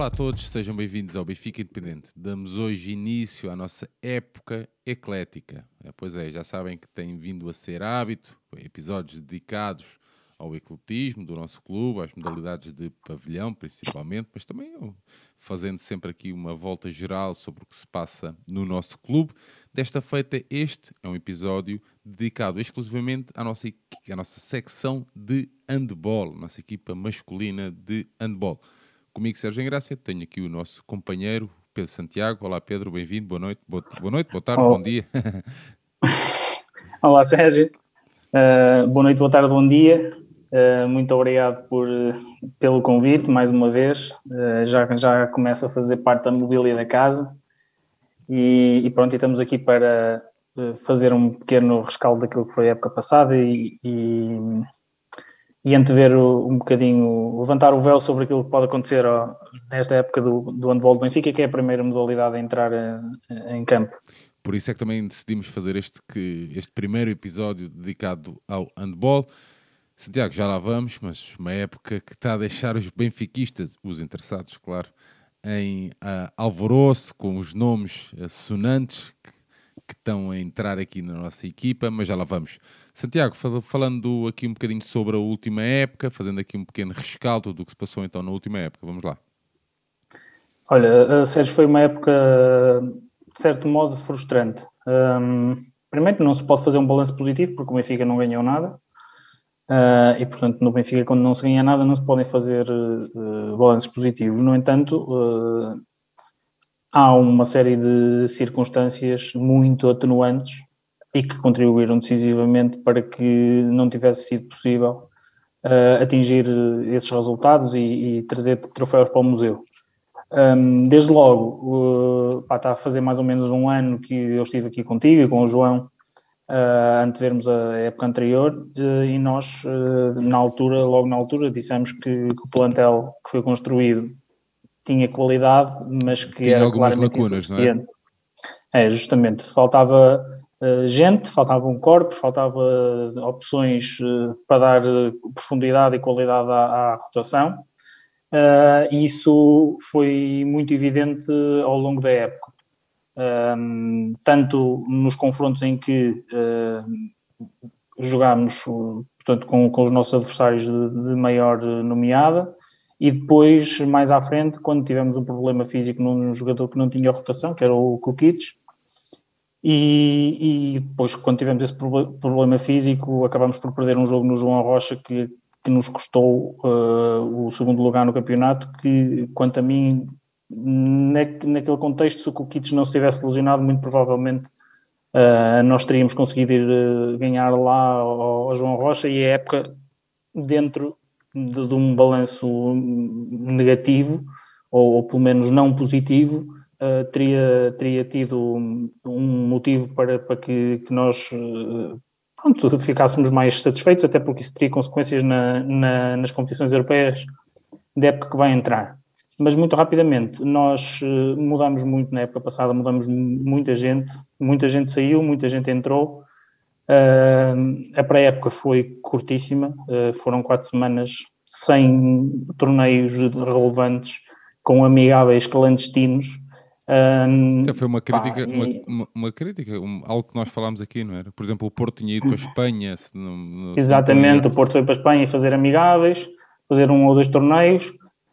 Olá a todos, sejam bem-vindos ao Benfica Independente. Damos hoje início à nossa época eclética. É, pois é, já sabem que tem vindo a ser hábito, episódios dedicados ao ecletismo do nosso clube, às modalidades de pavilhão principalmente, mas também fazendo sempre aqui uma volta geral sobre o que se passa no nosso clube. Desta feita, este é um episódio dedicado exclusivamente à nossa, à nossa secção de handball, nossa equipa masculina de handball. Comigo, Sérgio Engrácia, tenho aqui o nosso companheiro Pedro Santiago. Olá, Pedro, bem-vindo, boa noite, boa, boa noite, boa tarde, Olá. bom dia. Olá, Sérgio. Uh, boa noite, boa tarde, bom dia. Uh, muito obrigado por, pelo convite, mais uma vez. Uh, já, já começa a fazer parte da mobília da casa. E, e pronto, e estamos aqui para fazer um pequeno rescaldo daquilo que foi a época passada e, e e antever um bocadinho, levantar o véu sobre aquilo que pode acontecer ó, nesta época do, do handball do Benfica, que é a primeira modalidade a entrar em, eh, em campo. Por isso é que também decidimos fazer este, que, este primeiro episódio dedicado ao handball. Santiago, já lá vamos, mas uma época que está a deixar os benfiquistas, os interessados, claro, em uh, alvoroço, com os nomes uh, sonantes que, estão a entrar aqui na nossa equipa, mas já lá vamos. Santiago, falando aqui um bocadinho sobre a última época, fazendo aqui um pequeno rescaldo do que se passou então na última época, vamos lá. Olha, Sérgio, foi uma época, de certo modo, frustrante. Um, primeiro, não se pode fazer um balanço positivo, porque o Benfica não ganhou nada. Uh, e, portanto, no Benfica, quando não se ganha nada, não se podem fazer uh, balanços positivos. No entanto, uh, há uma série de circunstâncias muito atenuantes e que contribuíram decisivamente para que não tivesse sido possível uh, atingir esses resultados e, e, trazer troféus para o museu. Um, desde logo, uh, pá, está a fazer mais ou menos um ano que eu estive aqui contigo e com o João uh, antes de vermos a época anterior uh, e nós, na altura, logo na altura, dissemos que, que, o plantel que foi construído tinha qualidade, mas que tinha era claramente lacunas, insuficiente. É? é? justamente, faltava uh, gente, faltavam corpos, faltava opções uh, para dar profundidade e qualidade à, à rotação. Isso foi muito evidente ao longo da época. Um, tanto nos confrontos em que jogámos portanto, com, com os nossos adversários de, de maior nomeada, e depois, mais à frente, quando tivemos um problema físico num jogador que não tinha rotação, que era o Kukic, e, e, depois, quando tivemos esse problema físico, acabamos por perder um jogo no João Rocha que, que nos custou uh, o segundo lugar no campeonato, que, quanto a mim, na, naquele contexto, se o Kukic não se tivesse lesionado, muito provavelmente uh, nós teríamos conseguido ir, uh, ganhar lá ao, ao João Rocha e a época dentro de, de um balanço negativo, ou, ou, pelo menos não positivo, uh, teria, teria tido um, motivo para, para que, que nós uh, pronto, ficássemos mais satisfeitos, até porque isso teria consequências na, na, nas competições europeias da época que vai entrar. Mas muito rapidamente, nós uh, mudamos muito na época passada, mudamos muita gente, muita gente saiu, muita gente entrou, Uh, a pré-época foi curtíssima, uh, foram quatro semanas sem torneios relevantes, com amigáveis clandestinos. Um, foi uma crítica, pá, e... uma, uma, crítica um, algo que nós falámos aqui, não era? Por exemplo, o Porto tinha ido para a Espanha. Exatamente, o Porto foi para a Espanha fazer amigáveis, fazer um ou dois torneios.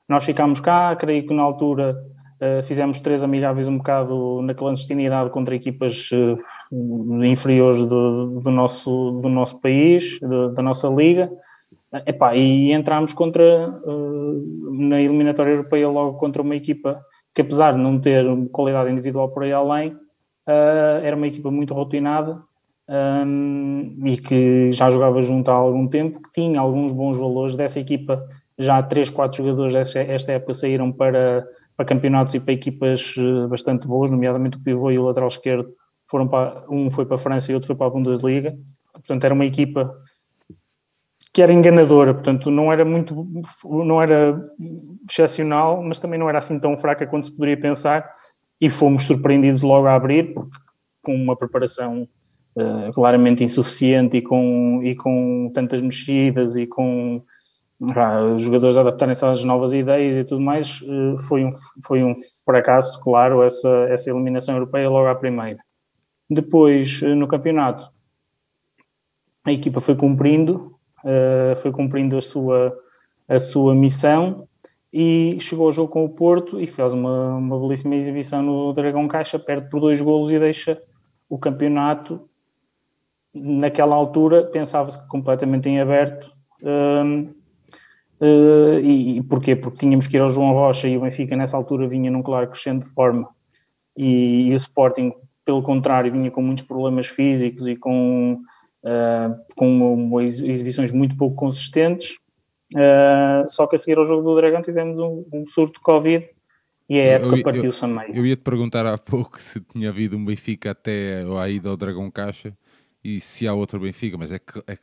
Nós ficámos cá, creio que na altura Uh, fizemos três amigáveis um bocado na clandestinidade contra equipas uh, inferiores do, do, nosso, do nosso país, do, da nossa liga. Uh, epá, e entramos contra, na eliminatória europeia logo contra uma equipa que apesar de não ter qualidade individual por aí além, era uma equipa muito rotinada um, e que já jogava junto há algum tempo, que tinha alguns bons valores dessa equipa. Já três, quatro jogadores esta, esta época saíram para para campeonatos e para equipas eh, bastante boas, nomeadamente o pivô e o lateral esquerdo foram para um foi para a França e outro foi para a Bundesliga. Portanto, era uma equipa que era enganadora, portanto, não era muito não era excepcional, mas também não era assim tão fraca quanto se poderia pensar e fomos surpreendidos logo a abrir porque com uma preparação uh, claramente insuficiente e com e com tantas mexidas e com os jogadores adaptarem-se às novas ideias e tudo mais, uh, foi, um, foi um fracasso, claro, essa, essa eliminação europeia logo à primeira. Depois, uh, no campeonato, a equipa foi cumprindo, foi cumprindo a sua, a sua missão e chegou ao jogo com o Porto e fez uma, uma belíssima exibição no Dragão Caixa, perde por dois golos e deixa o campeonato naquela altura pensava-se completamente em aberto um, uh, e, e, porquê? Porque tínhamos que ir ao João Rocha e o Benfica nessa altura vinha num claro crescente de forma e, e o Sporting pelo contrário vinha com muitos problemas físicos e com, uh, com exibições muito pouco consistentes Uh, só que a seguir ao jogo do Dragão tivemos um, um surto de Covid e a época partiu-se a meio. Eu ia-te perguntar há pouco se tinha havido um Benfica até a ida ao Dragão Caixa e se há outro Benfica, mas é que. É,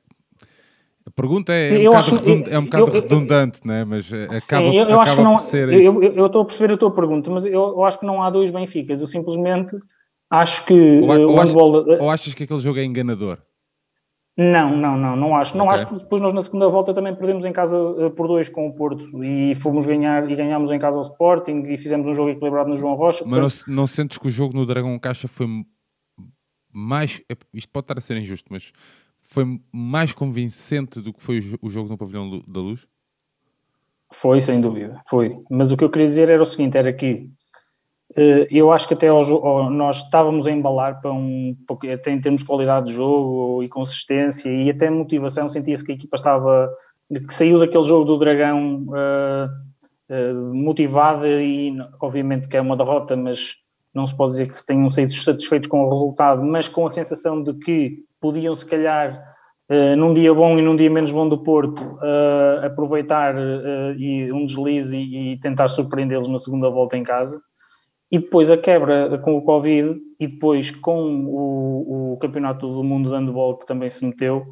a pergunta é, é um bocado, redund, é um bocado eu, redundante, eu, né? mas eh, acaba, sim, eu, acaba não, por ser eu, eu, estou a perceber a tua pergunta, mas eu, acho que não há dois Benficas. Eu simplesmente acho que. Ou, ou, achas, ou achas que aquele jogo é enganador? Não, não, não, não acho. Não okay. acho porque depois nós na segunda volta também perdemos em casa por dois com o Porto e fomos ganhar e ganhámos em casa ao Sporting e fizemos um jogo equilibrado no João Rocha. Mas portanto... não, não, sentes que o jogo no Dragão Caixa foi mais. É, isto pode estar a ser injusto, mas foi mais convincente do que foi o jogo no Pavilhão da Luz? Foi, sem dúvida, foi. Mas o que eu queria dizer era o seguinte: era que eh, eu acho que até ao, nós estávamos a embalar para um, até em termos de qualidade de jogo e consistência e até motivação, sentia-se que a equipa estava, que saiu daquele jogo do Dragão uh, uh, motivada e obviamente que é uma derrota, mas não se pode dizer que se tenham sido satisfeitos com o resultado, mas com a sensação de que podiam se calhar Uh, num dia bom e num dia menos bom do Porto, uh, aproveitar uh, e um deslize e, e tentar surpreendê-los na segunda volta em casa e depois a quebra com o Covid e depois com o, o Campeonato do Mundo de Handball que também se meteu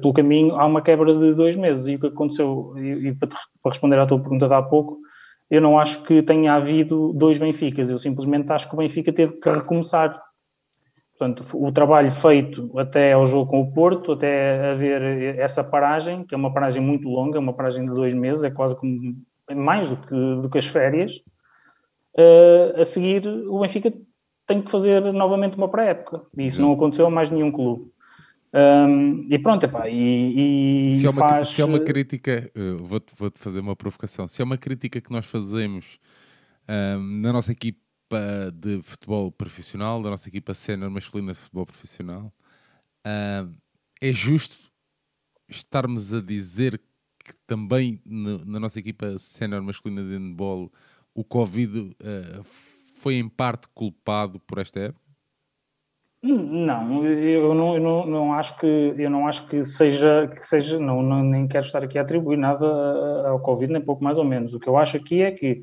pelo caminho, há uma quebra de dois meses. E o que aconteceu, e, e para, para, responder à tua pergunta de há pouco, eu não acho que tenha havido dois Benficas, eu simplesmente acho que o Benfica teve que recomeçar. Portanto, o trabalho feito até ao jogo com o Porto, até haver essa paragem, que é uma paragem muito longa, uma paragem de dois meses, é quase como mais do que, do que as férias, uh, a seguir o Benfica tem que fazer novamente uma pré-época. E isso não aconteceu a mais nenhum clube. Um, e pronto, epá, e, e se, é uma, faz... se é uma crítica, uh, vou-te vou fazer uma provocação, se é uma crítica que nós fazemos um, na nossa equipa de futebol profissional, da nossa equipa sénior masculina de futebol profissional, uh, é justo estarmos a dizer que também no, na nossa equipa sénior masculina de handball o Covid uh, foi em parte culpado por esta época? Não, eu não, eu não, não acho que eu não acho que seja que seja não, não, nem quero estar aqui a atribuir nada ao Covid nem pouco mais ou menos. O que eu acho aqui é que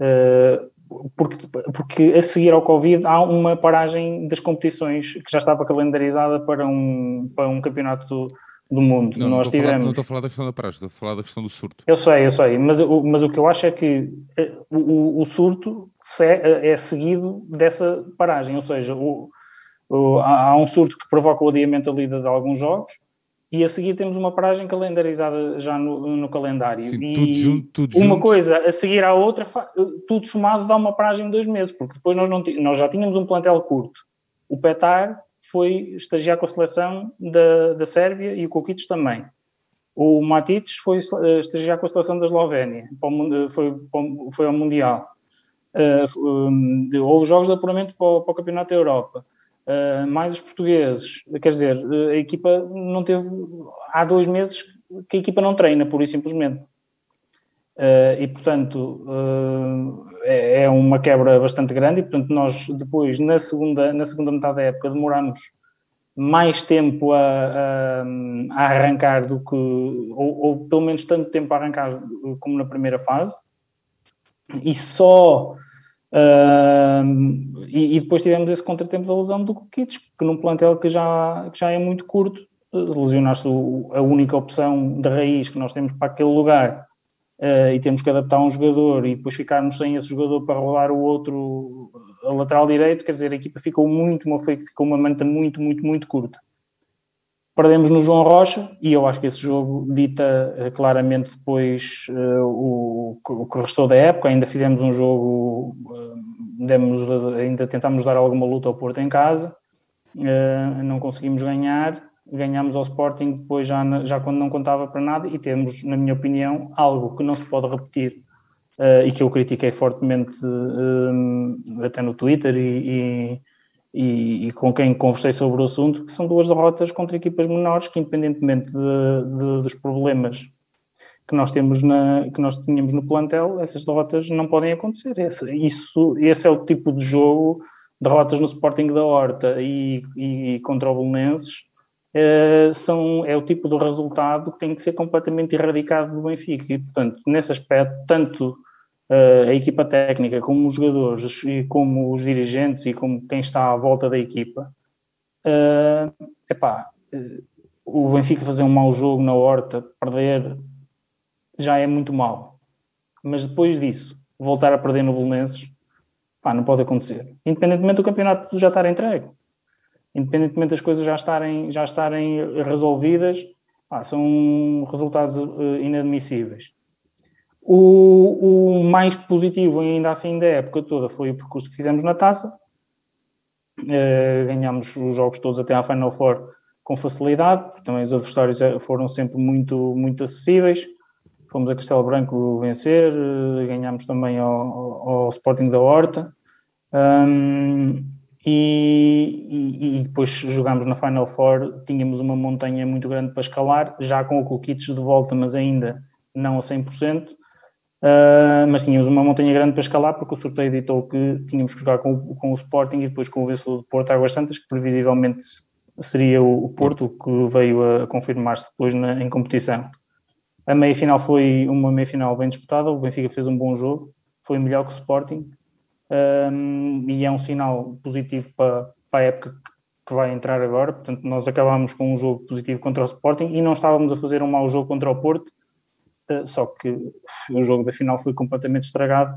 uh, porque, porque a seguir ao Covid há uma paragem das competições que já estava calendarizada para um, para um campeonato do mundo. Não, Nós não tivemos... Falar, não estou a falar da questão da paragem, estou a falar da questão do surto. Eu sei, eu sei, mas, o, mas o que eu acho é que eh, o, o surto é, é seguido dessa paragem, ou seja, o, o, há um surto que provoca o adiamento da lida de alguns jogos e a seguir temos uma paragem calendarizada já no, no calendário. Sim, e tudo junto, tudo uma junto. coisa a seguir à outra, tudo somado dá uma paragem de dois meses, porque depois nós, não, nós já tínhamos um plantel curto. O Petar foi estagiar com a seleção da, da Sérvia e o Kukic também. O Matic foi eh, estagiar com a seleção da Eslovénia, eh, foi, foi ao Mundial. Uh, houve jogos de apuramento para o, para o Campeonato da Europa. Uh, mais os portugueses, quer dizer, a equipa não teve. Há dois meses que a equipa não treina, pura e simplesmente. Uh, e portanto uh, é, é, uma quebra bastante grande e portanto nós depois na segunda, na segunda metade da época demoramos mais tempo a, a, a arrancar do que ou, ou, pelo menos tanto tempo a arrancar como na primeira fase e só uh, e, e, depois tivemos esse contratempo da lesão do Kits, que num plantel que já, que já é muito curto lesionar-se a única opção de raiz que nós temos para aquele lugar uh, e temos que adaptar um jogador e depois ficarmos sem esse jogador para rolar o outro a lateral direito, quer dizer, a equipa ficou muito, ficou uma manta muito, muito, muito curta. Perdemos no João Rocha e eu acho que esse jogo dita uh, claramente depois uh, o, o, que restou da época. Ainda fizemos um jogo, uh, demos, ainda tentámos dar alguma luta ao Porto em casa, não conseguimos ganhar. Ganhámos ao Sporting depois já, já quando não contava para nada e temos, na minha opinião, algo que não se pode repetir e que eu critiquei fortemente até no Twitter e, e e, e, com quem conversei sobre o assunto, que são duas derrotas contra equipas menores que, independentemente de, de, dos problemas que nós temos na, que nós tínhamos no plantel, essas derrotas não podem acontecer. Esse, isso, esse é o tipo de jogo, derrotas no Sporting da Horta e, e contra o Belenenses, é, são, é o tipo de resultado que tem que ser completamente erradicado do Benfica. E, portanto, nesse aspecto, tanto uh, a equipa técnica, como os jogadores e como os dirigentes e como quem está à volta da equipa, uh, epá, uh, o Benfica fazer um mau jogo na horta, perder, já é muito mau. Mas depois disso, voltar a perder no Belenenses, pá, não pode acontecer. Independentemente do campeonato já estar entregue, independentemente das coisas já estarem, já estarem resolvidas, pá, são resultados inadmissíveis. O, o, mais positivo ainda assim da época toda foi o percurso que fizemos na taça. Uh, ganhámos os jogos todos até à Final Four com facilidade, também os adversários eh, foram sempre muito, muito acessíveis. Fomos a Castelo Branco vencer, uh, ganhámos também ao, ao, Sporting da Horta. Um, e, e, e, depois jogámos na Final Four, tínhamos uma montanha muito grande para escalar, já com o Kukic de volta, mas ainda não a 100%. Uh, mas tínhamos uma montanha grande para escalar porque o sorteio ditou que tínhamos que jogar com, com o Sporting e depois com o vencedor do Porto Águas Santas, que previsivelmente seria o, o Porto, que veio a confirmar-se depois na, em competição. A meia final foi uma meia final bem disputada, o Benfica fez um bom jogo, foi melhor que o Sporting um, e é um sinal positivo para, para a época que vai entrar agora. Portanto, nós acabámos com um jogo positivo contra o Sporting e não estávamos a fazer um mau jogo contra o Porto só que o jogo da final foi completamente estragado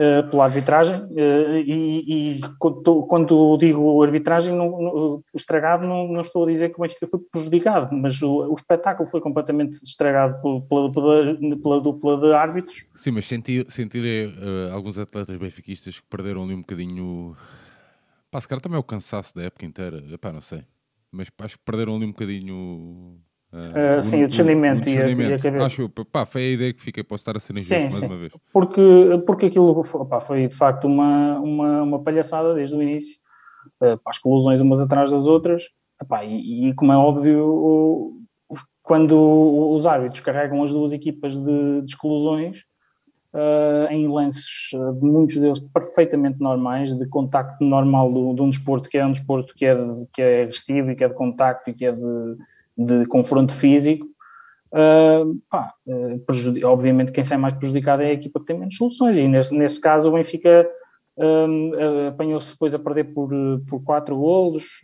uh, pela arbitragem uh, e, e, quando, digo arbitragem não, não, estragado não, não, estou a dizer que o Benfica foi prejudicado, mas o, o espetáculo foi completamente estragado pela, pela, pela, dupla de árbitros. Sim, mas senti, senti uh, alguns atletas benfiquistas que perderam ali um bocadinho pá, se calhar também é o cansaço da época inteira, Epá, não sei mas acho que perderam ali um bocadinho Uh, sim, o discernimento, e, a, e, a, cabeça. Acho, pá, foi a ideia que fiquei, posso estar a ser injusto mais uma vez. Porque, porque aquilo pá, foi de facto uma, uma, uma palhaçada desde o início, uh, pá, as colusões umas atrás das outras, pá, e, e, como é óbvio, quando os árbitros carregam as duas equipas de, de exclusões, uh, em lances, muitos deles perfeitamente normais, de contacto normal de, de um desporto que é um desporto que é, de, que é agressivo e que é de contacto e que é de de confronto físico, uh, pá, uh, obviamente quem sai mais prejudicado é a equipa que tem menos soluções, e nesse, caso o Benfica uh, apanhou-se depois a perder por, por quatro golos,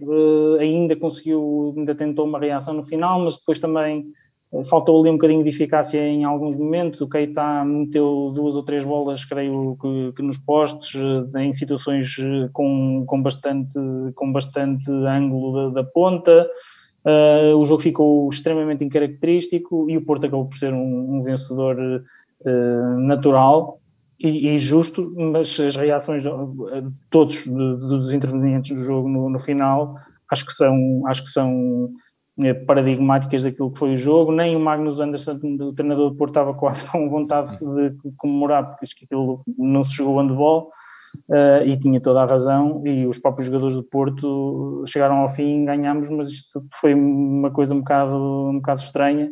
ainda conseguiu, ainda tentou uma reação no final, mas depois também faltou ali um bocadinho de eficácia em alguns momentos, o Keita meteu duas ou três bolas, creio que, que nos postes, em situações com, com, bastante, com bastante ângulo da, da ponta, Uh, o jogo ficou extremamente incaracterístico e o Porto acabou por ser um, um vencedor uh, natural e, e, justo, mas as reações de todos dos intervenientes do jogo no, no, final acho que são, acho que são eh, paradigmáticas daquilo que foi o jogo. Nem o Magnus Anderson, o treinador do Porto, estava quase com vontade de comemorar, porque diz que aquilo não se jogou handball uh, e tinha toda a razão, e os próprios jogadores do Porto chegaram ao fim, ganhámos, mas isto foi uma coisa um bocado, um bocado estranha,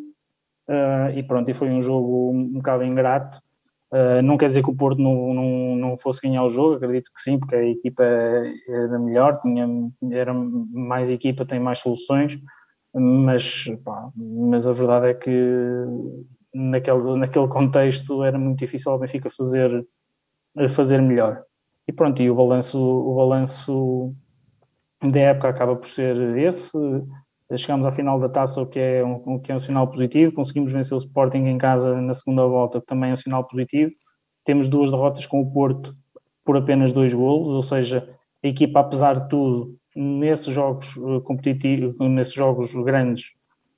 uh, e pronto, e foi um jogo um bocado ingrato, uh, não quer dizer que o Porto não, não, não fosse ganhar o jogo, acredito que sim, porque a equipa era melhor, tinha, era mais equipa, tem mais soluções, mas, pá, mas a verdade é que naquele, naquele contexto era muito difícil ao Benfica fazer, fazer melhor. E pronto, e o balanço, o balanço da época acaba por ser esse. Chegamos à final da taça, o que é um, o que é um sinal positivo. Conseguimos vencer o Sporting em casa na segunda volta, que também é um sinal positivo. Temos duas derrotas com o Porto por apenas dois golos, ou seja, a equipa, apesar de tudo, nesses jogos competitivos, nesses jogos grandes,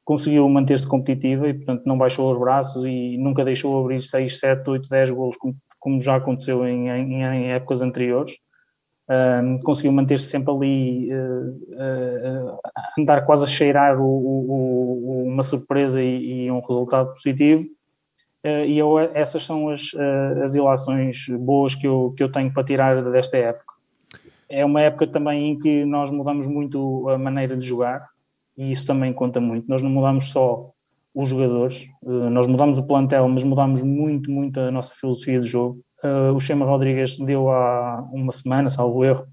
conseguiu manter-se competitiva e, portanto, não baixou os braços e nunca deixou abrir 6, 7, 8, 10 golos, como, como já aconteceu em, em, em épocas anteriores. Um, conseguiu manter-se sempre ali, uh, uh, andar quase a cheirar o, o, o, uma surpresa e, e, um resultado positivo. Uh, e eu, essas são as, as ilações boas que eu, que eu tenho para tirar desta época. É uma época também em que nós mudamos muito a maneira de jogar e isso também conta muito. Nós não mudamos só os jogadores, nós mudamos o plantel, mas mudamos muito, muito a nossa filosofia de jogo. Uh, o Chema Rodrigues deu há uma semana, salvo erro,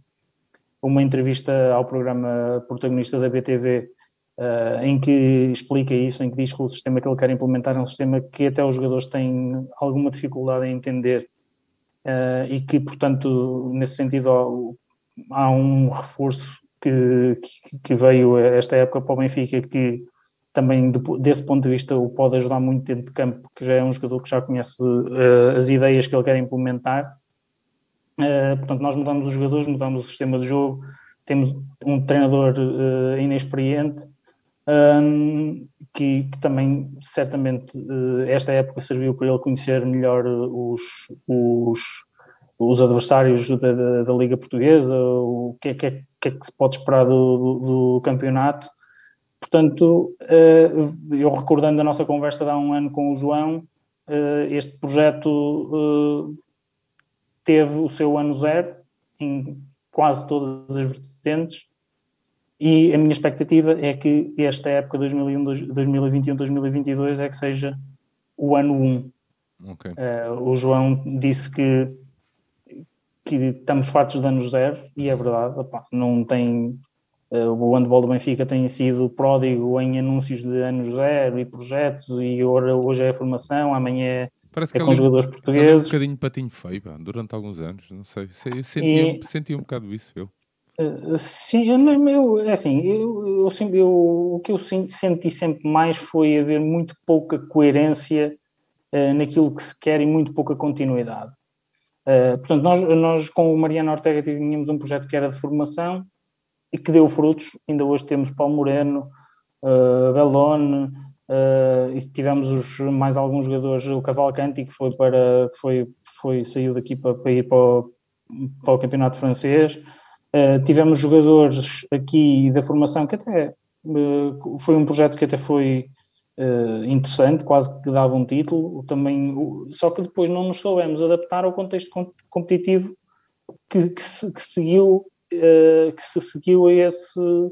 uma entrevista ao programa protagonista da BTV ah, em que explica isso, em que diz que o sistema que ele quer implementar é um sistema que até os jogadores têm alguma dificuldade em entender e que, portanto, nesse sentido há um reforço que, que veio esta época para o Benfica que também desse ponto de vista o pode ajudar muito dentro de campo, porque já é um jogador que já conhece uh, as ideias que ele quer implementar. Uh, portanto, nós mudamos os jogadores, mudamos o sistema de jogo, temos um treinador uh, inexperiente, um, que, que, também certamente esta época serviu para ele conhecer melhor os, os, os adversários da, da, da, Liga Portuguesa, o que é que, é, que, é que se pode esperar do, do, do campeonato Portanto, eh, eu recordando a nossa conversa de há um ano com o João, eh, este projeto eh, teve o seu ano zero em quase todas as vertentes e a minha expectativa é que esta época 2021-2022 é que seja o ano 1. Okay. o João disse que, que estamos fartos de anos zero e é verdade, não tem o handball do Benfica tem sido pródigo em anúncios de anos zero e projetos, e hoje é a formação, amanhã é, Parece é com ali, jogadores portugueses. um bocadinho patinho feio, pá, durante alguns anos, não sei. Eu senti, e, senti um bocado isso, eu. Uh, sim, eu, eu, é assim, eu, eu, eu, o que eu senti sempre mais foi haver muito pouca coerência uh, naquilo que se quer e muito pouca continuidade. Uh, portanto, nós, nós com o Mariano Ortega tínhamos um projeto que era de formação, e que deu frutos. Ainda hoje temos Paulo Moreno, uh, Belone, uh, e tivemos os, mais alguns jogadores, o Cavalcanti, que foi para foi, foi, saiu daqui para, para ir para o, para o campeonato francês. Uh, tivemos jogadores aqui da formação que até uh, foi um projeto que até foi uh, interessante, quase que dava um título, também, só que depois não nos soubemos adaptar ao contexto competitivo que, que, que seguiu uh, que se seguiu a esse, uh,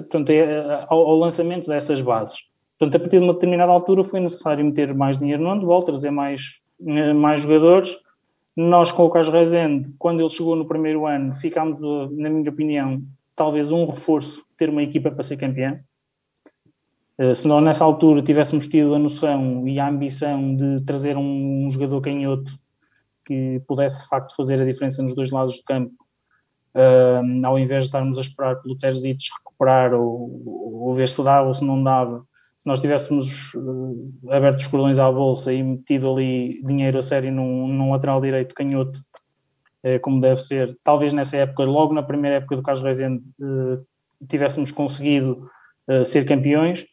portanto, é, ao, ao, lançamento dessas bases. Portanto, a partir de uma determinada altura foi necessário meter mais dinheiro no handball, trazer mais, uh, mais jogadores. Nós, com o Carlos Rezende, quando ele chegou no primeiro ano, ficámos, na minha opinião, talvez um reforço ter uma equipa para ser campeão. se nós nessa altura tivéssemos tido a noção e a ambição de trazer um, um, jogador canhoto que pudesse de facto fazer a diferença nos dois lados do campo, uh, ao invés de estarmos a esperar pelo Terzic recuperar ou, ou, ver se dava ou se não dava, se nós tivéssemos uh, aberto os cordões à bolsa e metido ali dinheiro a sério num, num lateral direito canhoto, uh, como deve ser, talvez nessa época, logo na primeira época do Carlos Rezende, eh, tivéssemos conseguido ser campeões.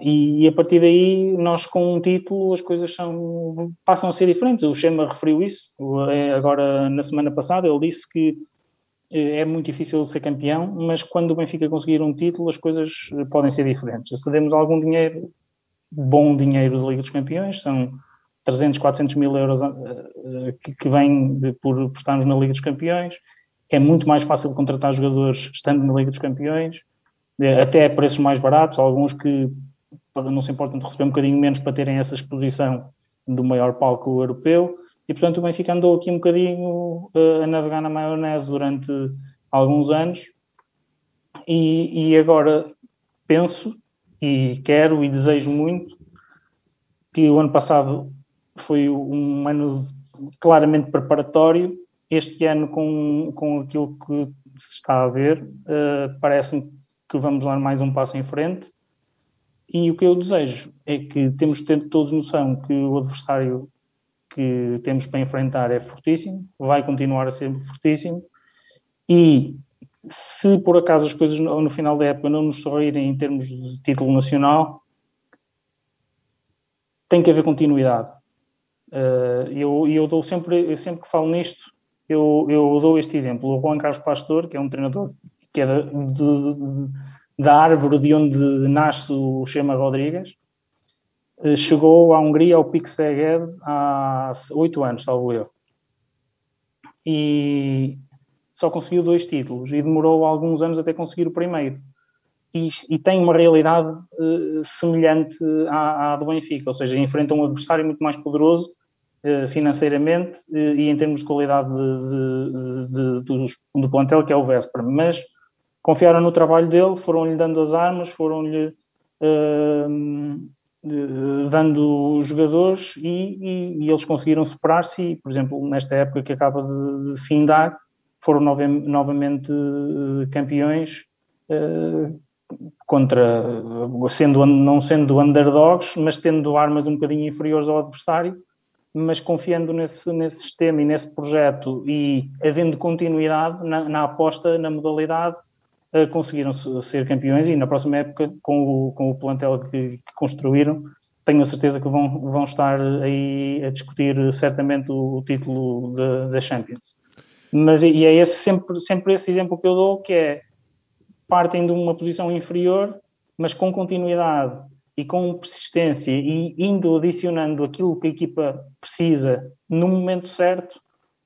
E, e, a partir daí, nós com um título, as coisas são, passam a ser diferentes. O Chema referiu isso agora na semana passada. Ele disse que é muito difícil ser campeão, mas quando o Benfica conseguir um título, as coisas eh, podem ser diferentes. Cedemos algum dinheiro, bom dinheiro da Liga dos Campeões, são 300, 400 mil euros eh, que, que vêm por, por estarmos na Liga dos Campeões. É muito mais fácil contratar jogadores estando na Liga dos Campeões, eh, até a preços mais baratos, alguns que não se importam de receber um bocadinho menos para terem essa exposição do maior palco europeu e portanto o Benfica andou aqui um bocadinho uh, a navegar na maionese durante alguns anos. E, e, agora penso e quero e desejo muito que o ano passado foi um ano claramente preparatório. Este ano com, com aquilo que se está a ver uh, parece-me que vamos dar mais um passo em frente. E o que eu desejo é que temos de ter todos noção que o adversário que temos para enfrentar é fortíssimo, vai continuar a ser fortíssimo e se por acaso as coisas no, no final da época não nos sorrirem em termos de título nacional, tem que haver continuidade. Uh, eu, eu dou sempre, eu sempre que falo nisto, eu, eu dou este exemplo. O Juan Carlos Pastor, que é um treinador que é da, de, da árvore de onde nasce o Chema Rodrigues, chegou à Hungria, ao Pique Szeged, há oito anos, salvo eu. E só conseguiu dois títulos e demorou alguns anos até conseguir o primeiro e, e tem uma realidade uh, semelhante à, à, do Benfica, ou seja, enfrenta um adversário muito mais poderoso uh, financeiramente uh, e em termos de qualidade de, de, de, do plantel, que é o Vesper. Mas confiaram no trabalho dele, foram-lhe dando as armas, foram-lhe dando jogadores e, e, e eles conseguiram superar-se. E, por exemplo, nesta época que acaba de, de findar, foram nove, novamente campeões contra, sendo, não sendo underdogs, mas tendo armas um bocadinho inferiores ao adversário, mas confiando nesse, nesse sistema e nesse projeto e havendo continuidade na, na aposta, na modalidade, uh, conseguiram ser campeões e na próxima época, com o, com o plantel que, que construíram, tenho a certeza que vão, vão estar aí a discutir certamente o, o título da Champions. Mas e é esse, sempre, sempre esse exemplo que eu dou, que é partem de uma posição inferior, mas com continuidade e com persistência e indo adicionando aquilo que a equipa precisa no momento certo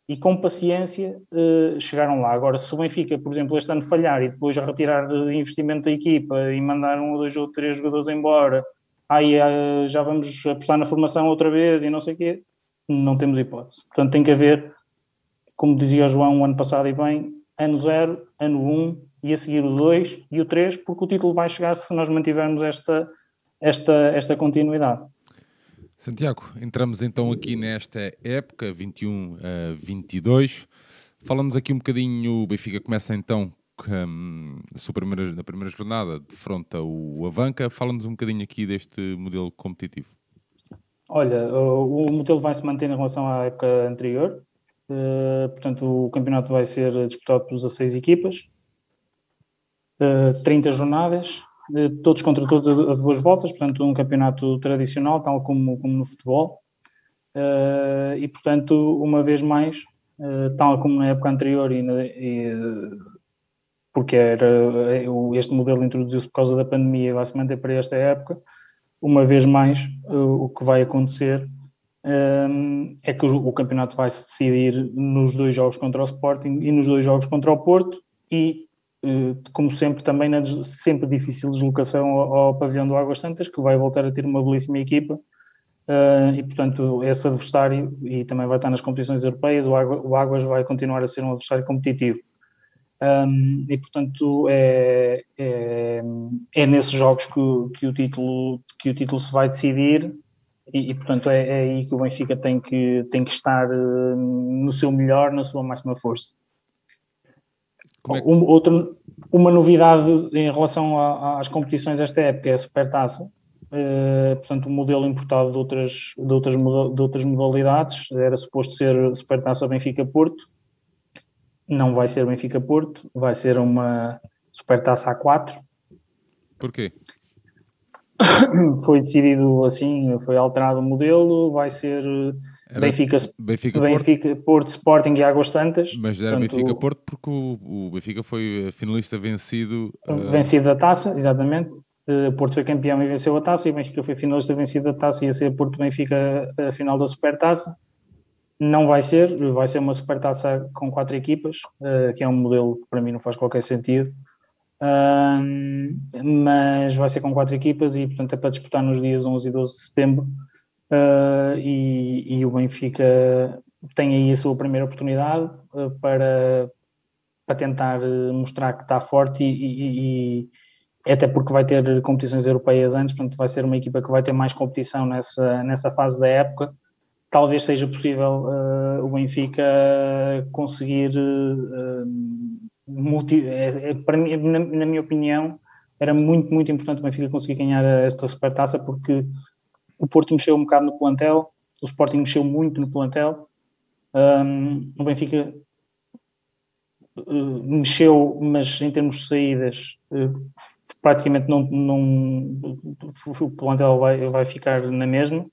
e com paciência uh, chegaram lá. Agora, se o Benfica, por exemplo, este ano falhar e depois retirar de investimento da equipa e mandar um ou dois ou três jogadores embora, aí uh, já vamos apostar na formação outra vez e não sei o quê, não temos hipótese. Portanto, tem que haver, como dizia o João o ano passado e bem, ano zero, ano um, e a seguir o 2 e o 3, porque o título vai chegar se nós mantivermos esta, esta, esta continuidade. Santiago, entramos então aqui nesta época, 21 a 22. Falamos aqui um bocadinho, o Benfica começa então um, na, primeira, na primeira jornada, de fronte ao Avanca. Fala-nos um bocadinho aqui deste modelo competitivo. Olha, o, o modelo vai se manter em relação à época anterior. Uh, portanto, o campeonato vai ser disputado por 16 equipas. 30 eh, jornadas, todos contra todos a, duas voltas, portanto, um campeonato tradicional, tal como, como no futebol. Uh, e, portanto, uma vez mais, uh, tal como na época anterior, e, e porque era, este modelo introduziu-se por causa da pandemia e se manter para esta época, uma vez mais, o que vai acontecer é que o, campeonato vai se decidir nos dois jogos contra o Sporting e nos dois jogos contra o Porto, e eh, como sempre, também na sempre difícil deslocação ao, ao, pavilhão do Águas Santas, que vai voltar a ter uma belíssima equipa. Uh, e, portanto, esse adversário, e também vai estar nas competições europeias, o, Água, o Águas vai continuar a ser um adversário competitivo. Um, e, portanto, é, é, é, nesses jogos que, que, o título, que o título se vai decidir. E, e portanto, é, é, aí que o Benfica tem que, tem que estar uh, no seu melhor, na sua máxima força. É que... um, outra, uma novidade em relação a, às competições desta época é a Supertaça. Uh, portanto, um modelo importado de outras, de, outras, de outras modalidades. Era suposto ser Supertaça Benfica-Porto. Não vai ser Benfica-Porto, vai ser uma Supertaça A4. Porquê? foi decidido assim, foi alterado o modelo, vai ser Benfica, Benfica, Benfica Porto. Porto. Sporting e Águas Santas. Mas era Portanto, Benfica Porto porque o, o, Benfica foi finalista vencido. Uh... Vencido da taça, exatamente. Uh, Porto foi campeão e venceu a taça, e o Benfica foi finalista vencido da taça e ia ser Porto Benfica a final da Supertaça. Não vai ser, vai ser uma Supertaça com quatro equipas, que é um modelo que para mim não faz qualquer sentido. mas vai ser com quatro equipas e, portanto, é para disputar nos dias 11 e 12 de setembro uh, e, e, o Benfica tem aí a sua primeira oportunidade uh, para, para tentar mostrar que está forte e, e, e, até porque vai ter competições europeias antes, portanto vai ser uma equipa que vai ter mais competição nessa, nessa fase da época. Talvez seja possível uh, o Benfica conseguir é, é, para mim, na minha opinião, era muito, muito importante o Benfica conseguir ganhar esta supertaça porque o Porto mexeu um bocado no plantel, o Sporting mexeu muito no plantel, um, o Benfica uh, mexeu, mas em termos de saídas, uh, praticamente não, não, o plantel vai, vai ficar na mesma.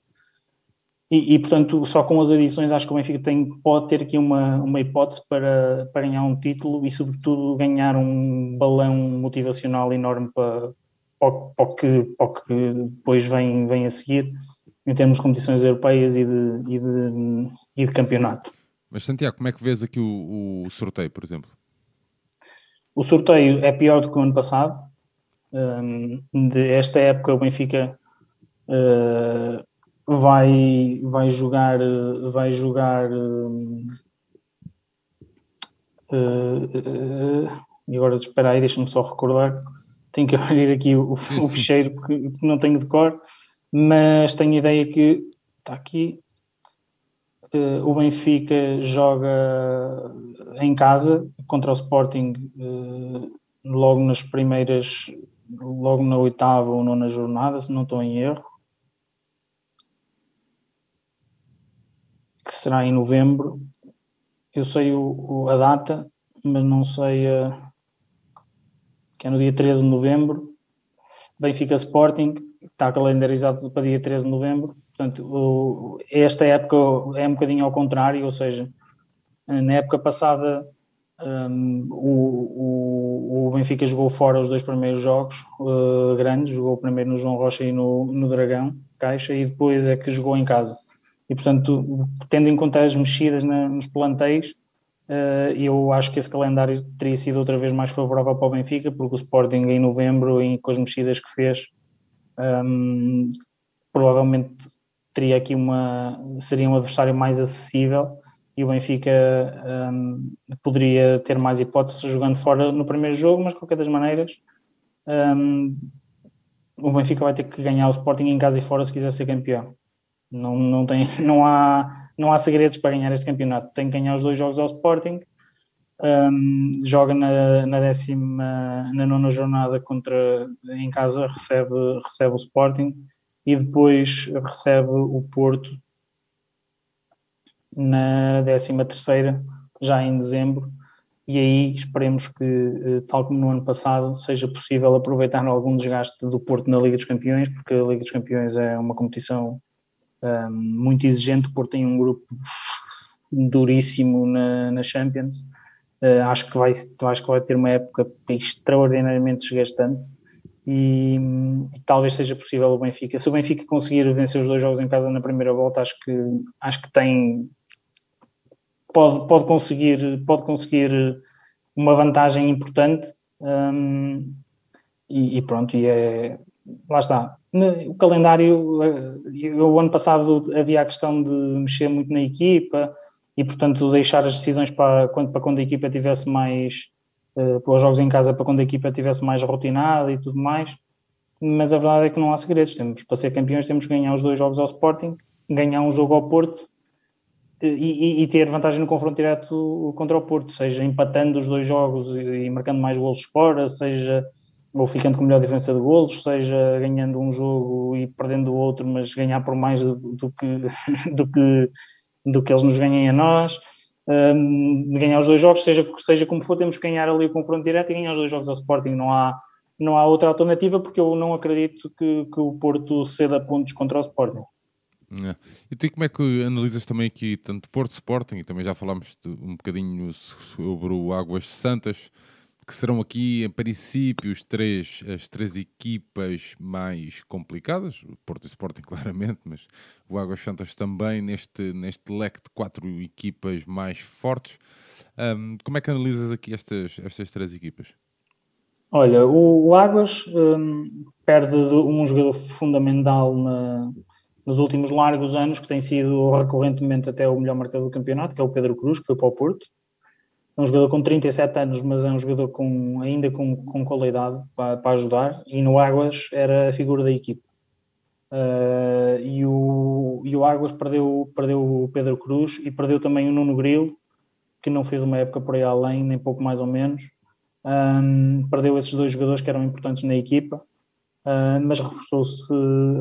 E, e, portanto, só com as adições, acho que o Benfica tem, pode ter aqui uma, uma hipótese para, para ganhar um título e, sobretudo, ganhar um balão motivacional enorme para, para, para, o, que, que depois vem, vem a seguir, em termos de competições europeias e de, e de, e de campeonato. Mas, Santiago, como é que vês aqui o, o sorteio, por exemplo? O sorteio é pior do que o ano passado. Um, esta época, o Benfica. Uh, vai, vai jogar, vai jogar uh, uh, e agora espera aí, deixa-me só recordar, tenho que abrir aqui o, sim, o ficheiro porque não tenho de cor, mas tenho ideia que está aqui. Uh, o Benfica joga em casa contra o Sporting logo nas primeiras, logo na oitava ou nona jornada, se não estou em erro. que será em novembro. Eu sei o, o, a data, mas não sei a, que é no dia 13 de novembro. Benfica Sporting, está calendarizado para dia 13 de novembro. Portanto, o, esta época é um bocadinho ao contrário, ou seja, na época passada um, o, o, Benfica jogou fora os dois primeiros jogos uh, grandes, jogou primeiro no João Rocha e no, no Dragão, Caixa, e depois é que jogou em casa. E, portanto, tendo em conta as mexidas na, nos plantéis, eu acho que esse calendário teria sido outra vez mais favorável para o Benfica, porque o Sporting em novembro, e com as mexidas que fez, um, ehm, provavelmente teria aqui uma seria um adversário mais acessível e o Benfica um, ehm, poderia ter mais hipóteses jogando fora no primeiro jogo, mas de qualquer das maneiras um, ehm, o Benfica vai ter que ganhar o Sporting em casa e fora se quiser ser campeão. Não, não, tem, não, há, não há segredos para ganhar este campeonato. Tem que ganhar os dois jogos ao Sporting. Um, joga na, na décima, na nona jornada contra, em casa, recebe, recebe o Sporting e depois recebe o Porto na décima terceira, já em dezembro. E aí esperemos que, eh, tal como no ano passado, seja possível aproveitar algum desgaste do Porto na Liga dos Campeões, porque a Liga dos Campeões é uma competição muito exigente, Porto tem um grupo duríssimo na, na Champions. Uh, acho, que vai, acho que vai ter uma época extraordinariamente desgastante e, e, talvez seja possível o Benfica. Se o Benfica conseguir vencer os dois jogos em casa na primeira volta, acho que, acho que tem pode, pode, conseguir, pode conseguir uma vantagem importante um, e, e, pronto, e é, lá está. O calendário, eh, o ano passado havia a questão de mexer muito na equipa e, portanto, deixar as decisões para quando, para quando a equipa tivesse mais, uh, para os jogos em casa, para quando a equipa tivesse mais rotinada e tudo mais. Mas a verdade é que não há segredos. Temos, para ser campeões, temos que ganhar os dois jogos ao Sporting, ganhar um jogo ao Porto eh, e, e, ter vantagem no confronto direto contra o Porto, seja empatando os dois jogos e, e marcando mais golos fora, seja ou ficando com melhor diferença de golos, seja ganhando um jogo e perdendo o outro, mas ganhar por mais do, do que, do, que, do que eles nos ganhem a nós, um, ganhar os dois jogos, seja, seja como for, temos que ganhar ali o confronto direto e ganhar os dois jogos ao Sporting, não há, não há outra alternativa, porque eu não acredito que, que o Porto ceda pontos contra o Sporting. É. E tu como é que analisas também aqui tanto Porto Sporting, e também já falámos um bocadinho sobre o Águas Santas, que serão aqui, em princípio, os três, as três equipas mais complicadas, o Porto e Sporting claramente, mas o Águas Santas também neste, neste leque de quatro equipas mais fortes. Um, como é que analisas aqui estas, estas três equipas? Olha, o, o Águas um, perde um jogador fundamental na, nos últimos largos anos, que tem sido recorrentemente até o melhor marcador do campeonato, que é o Pedro Cruz, que foi para o Porto é um jogador com 37 anos, mas é um jogador com, ainda com, com qualidade para, para ajudar, e no Águas era a figura da equipe. Uh, e, o, e o Águas perdeu, perdeu o Pedro Cruz e perdeu também o Nuno Grilo, que não fez uma época por aí além, nem pouco mais ou menos. Um, perdeu esses dois jogadores que eram importantes na equipa, uh, mas reforçou-se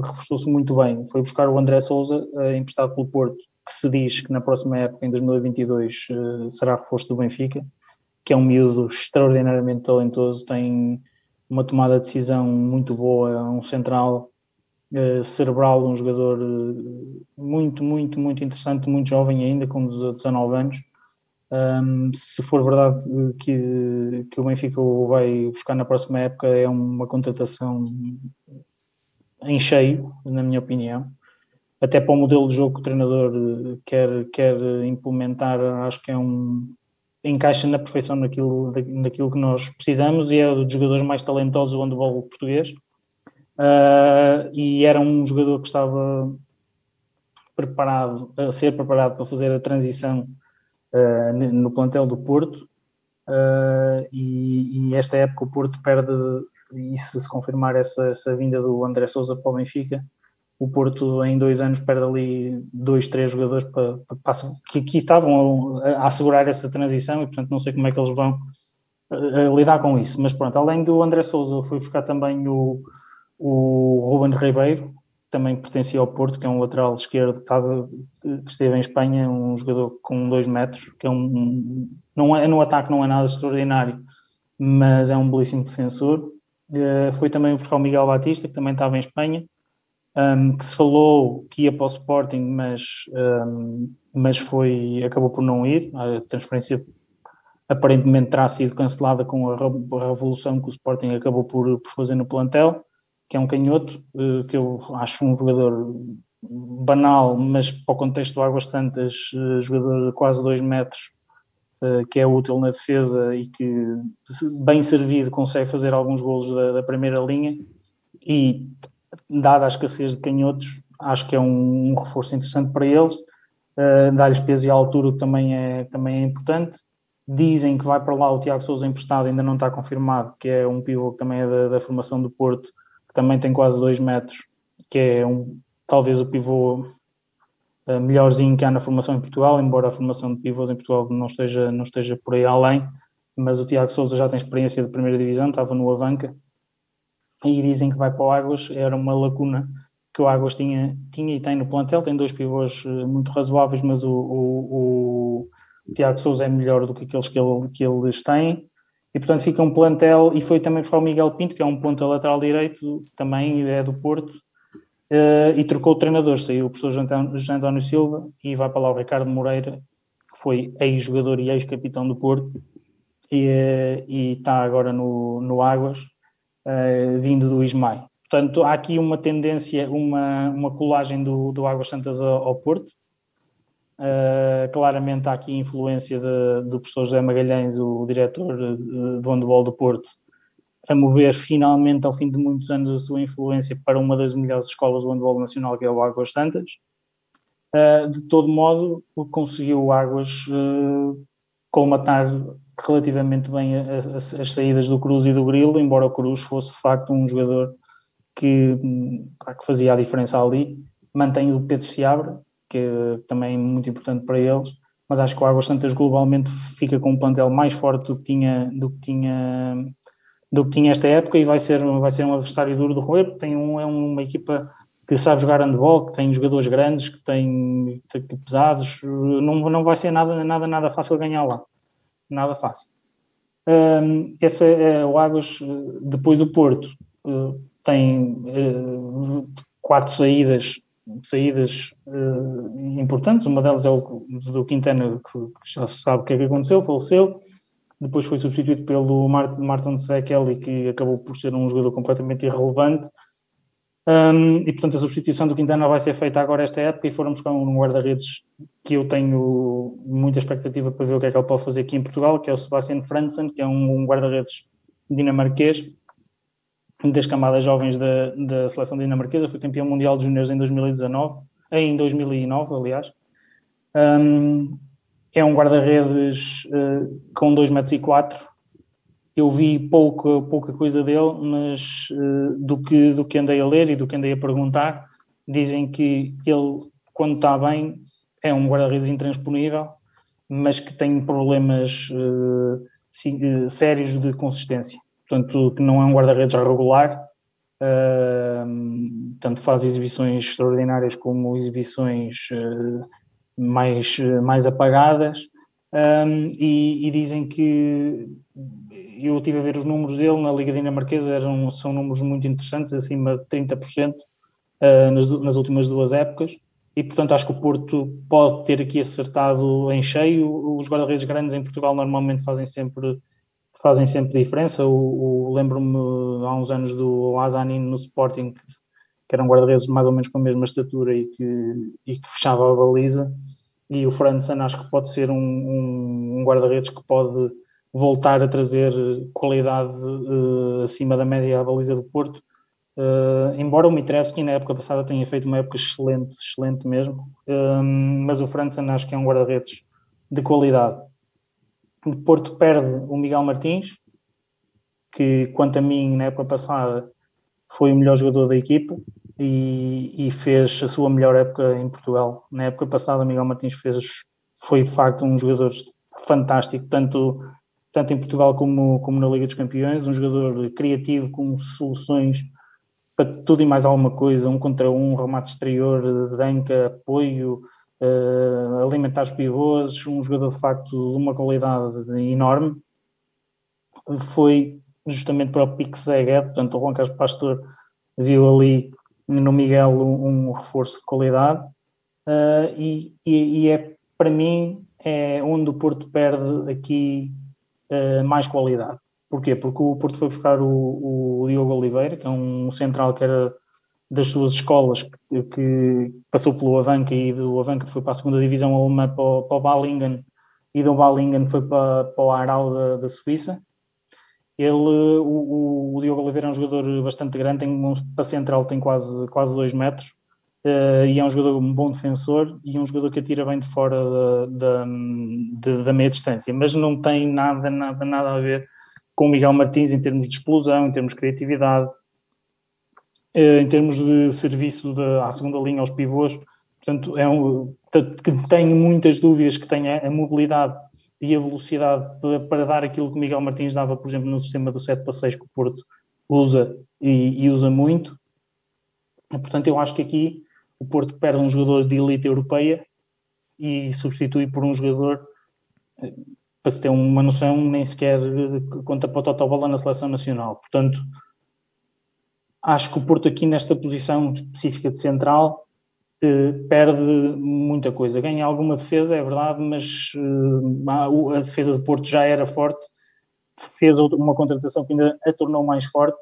reforçou muito bem. Foi buscar o André Souza, uh, emprestado pelo Porto, que se diz que na próxima época, em 2022, uh, eh, será reforço do Benfica. que é um miúdo extraordinariamente talentoso, tem uma tomada de decisão muito boa, um central uh, cerebral, um jogador uh, muito, muito, muito interessante, muito jovem ainda, com 19 anos. Um, se for verdade que, que o Benfica o vai buscar na próxima época, é uma contratação em cheio, na minha opinião. Até para o modelo de jogo que o treinador eh, quer, quer implementar, acho que é um, encaixa na perfeição naquilo, naquilo que nós precisamos e é um dos jogadores mais talentosos do handball português. Uh, e era um jogador que estava preparado, a ser preparado para fazer a transição uh, no plantel do Porto. Uh, e, e, esta época o Porto perde, e se se confirmar essa, essa vinda do André Souza para o Benfica, o Porto em dois anos perde ali dois, três jogadores para, para, que, que estavam a, a, assegurar essa transição e portanto não sei como é que eles vão uh, lidar com isso. Mas pronto, além do André Souza, fui buscar também o, o Ruben Ribeiro, que também pertencia ao Porto, que é um lateral esquerdo que, estava, que esteve em Espanha, um jogador com dois metros, que é um, não é, no ataque não é nada extraordinário, mas é um belíssimo defensor. Uh, foi também buscar o Miguel Batista, que também estava em Espanha, um, que se falou que ia para o Sporting, mas, um, mas foi, acabou por não ir. A transferência aparentemente terá sido cancelada com a, revolução que o Sporting acabou por, por fazer no plantel, que é um canhoto, uh, que eu acho um jogador banal, mas para o contexto do Águas Santas, uh, jogador de quase 2 metros, uh, que é útil na defesa e que, bem servido, consegue fazer alguns golos da, da primeira linha. E dada a escassez de canhotos, acho que é um, um reforço interessante para eles. Uh, Dar-lhes peso e altura, também é, também é importante. Dizem que vai para lá o Tiago Souza emprestado, ainda não está confirmado, que é um pivô que também é da, da formação do Porto, que também tem quase 2 metros, que é um, talvez o pivô uh, melhorzinho que há na formação em Portugal, embora a formação de pivôs em Portugal não esteja, não esteja por aí além, mas o Tiago Souza já tem experiência de primeira divisão, estava no Avanca, e dizem que vai para o Águas, era uma lacuna que o Águas tinha, tinha e tem no plantel, tem dois pivôs eh, muito razoáveis, mas o, o, o Tiago Souza é melhor do que aqueles que, ele, que eles têm, e portanto fica um plantel, e foi também buscar o Miguel Pinto, que é um ponta lateral direito, também é do Porto, uh, e trocou o treinador, saiu o professor José António Silva, e vai para lá o Ricardo Moreira, que foi ex-jogador e ex-capitão do Porto, e, uh, e está agora no, no Águas, uh, vindo do Ismael. Portanto, há aqui uma tendência, uma, uma colagem do, do Águas Santas ao, ao Porto. Uh, claramente há aqui influência de, do professor José Magalhães, o, diretor do handball do Porto, a mover finalmente, ao fim de muitos anos, a sua influência para uma das melhores escolas do handball nacional, que é o Águas Santas. Uh, de todo modo, conseguiu o Águas uh, colmatar relativamente bem as, as saídas do Cruz e do Grilo, embora o Cruz fosse de facto um jogador que, que fazia a diferença ali. Mantém o Pedro Seabra, que é também muito importante para eles, mas acho que o Águas Santas globalmente fica com um plantel mais forte do que tinha, do que tinha, do que tinha esta época e vai ser, vai ser um adversário duro de roer, tem um, é uma equipa que sabe jogar handball, que tem jogadores grandes, que tem pesados, não, não vai ser nada, nada, nada fácil ganhar lá nada fácil. Um, esse é o Águas, depois o Porto uh, tem uh, quatro saídas, saídas importantes, uma delas é o do Quintana, que, já se sabe o que é que aconteceu, faleceu, depois foi substituído pelo Martin Zekelli, que acabou por ser um jogador completamente irrelevante, um, e portanto a substituição do Quintana vai ser feita agora esta época e foram buscar um guarda-redes que eu tenho muita expectativa para ver o que é que ele pode fazer aqui em Portugal, que é o Sebastian Franzen, que é um, um guarda-redes dinamarquês, das camadas jovens da, da seleção dinamarquesa, foi campeão mundial de juniores em 2019, em 2009, aliás. Um, é um guarda-redes uh, com 2,4 metros e quatro, eu vi pouca, pouca coisa dele, mas uh, do, que, do que andei a ler e do que andei a perguntar, dizem que ele, quando está bem, é um guarda-redes intransponível, mas que tem problemas uh, sérios de consistência. Portanto, que não é um guarda-redes regular, uh, tanto faz exibições extraordinárias como exibições mais, mais apagadas, um, e, e, dizem que eu estive a ver os números dele na Liga Dinamarquesa, eram, são números muito interessantes, acima de 30% uh, nas, nas últimas duas épocas e portanto acho que o Porto pode ter aqui acertado em cheio. Os guarda-redes grandes em Portugal normalmente fazem sempre fazem sempre diferença. O, o Lembro-me há uns anos do Azanin no Sporting, que, que era um guarda-redes mais ou menos com a mesma estatura e que, e que fechava a baliza. E o Franzen acho que pode ser um, um, um guarda-redes que pode voltar a trazer qualidade uh, acima da média à baliza do Porto Uh, embora o Mitrevski na época passada tenha feito uma época excelente, excelente mesmo, uh, mas o Franzen acho que é um guarda-redes de qualidade. O Porto perde o Miguel Martins, que quanto a mim na época passada foi o melhor jogador da equipa e, e fez a sua melhor época em Portugal. Na época passada, Miguel Martins fez, foi de facto um jogador fantástico, tanto, tanto em Portugal como, como na Liga dos Campeões, um jogador criativo com soluções para tudo e mais alguma coisa, um contra um, remate exterior, danca, apoio, uh, alimentar os pivôs, um jogador de facto de uma qualidade enorme. Foi justamente para o Pique Zeguet, portanto o Juan Carlos Pastor viu ali no Miguel um, um reforço de qualidade uh, e, e, e, é para mim é onde o Porto perde aqui uh, mais qualidade. Porquê? Porque o Porto foi buscar o, o Diogo Oliveira, que é um central que era das suas escolas, que, que passou pelo Avanca e do Avanca foi para a segunda divisão alemã para o, para o Balingen e do Balingen foi para, para o Aral da, da Suíça. Ele, o, o, Diogo Oliveira é um jogador bastante grande, tem para central tem quase, quase dois metros uh, e é um jogador um bom defensor e um jogador que atira bem de fora da, da, da meia distância, mas não tem nada, nada, nada a ver com o Miguel Martins em termos de explosão, em termos de criatividade, eh, em termos de serviço de, à segunda linha aos pivôs. Portanto, é um, tenho muitas dúvidas que tenha a mobilidade e a velocidade para, para, dar aquilo que o Miguel Martins dava, por exemplo, no sistema do 7 para 6 que o Porto usa e, e usa muito. Portanto, eu acho que aqui o Porto perde um jogador de elite europeia e substitui por um jogador eh, para se ter uma noção, nem sequer conta para o total bola na seleção nacional. Portanto, acho que o Porto aqui nesta posição específica de central eh, perde muita coisa. Ganha alguma defesa, é verdade, mas eh, a defesa do Porto já era forte, fez uma contratação que ainda a tornou mais forte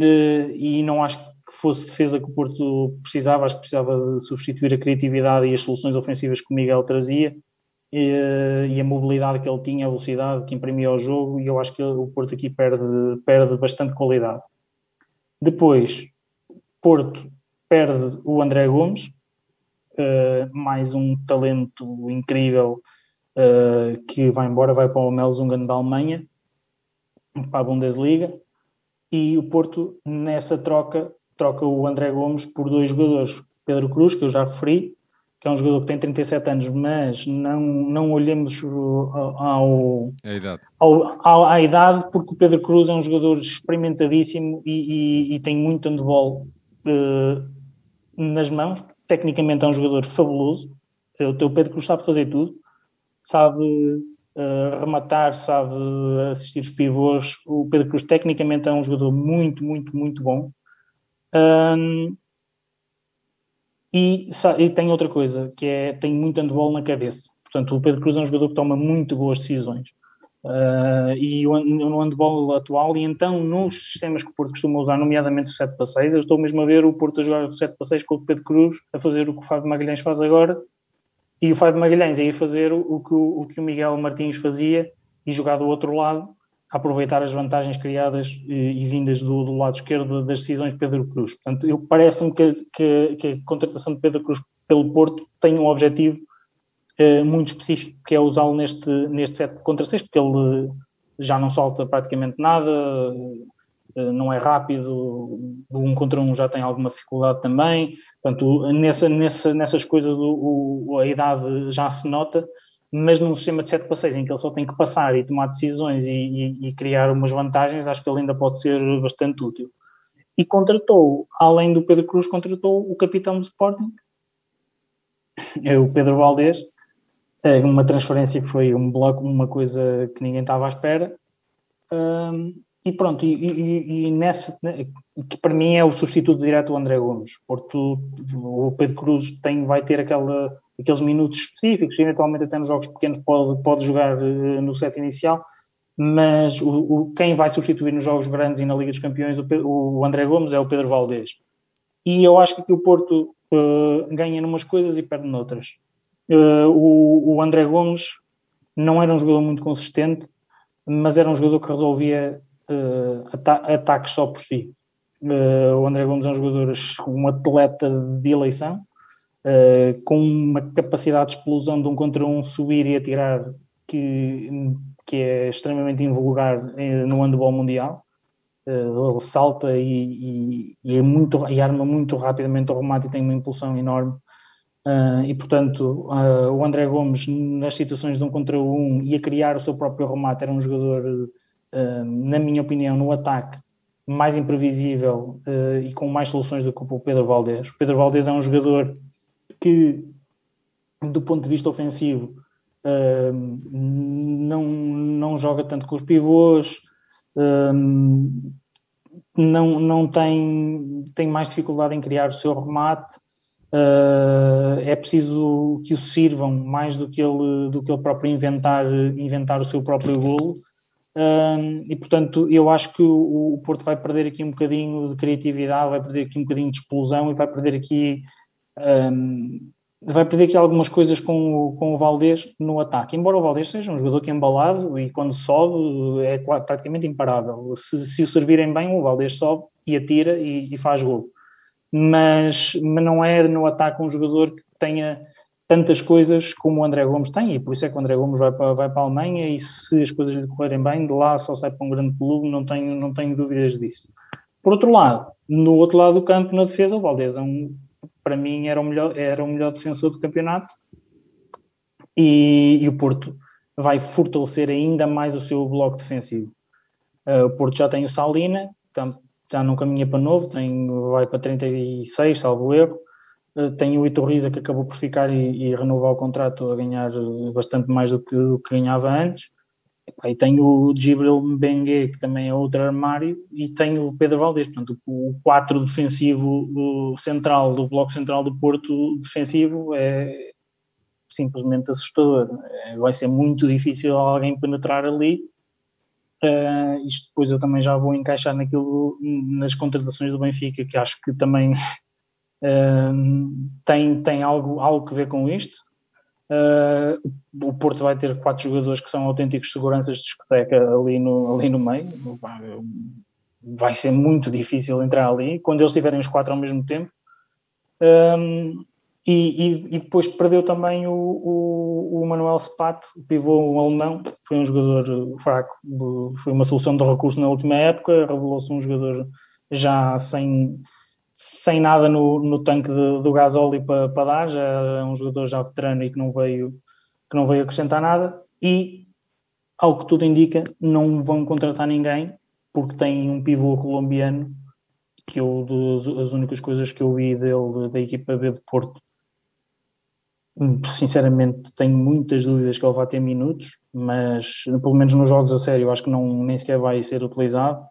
eh, e não acho que fosse defesa que o Porto precisava, acho que precisava substituir a criatividade e as soluções ofensivas que o Miguel trazia e, e, a mobilidade que ele tinha, a velocidade que imprimia ao jogo, e eu acho que o Porto aqui perde, perde bastante qualidade. Depois, Porto perde o André Gomes, uh, mais um talento incrível uh, que vai embora, vai para o Melzungen da Alemanha, para a Bundesliga, e o Porto nessa troca troca o André Gomes por dois jogadores, Pedro Cruz, que eu já referi, que é um jogador que tem 37 anos, mas não, não olhemos ao, a idade. Ao, ao, à idade, porque o Pedro Cruz é um jogador experimentadíssimo e, e, e tem muito handball uh, nas mãos. Tecnicamente é um jogador fabuloso. O teu Pedro Cruz sabe fazer tudo, sabe uh, rematar, sabe assistir os pivôs. O Pedro Cruz tecnicamente é um jogador muito, muito, muito bom. Um, e, e, tem outra coisa, que é tem muito handball na cabeça. Portanto, o Pedro Cruz é um jogador que toma muito boas decisões. Uh, e no handball atual, e então nos sistemas que o Porto costuma usar, nomeadamente o 7 para 6, eu estou mesmo a ver o Porto a jogar o 7 para 6 com o Pedro Cruz, a fazer o que o Fábio Magalhães faz agora, e o Fábio Magalhães a ir fazer o, o, que, o, o que o Miguel Martins fazia e jogar do outro lado, aproveitar as vantagens criadas e, e vindas do, do, lado esquerdo das decisões de Pedro Cruz. Portanto, parece-me que, que, que, a contratação de Pedro Cruz pelo Porto tem um objetivo eh, muito específico, que é usá-lo neste, neste set contra 6, porque ele já não solta praticamente nada, eh, não é rápido, o um contra um já tem alguma dificuldade também. Portanto, nessa, nessa, nessas coisas o, o, a idade já se nota mas num sistema de 7 para 6 em que ele só tem que passar e tomar decisões e, e, e, criar umas vantagens, acho que ele ainda pode ser bastante útil. E contratou, além do Pedro Cruz, contratou o capitão do Sporting, é o Pedro Valdez, é uma transferência que foi um bloco, uma coisa que ninguém estava à espera. Um, e pronto, e, e, e, nessa, né, que para mim é o substituto direto do André Gomes. Porto, o Pedro Cruz tem, vai ter aquela, aqueles minutos específicos, eventualmente até nos jogos pequenos pode, pode jogar uh, no set inicial, mas o, o, quem vai substituir nos jogos grandes e na Liga dos Campeões, o, o André Gomes, é o Pedro Valdez. E eu acho que aqui o Porto uh, ganha numas coisas e perde noutras. Uh, o, o André Gomes não era um jogador muito consistente, mas era um jogador que resolvia uh, ata ataques só por si. Uh, o André Gomes é um jogador, um atleta de eleição, uh, com uma capacidade de explosão de um contra um, subir e atirar que, que é extremamente invulgar no handball mundial. ele salta e, e, e, é muito, e arma muito rapidamente o remate e tem uma impulsão enorme. Uh, e portanto, uh, o André Gomes, nas situações de um contra um e a criar o seu próprio remate, era um jogador na minha opinião, no ataque mais imprevisível uh, e com mais soluções do que o Pedro Valdez. O Pedro Valdez é um jogador que, do ponto de vista ofensivo, uh, não, não joga tanto com os pivôs, uh, não, não tem, tem mais dificuldade em criar o seu remate. é preciso que o sirvam mais do que ele, do que ele próprio inventar, inventar o seu próprio golo. E portanto, eu acho que o, o, Porto vai perder aqui um bocadinho de criatividade, vai perder aqui um bocadinho de explosão e vai perder aqui. Um, vai perder aqui algumas coisas com o, com o Valdés no ataque. Embora o Valdés seja um jogador que é embalado e quando sobe é praticamente imparável. Se, se o servirem bem, o Valdés sobe e atira e, e faz gol. Mas, mas não é no ataque um jogador que tenha tantas coisas como o André Gomes tem, e por isso é que o André Gomes vai para, vai para a Alemanha, e se as coisas lhe correrem bem, de lá só sai para um grande clube, não tenho, não tenho dúvidas disso. Por outro lado, no outro lado do campo, na defesa, o Valdez é um, para mim era o melhor, era o melhor defensor do campeonato, e, e o Porto vai fortalecer ainda mais o seu bloco defensivo. Uh, o Porto já tem o Salina, já não caminha para novo, tem, vai para 36, salvo erro, tem o Iturriza que acabou por ficar e, e, renovar o contrato a ganhar eh, bastante mais do que, do que ganhava antes. Aí tem o Gibril Mbengue, que também é outro armário, e tem o Pedro Valdez, portanto, o 4 defensivo central do bloco central do Porto defensivo é simplesmente assustador. É, vai ser muito difícil alguém penetrar ali. Uh, isto depois eu também já vou encaixar naquilo nas contratações do Benfica, que acho que também tem, tem algo, algo que ver com isto. Uh, o Porto vai ter quatro jogadores que são autênticos seguranças de discoteca ali no, ali no meio. Vai ser muito difícil entrar ali quando eles tiverem os quatro ao mesmo tempo. Um, e, e, e, depois perdeu também o, o, o Manuel Sepato, o pivô alemão, foi um jogador fraco, foi uma solução de recurso na última época, revelou-se um jogador já sem, sem nada no, no tanque de, do gasóleo para, para dar, já é um jogador já veterano e que não veio, que não veio acrescentar nada, e ao que tudo indica, não vão contratar ninguém, porque tem um pivô colombiano, que eu, as únicas coisas que eu vi dele, da equipa B de Porto, sinceramente tenho muitas dúvidas que ele vai ter minutos, mas pelo menos nos jogos a sério acho que não, nem sequer vai ser utilizado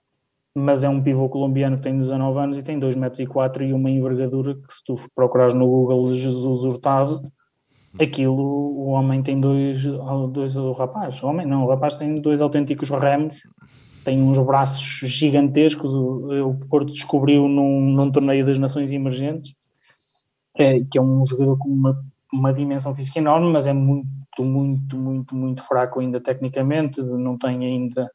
mas é um pivô colombiano que tem 19 anos e tem 2 metros e 4 e uma envergadura que se tu procurares no Google Jesus Hurtado, aquilo, o homem tem dois, dois o rapaz, o homem não, o rapaz tem dois autênticos remos, tem uns braços gigantescos, o, o Porto descobriu num, num torneio das nações emergentes, é, que é um jogador com uma, uma dimensão física enorme, mas é muito, muito, muito, muito fraco ainda tecnicamente, não tem ainda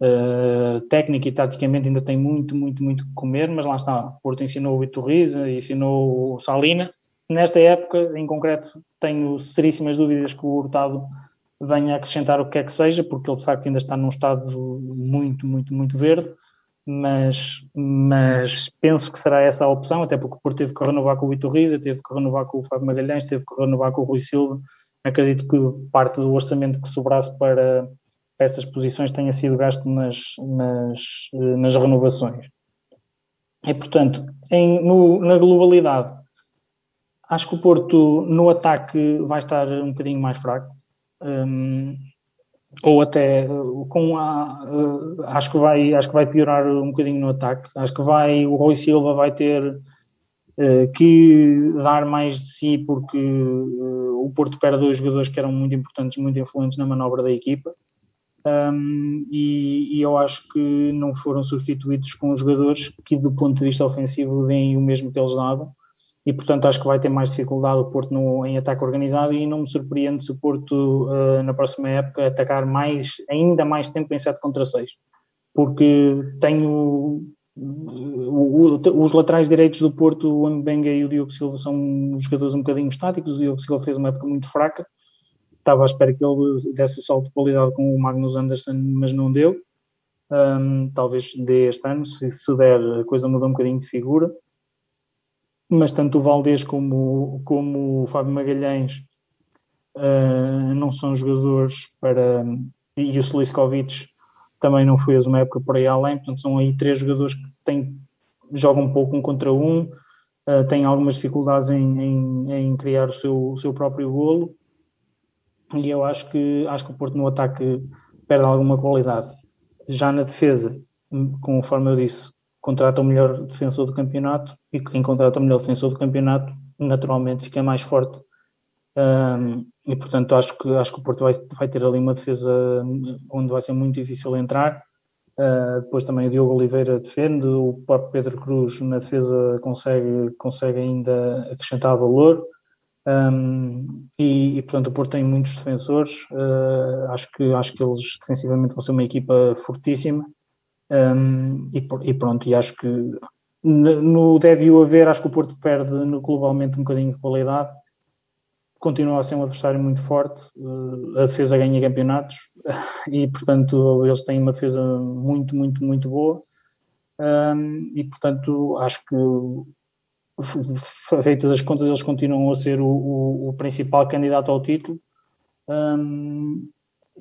Uh, técnica e taticamente ainda tem muito, muito, muito que comer, mas lá está. Porto ensinou o Iturriza, ensinou o Salina. Nesta época, em concreto, tenho seríssimas dúvidas que o Hurtado venha acrescentar o que quer que seja, porque ele de facto ainda está num estado muito, muito, muito verde. Mas, mas penso que será essa a opção, até porque o Porto teve que renovar com o Iturriza, teve que renovar com o Fábio Magalhães, teve que renovar com o Rui Silva. Acredito que parte do orçamento que sobrasse para, essas posições tenha sido gasto nas, nas, nas renovações. E, portanto, em, no, na globalidade, acho que o Porto no ataque vai estar um bocadinho mais fraco. Um, ou até com a, uh, acho que vai acho que vai piorar um bocadinho no ataque acho que vai o Rui Silva vai ter uh, que dar mais de si porque uh, o Porto perde dois jogadores que eram muito importantes muito influentes na manobra da equipa um, e, e, eu acho que não foram substituídos com jogadores que do ponto de vista ofensivo deem o mesmo que eles davam. E portanto acho que vai ter mais dificuldade o Porto no, em ataque organizado. E não me surpreende se o Porto uh, na próxima época atacar mais, ainda mais tempo em 7 contra 6 porque tenho os laterais direitos do Porto, o Mbenga e o Diogo Silva são jogadores um bocadinho estáticos, o Diogo Silva fez uma época muito fraca estava à espera que ele desse o salto de qualidade com o Magnus Anderson, mas não deu. Um, talvez dê este ano, se, se der a coisa muda um bocadinho de figura. Mas tanto o Valdez como, como o Fábio Magalhães uh, não são jogadores para. E o Sliskovic também não fez uma época por aí além, portanto são aí três jogadores que têm, jogam um pouco um contra um, uh, têm algumas dificuldades em, em, em, criar o seu, o seu próprio golo e eu acho que, acho que o Porto no ataque perde alguma qualidade. Já na defesa, conforme eu disse, contrata o melhor defensor do campeonato e quem contrata o melhor defensor do campeonato naturalmente fica mais forte. Um, e portanto acho que acho que o Porto vai, vai ter ali uma defesa onde vai ser muito difícil entrar. Uh, depois também o Diogo Oliveira defende o próprio Pedro Cruz na defesa consegue, consegue ainda acrescentar valor um, e, e, portanto o Porto tem muitos defensores. Uh, acho, que, acho que eles defensivamente vão ser uma equipa fortíssima. Um, e, e, pronto, e acho que no deve o haver, acho que o Porto perde no, globalmente um bocadinho de qualidade, continua a ser um adversário muito forte, uh, a defesa ganha campeonatos e portanto eles têm uma defesa muito, muito, muito boa. Um, e portanto acho que feitas as contas eles continuam a ser o, o, o principal candidato ao título um,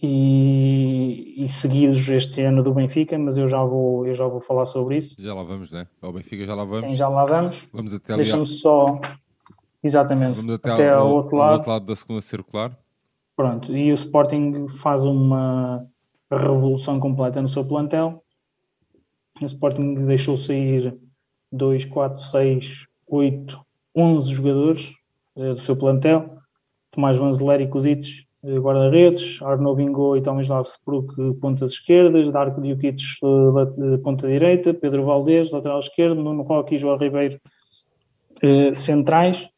e, e, seguidos este ano do Benfica, mas eu já vou, eu já vou falar sobre isso. Já lá vamos, né? Ao Benfica já lá vamos. Sim, já lá vamos. Vamos até ali. Deixa-me só. Exatamente. Vamos até, até ao, ao, outro lado. outro lado da segunda circular. Pronto, e o Sporting faz uma revolução completa no seu plantel. O Sporting deixou sair 2, 4, 6, 8, 11 jogadores uh, do seu plantel. Tomás Vanzeler e Kudic eh, guarda-redes, Arno Bingo e Tomislav Spruk, pontas esquerdas, Darko Djukic, eh, ponta direita, Pedro Valdez, lateral esquerdo, Nuno Roque e João Ribeiro, eh, centrais,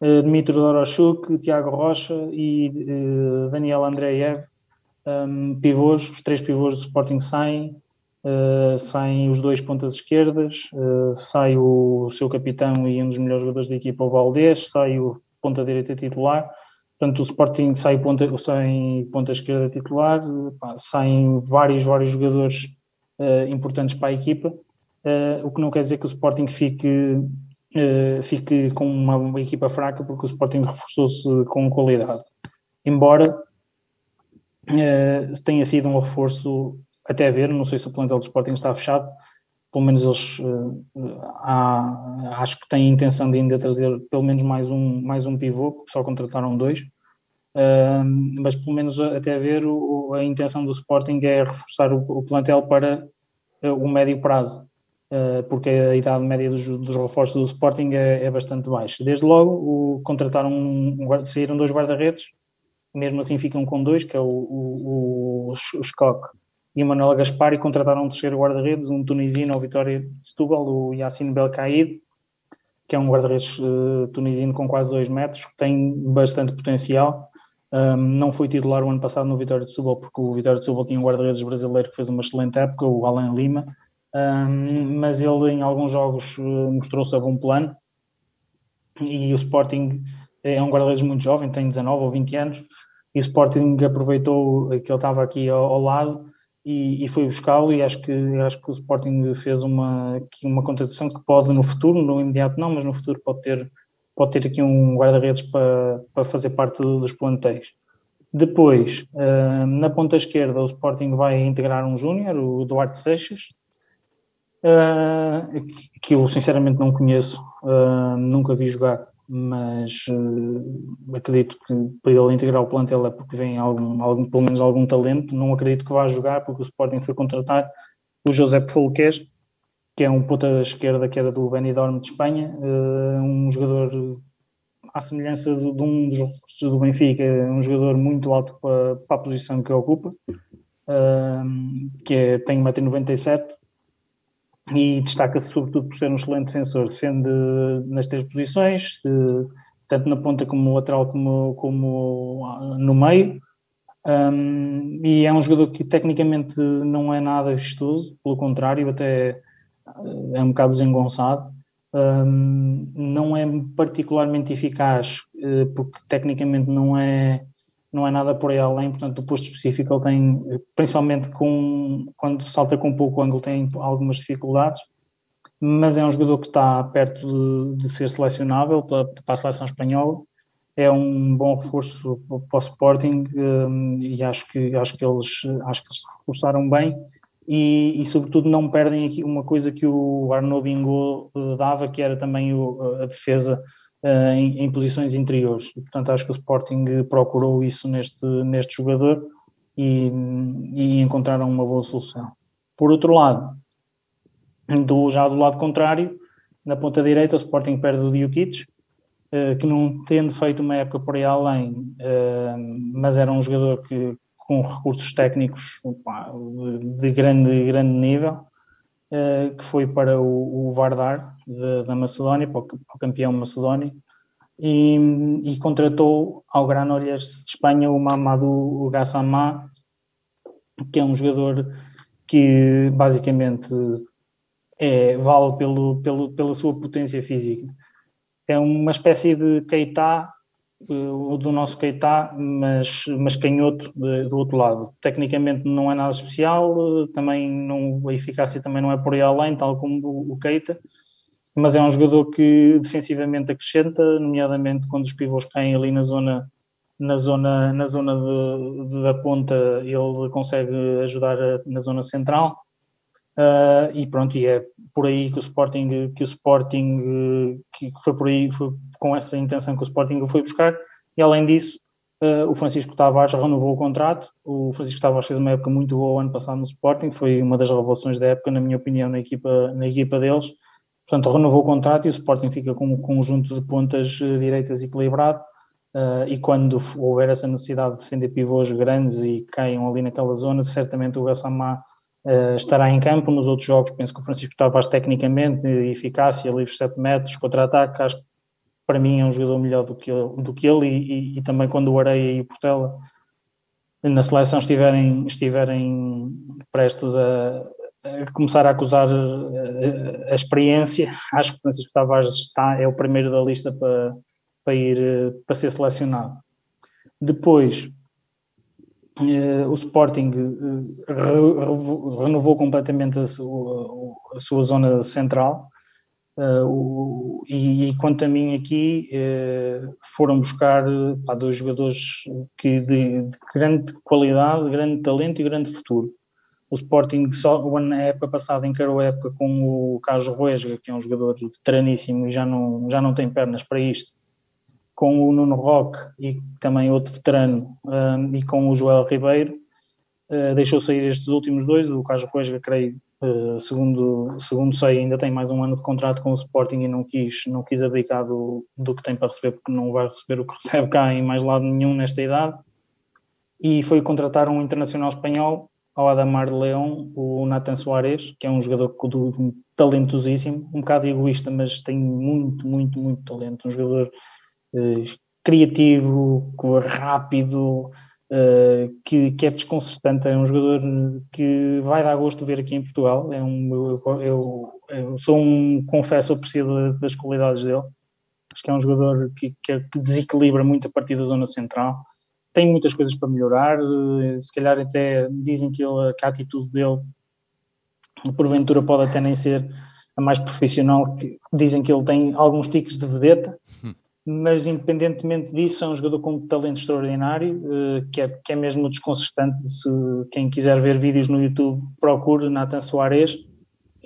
Dmitry Doroshuk, Tiago Rocha e Daniel Andreev, um, pivôs, os três pivôs do Sporting saem, uh, saem os dois pontas esquerdas, uh, sai o, o, seu capitão e um dos melhores jogadores da equipa, o Valdez, sai o ponta direita titular, Portanto, o Sporting sai ponta, sai ponta esquerda titular, pá, saem vários, vários jogadores uh, importantes para a equipa, uh, o que não quer dizer que o Sporting fique, uh, fique com uma, uma, equipa fraca, porque o Sporting reforçou-se com qualidade. Embora tenha sido um reforço até ver, não sei se o plantel do Sporting está fechado, pelo menos eles há, acho que têm a intenção de ainda trazer pelo menos mais um, mais um pivô, porque só contrataram dois. Mas pelo menos até ver o, a intenção do Sporting é reforçar o, o plantel para uh, o médio prazo, uh, porque a idade média dos, dos reforços do Sporting é, é, bastante baixa. Desde logo, o, contrataram um, saíram dois guarda-redes, mesmo assim ficam com dois, que é o, o, o, o e o Manuel Gaspar, e contrataram um terceiro guarda-redes, um tunisino ao Vitória de Setúbal, o Yassine Belkaid, que é um guarda-redes uh, tunisino com quase dois metros, que tem bastante potencial. Um, não foi titular o ano passado no Vitória de Setúbal, porque o Vitória de Setúbal tinha um guarda-redes brasileiro que fez uma excelente época, o Alan Lima, um, mas ele em alguns jogos uh, mostrou-se a bom plano. E o Sporting é um guarda-redes muito jovem, tem 19 ou 20 anos, e o Sporting aproveitou que ele estava aqui ao, ao lado e, e foi buscá-lo e acho que, acho que o Sporting fez uma, uma contratação que pode no futuro, no imediato não, mas no futuro pode ter pode ter aqui um guarda-redes para, para fazer parte dos plantéis. Depois, uh, na ponta esquerda, o Sporting vai integrar um júnior, o Duarte Seixas, uh, que eu sinceramente não conheço, uh, nunca vi jogar, mas uh, acredito que para ele integrar o plantel é porque vem algum, algum, pelo menos algum talento. Não acredito que vá jogar, porque o Sporting foi contratar o José Fulquez, que é um ponta esquerda que era do Benidorm de Espanha, uh, um jogador à semelhança de, de, um dos recursos do Benfica, um jogador muito alto para, para a posição que ocupa, uh, que é, tem 1,97m e destaca-se sobretudo por ser um excelente defensor, defende nas três posições, tanto na ponta como lateral como, como ah, no meio, um, e é um jogador que tecnicamente não é nada vistoso, pelo contrário, até é um bocado desengonçado. Um, não é particularmente eficaz, uh, porque tecnicamente não é, não é nada por aí além, portanto, o posto específico ele tem, principalmente com, quando salta com pouco ângulo, tem algumas dificuldades, mas é um jogador que está perto de, de ser selecionável para, para a seleção espanhola. É um bom reforço para o Sporting um, e acho que, acho, que eles, acho que eles se reforçaram bem e, e, sobretudo não perdem aqui uma coisa que o Arnaud Bingo uh, dava, que era também o, a defesa em, em, posições interiores. E, portanto, acho que o Sporting procurou isso neste, neste jogador e, e encontraram uma boa solução. Por outro lado, do, já do lado contrário, na ponta direita, o Sporting perde o Diokic, eh, que não tendo feito uma época por aí além, eh, mas era um jogador que com recursos técnicos de grande, grande nível, eh, que foi para o, Vardar da Macedónia, para o, campeão macedónio, e, e, contratou ao Granollers de Espanha o Mamadou Gassama, que é um jogador que basicamente é, vale pelo, pelo, pela sua potência física. É uma espécie de Keita, uh, do nosso Keita, mas, mas canhoto de, do outro lado. Tecnicamente não é nada especial, também não, a eficácia também não é por aí além, tal como o, o Keita, mas é um jogador que defensivamente acrescenta, nomeadamente quando os pivôs caem ali na zona na zona, na zona de, de, da ponta ele consegue ajudar a, na zona central Uh, e pronto, e é por aí que o Sporting, que o Sporting, que foi por aí, foi com essa intenção que o Sporting o foi buscar, e além disso, uh, o Francisco Tavares renovou o contrato, o Francisco Tavares fez uma época muito boa ano passado no Sporting, foi uma das revelações da época, na minha opinião, na equipa, na equipa deles, portanto renovou o contrato e o Sporting fica com um conjunto de pontas uh, direitas equilibrado, e quando houver essa necessidade de defender pivôs grandes e caiam ali naquela zona, certamente o Gassamá uh, estará em campo. Nos outros jogos, penso que o Francisco Tavares, tecnicamente, eficácia, livre 7 metros, contra-ataque, acho que para mim é um jogador melhor do que ele, do que ele e, e, e também quando o Areia e o Portela na seleção estiverem, estiverem prestes a, a começar a acusar a, a, experiência, acho que o Francisco Tavares está, é o primeiro da lista para, para ir para ser selecionado. Depois, Uh, o Sporting uh, re renovou completamente a sua, a sua zona central uh, o, e, e, quanto a mim aqui foram buscar pá, dois jogadores que de, de, grande qualidade, grande talento e grande futuro. O Sporting só na época passada encarou a época com o Carlos Ruesga, que é um jogador veteraníssimo e já não, já não tem pernas para isto com o Nuno Roque e também outro veterano um, e com o Joel Ribeiro, uh, deixou sair estes últimos dois, o Carlos Ruesga, creio, uh, segundo, segundo sei, ainda tem mais um ano de contrato com o Sporting e não quis, não quis abdicar do, do que tem para receber, porque não vai receber o que recebe cá em mais lado nenhum nesta idade, e foi contratar um internacional espanhol, ao Adamar de Leão, o Nathan Soares, que é um jogador talentosíssimo, um bocado egoísta, mas tem muito, muito, muito talento, um jogador criativo, rápido, uh, que, que, é desconcertante. É um jogador que vai dar gosto de ver aqui em Portugal. É um, eu, eu, eu sou um confesso apreciador das qualidades dele. Acho que é um jogador que, que, que, desequilibra muito a partir da zona central. Tem muitas coisas para melhorar. Eh, se calhar até dizem que, ele, que a atitude dele, porventura, pode até nem ser a mais profissional. Que dizem que ele tem alguns tiques de vedeta mas independentemente disso, é um jogador com um talento extraordinário, uh, que, é, que é mesmo desconcertante. Se quem quiser ver vídeos no YouTube, procure Nathan Soares.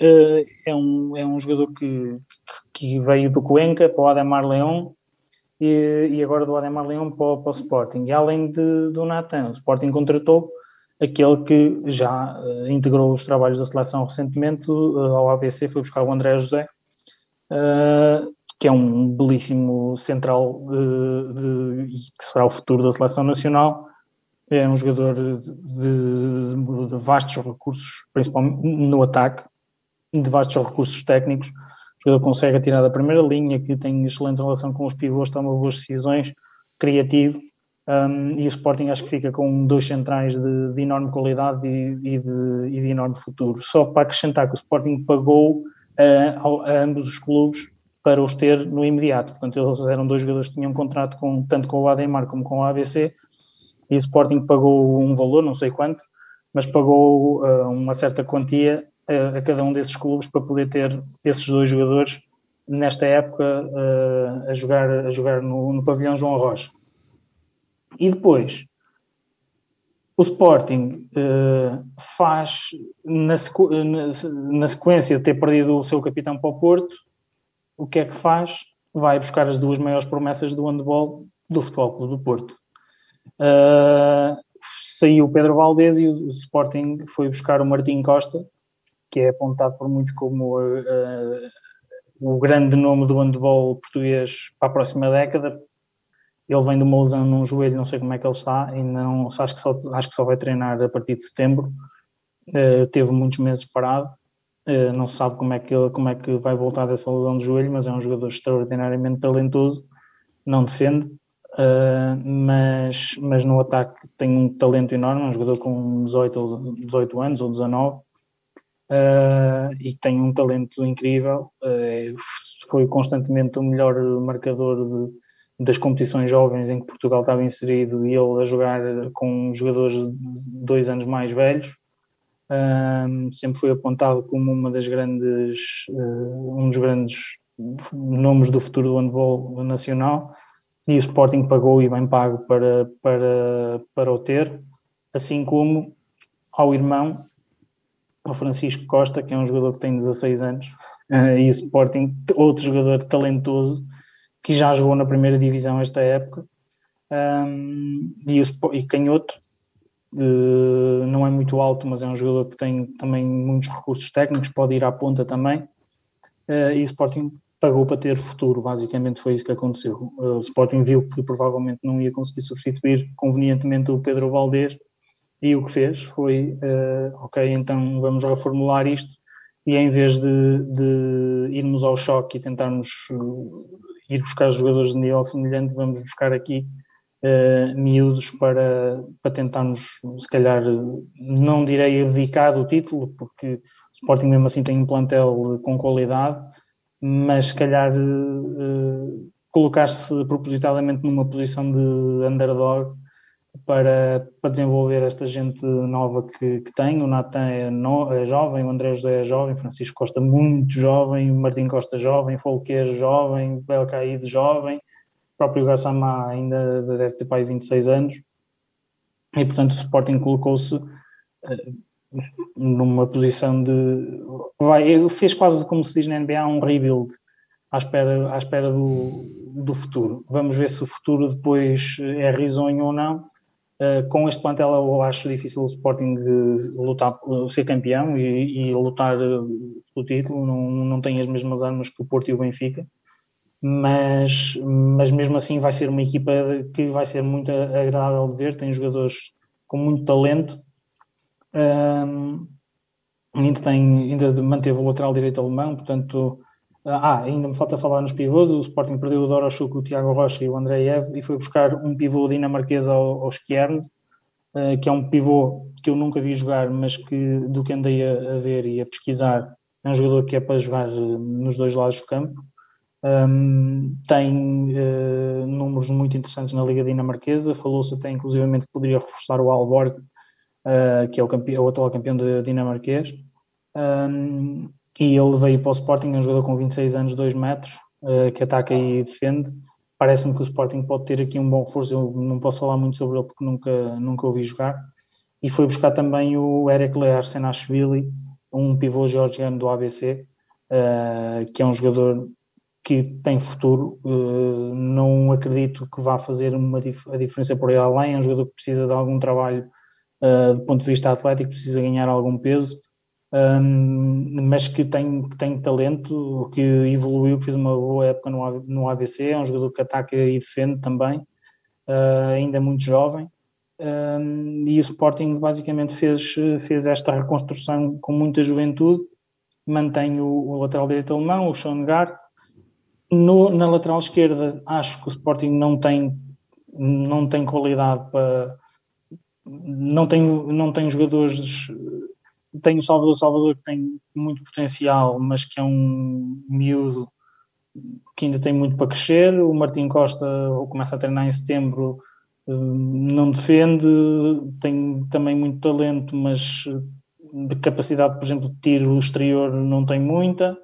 Uh, é, um, é um jogador que, que veio do Cuenca para o Ademar Leão e, e agora do Ademar Leão para, para, o Sporting. E além de, do Natan, o Sporting contratou aquele que já uh, integrou os trabalhos da seleção recentemente ao ABC, foi buscar o André José, que é um belíssimo central de, de, que será o futuro da seleção nacional. É um jogador de, de vastos recursos, principalmente no ataque, de vastos recursos técnicos. O jogador consegue atirar da primeira linha, que tem excelente relação com os pivôs, toma boas decisões, criativo. Um, e o Sporting acho que fica com dois centrais de, de enorme qualidade e, e, de, e, de, enorme futuro. Só para acrescentar que o Sporting pagou uh, a ambos os clubes para os ter no imediato. Portanto, eles eram dois jogadores que tinham um contrato com, tanto com o Ademar como com o ABC e o Sporting pagou um valor, não sei quanto, mas pagou uh, uma certa quantia uh, a cada um desses clubes para poder ter esses dois jogadores nesta época uh, a jogar, a jogar no, no pavilhão João Rocha. E depois, o Sporting faz, na, sequ na sequência de ter perdido o seu capitão para o Porto, o que é que faz? Vai buscar as duas maiores promessas do handball do Futebol Clube do Porto. Uh, saiu o Pedro Valdez e o, o, Sporting foi buscar o Martim Costa, que é apontado por muitos como uh, uh, o grande nome do handball português para a próxima década. Ele vem de uma lesão num joelho, não sei como é que ele está, e não, acho, que só, acho que só vai treinar a partir de setembro. teve muitos meses parado Uh, não se sabe como é, que ele, como é que vai voltar dessa lesão de joelho, mas é um jogador extraordinariamente talentoso, não defende, uh, mas, mas no ataque tem um talento enorme, é um jogador com 18, 18 anos ou 19, uh, eh, e tem um talento incrível, foi constantemente o melhor marcador de, das competições jovens em que Portugal estava inserido e ele a jogar com jogadores dois anos mais velhos, um, sempre foi apontado como uma das grandes, uh, um dos grandes nomes do futuro do handball nacional e o Sporting pagou e bem pago para, para, para o ter, assim como ao irmão, ao Francisco Costa, que é um jogador que tem 16 anos, uh, e o Sporting, outro jogador talentoso, que já jogou na primeira divisão esta época, um, e, o, e canhoto, não é muito alto, mas é um jogador que tem também muitos recursos técnicos, pode ir à ponta também. Uh, e o Sporting pagou para ter futuro, basicamente foi isso que aconteceu. Uh, o Sporting viu que provavelmente não ia conseguir substituir convenientemente o Pedro Valdez e o que fez foi: ok, então vamos reformular isto. E em vez de, de irmos ao choque e tentarmos ir buscar jogadores de nível semelhante, vamos buscar aqui uh, miúdos para, para tentarmos, se calhar, não direi dedicar o título, porque o Sporting mesmo assim tem um plantel com qualidade, mas se calhar uh, colocar-se propositadamente numa posição de underdog para, para desenvolver esta gente nova que, que tem. O Natan é, no, é, jovem, o André José é jovem, Francisco Costa muito jovem, o Martim Costa jovem, Folqueiro jovem, Belcaíde jovem próprio Gassama ainda deve ter pai 26 anos e portanto o Sporting colocou-se uh, numa posição de vai, fez quase como se diz na NBA um rebuild à espera, à espera do, do futuro. Vamos ver se o futuro depois é risonho ou não. Uh, com este plantel eu acho difícil o Sporting lutar, ser campeão e, e lutar pelo título, não, não tem as mesmas armas que o Porto e o Benfica mas, mas mesmo assim vai ser uma equipa que vai ser muito agradável de ver, tem jogadores com muito talento. Um, ainda, tem, ainda manteve o lateral direito alemão, portanto, ah, ainda me falta falar nos pivôs. O Sporting perdeu o Dorochuk, o Tiago Rocha e o Andreev e foi buscar um pivô dinamarquês ao, ao uh, que é um pivô que eu nunca vi jogar, mas que do que andei a, a ver e a pesquisar, é um jogador que é para jogar nos dois lados do campo. Um, tem uh, números muito interessantes na Liga Dinamarquesa. Falou-se até, inclusivamente, que poderia reforçar o Alborg, uh, que é o, campeão, o, atual campeão dinamarquês. Um, e ele veio para o Sporting, é um jogador com 26 anos, 2 metros, uh, que ataca e defende. Parece-me que o Sporting pode ter aqui um bom reforço. Eu não posso falar muito sobre ele porque nunca, nunca ouvi jogar. E foi buscar também o Eric Lear Senashvili, um pivô georgiano do ABC, que é um jogador que tem futuro. Uh, não acredito que vá fazer uma a diferença por aí além. É um jogador que precisa de algum trabalho uh, do ponto de vista atlético, precisa ganhar algum peso, um, mas que tem, que tem talento, que evoluiu, que fez uma boa época no, no ABC. É um jogador que ataca e defende também, uh, ainda muito jovem. Um, e o Sporting basicamente fez, fez esta reconstrução com muita juventude. Mantém o, o lateral direito alemão, o Sean Gart, no, na lateral esquerda, acho que o Sporting não tem, não tem qualidade para. Não tem, não tem jogadores. Tem o Salvador Salvador que tem muito potencial, mas que é um miúdo que ainda tem muito para crescer. O Martim Costa, ou começa a treinar em setembro, não defende, tem também muito talento, mas de capacidade, por exemplo, de tiro exterior não tem muita.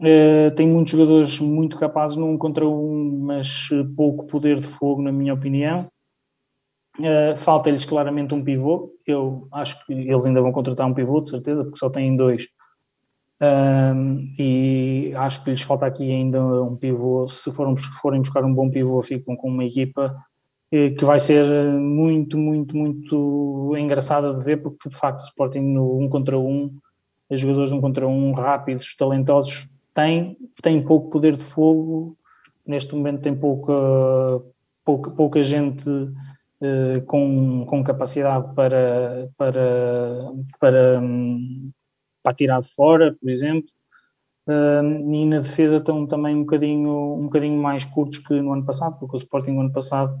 Uh, tem muitos jogadores muito capazes num contra um, mas pouco poder de fogo, na minha opinião. Uh, Falta-lhes claramente um pivô. Eu acho que eles ainda vão contratar um pivô, de certeza, porque só têm dois. E acho que lhes falta aqui ainda um pivô. Se forem, forem buscar um bom pivô, ficam com uma equipa que vai ser muito, muito, muito engraçada de ver, porque de facto o Sporting no um contra um, os jogadores de um contra um rápidos, talentosos, tem, tem pouco poder de fogo, neste momento tem pouca, pouca, pouca gente uh, com, com capacidade para, para, para, um, para tirar de fora, por exemplo. Uh, e na defesa estão também um bocadinho, um bocadinho mais curtos que no ano passado, porque o Sporting no ano passado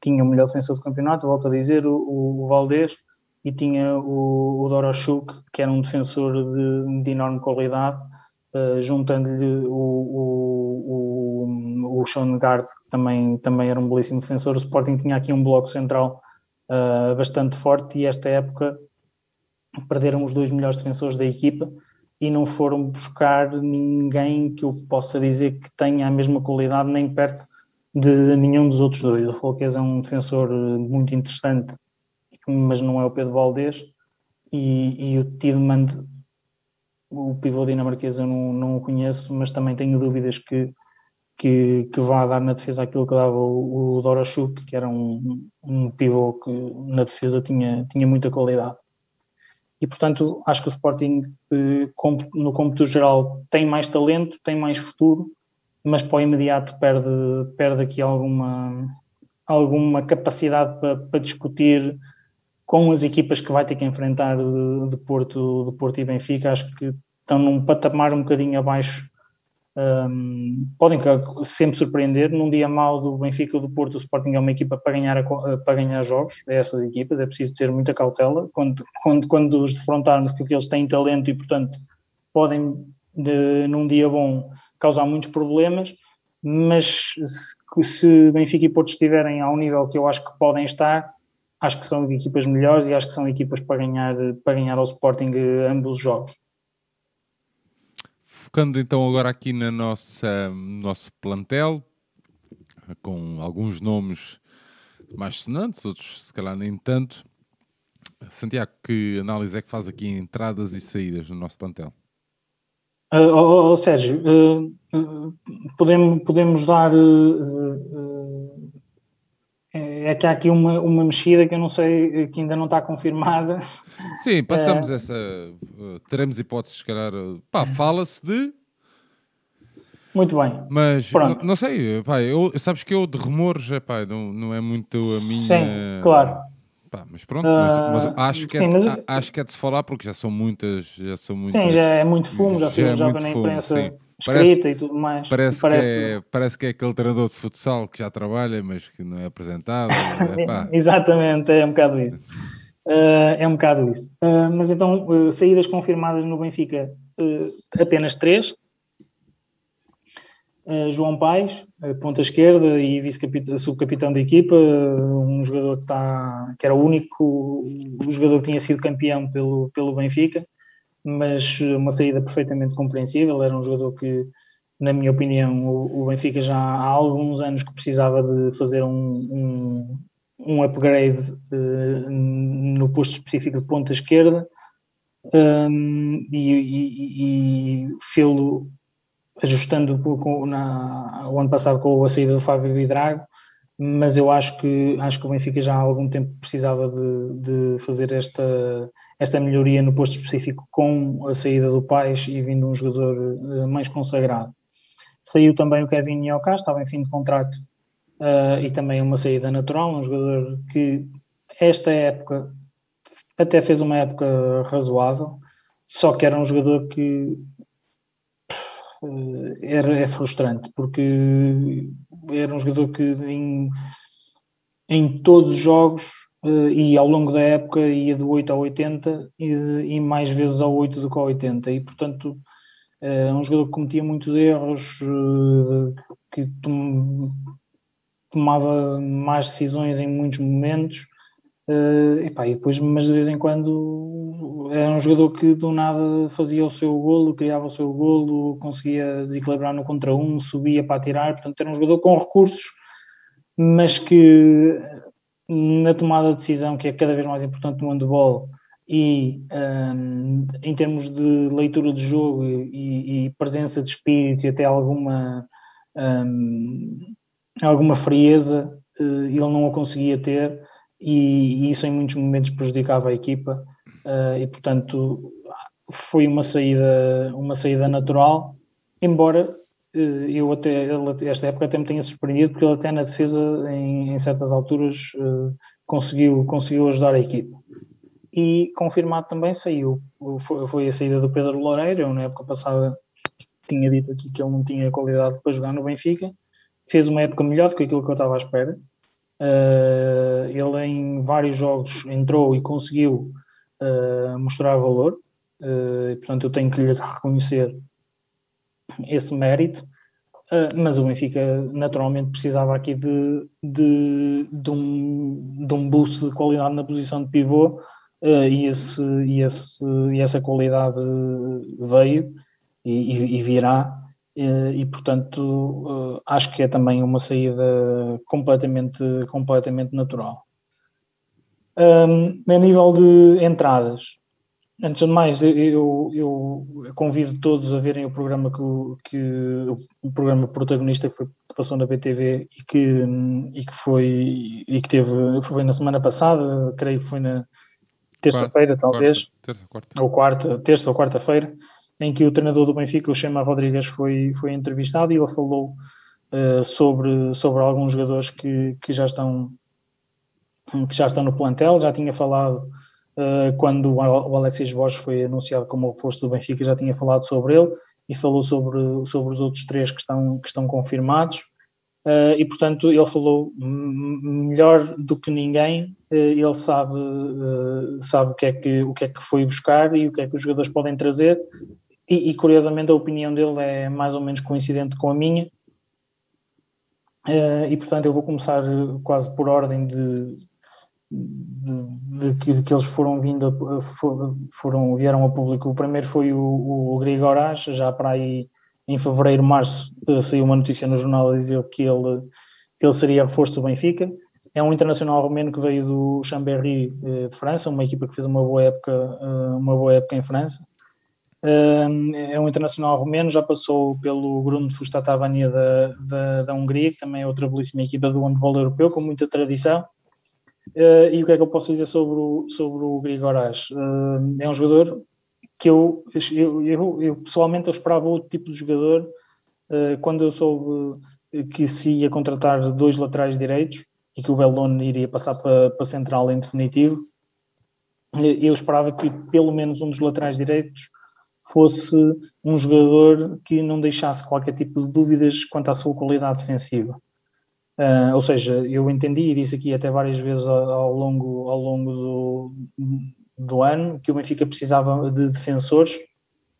tinha o melhor defensor do campeonato, volto a dizer, o, o, Valdez, e tinha o, o Dorochuk, que era um defensor de, de enorme qualidade, uh, juntando-lhe o, o, o, o Sean Gard, que também, também era um belíssimo defensor. O Sporting tinha aqui um bloco central uh, bastante forte e esta época perderam os dois melhores defensores da equipa e não foram buscar ninguém que eu possa dizer que tenha a mesma qualidade nem perto de nenhum dos outros dois. O Folquez é um defensor muito interessante, mas não é o Pedro Valdez e, e o Tidemand o pivô dinamarquês eu não, não o conheço, mas também tenho dúvidas que, que, que vá dar na defesa aquilo que dava o, o Dorochuk, que era um, um pivô que na defesa tinha, tinha muita qualidade. E portanto acho que o Sporting eh, no cômputo geral tem mais talento, tem mais futuro, mas para o imediato perde, perde aqui alguma, alguma capacidade para, para discutir com as equipas que vai ter que enfrentar de, de, Porto, de Porto e Benfica, acho que estão num patamar um bocadinho abaixo. Um, podem sempre surpreender. Num dia mau do Benfica ou do Porto, o Sporting é uma equipa para ganhar, para ganhar jogos. É essas equipas, é preciso ter muita cautela quando, quando, quando os defrontarmos, porque eles têm talento e, portanto, podem, de, num dia bom, causar muitos problemas. Mas se, se Benfica e Porto estiverem ao nível que eu acho que podem estar, acho que são equipas melhores e acho que são equipas para ganhar, para ganhar ao Sporting eh, ambos os jogos. Focando então agora aqui na nossa, no nosso plantel, com alguns nomes mais sonantes, outros se calhar nem tanto. Santiago, que análise é que faz aqui entradas e saídas no nosso plantel? Uh, oh, oh, Sérgio, uh, uh, podemos, podemos dar é que há aqui uma, uma mexida que eu não sei, que ainda não está confirmada. Sim, passamos é... essa. Uh, teremos hipóteses, se calhar. Uh, pá, fala-se de. Muito bem. Mas não, não, sei, pá, eu, sabes que eu de rumores pá, não, não é muito a minha. Sim, claro. Pá, mas pronto, mas, mas acho, que é sim, é de, mas... acho que é de se falar porque já são muitas. Já são muitas sim, já é muito fumo, já, já, já é na imprensa. Sim escrita parece, e tudo mais. Parece, parece... Que é, parece que é aquele treinador de futsal que já trabalha, mas que não é apresentado. É, Exatamente, é um bocado isso. Uh, é um bocado isso. Uh, mas então, uh, saídas confirmadas no Benfica, apenas três. João Paes, ponta esquerda e vice-subcapitão da equipa, um jogador que, está, que era o único o jogador que tinha sido campeão pelo, pelo Benfica mas uma saída perfeitamente compreensível. Era um jogador que, na minha opinião, o, Benfica já há alguns anos que precisava de fazer um, um, um upgrade uh, no posto específico de ponta esquerda um, e, e, e fê-lo ajustando na, o ano passado com a saída do Fábio Vidrago, mas eu acho que, acho que o Benfica já há algum tempo precisava de, de fazer esta, esta melhoria no posto específico com a saída do Pais e vindo um jogador uh, mais consagrado. Saiu também o Kevin Nyoka, estava em fim de contrato uh, e também uma saída natural, um jogador que esta época até fez uma época razoável, só que era um jogador que uh, era, é frustrante, porque era um jogador que em, em todos os jogos uh, e ao longo da época ia do 8 ao 80 e, e mais vezes ao 8 do que ao 80 e portanto é um jogador que cometia muitos erros, eh, que tomava más decisões em muitos momentos. Uh, epá, e depois, mas de vez em quando era um jogador que do nada fazia o seu golo, criava o seu golo, conseguia desequilibrar no contra um, subia para tirar, portanto era um jogador com recursos, mas que na tomada de decisão, que é cada vez mais importante no handball, e um, em termos de leitura de jogo e, e presença de espírito e até alguma, um, alguma frieza, uh, ele não a conseguia ter e, isso em muitos momentos prejudicava a equipa uh, e portanto foi uma saída, uma saída natural, embora uh, eu até, esta época até me tenha surpreendido porque ele até na defesa em, em certas alturas conseguiu, conseguiu ajudar a equipa. E confirmado também saiu, foi, a saída do Pedro Loureiro, eu na época passada tinha dito aqui que ele não tinha qualidade para jogar no Benfica, fez uma época melhor do que aquilo que eu estava à espera, uh, ele em vários jogos entrou e conseguiu uh, mostrar valor, uh, e, portanto eu tenho que lhe reconhecer esse mérito, mas o Benfica naturalmente precisava aqui de, de, de, um, de um boost de qualidade na posição de pivô, e, esse, e, esse, e essa qualidade veio e, e virá, e portanto uh, acho que é também uma saída completamente, completamente natural. Um, a nível de entradas, Antes de mais, eu, eu, convido todos a verem o programa que, que o programa protagonista que, foi, que passou na BTV e que, e que foi e que teve foi na semana passada, creio que foi na, terça-feira, talvez, quarta, terça, quarta. ou quarta, terça ou quarta-feira, em que o treinador do Benfica, o Chema Rodrigues, foi, foi entrevistado e ele falou uh, sobre, sobre alguns jogadores que, que, já estão, que já estão no plantel. Já tinha falado uh, quando o Alexis Borges foi anunciado como reforço do Benfica, já tinha falado sobre ele e falou sobre, sobre os outros três que estão, que estão confirmados. Uh, e portanto ele falou melhor do que ninguém, uh, ele sabe, uh, sabe o, que é que, o que é que foi buscar e o que é que os jogadores podem trazer, e, e curiosamente a opinião dele é mais ou menos coincidente com a minha, e portanto eu vou começar quase por ordem de, de, de que, que, eles foram vindo, a, foram, vieram a público. O primeiro foi o, o já para aí em fevereiro, março, eh, saiu uma notícia no jornal a dizer que ele, que ele seria reforço do Benfica. É um internacional romeno que veio do Chambéry eh, de França, uma equipa que fez uma boa época, uma boa época em França. É um internacional romeno, já passou pelo Grund Fustatavania da, da, da Hungria, que também é outra belíssima equipa do handball europeu, com muita tradição. e o que é que eu posso dizer sobre o, sobre o Grigorás? é um jogador que eu, eu, eu, eu, pessoalmente eu esperava outro tipo de jogador uh, quando eu soube que se ia contratar dois laterais direitos e que o Bellone iria passar para, para central em definitivo, eu esperava que pelo menos um dos laterais direitos fosse um jogador que não deixasse qualquer tipo de dúvidas quanto à sua qualidade defensiva. Uh, ou seja, eu entendi e disse aqui até várias vezes ao, longo, ao longo do, do ano que o Benfica precisava de defensores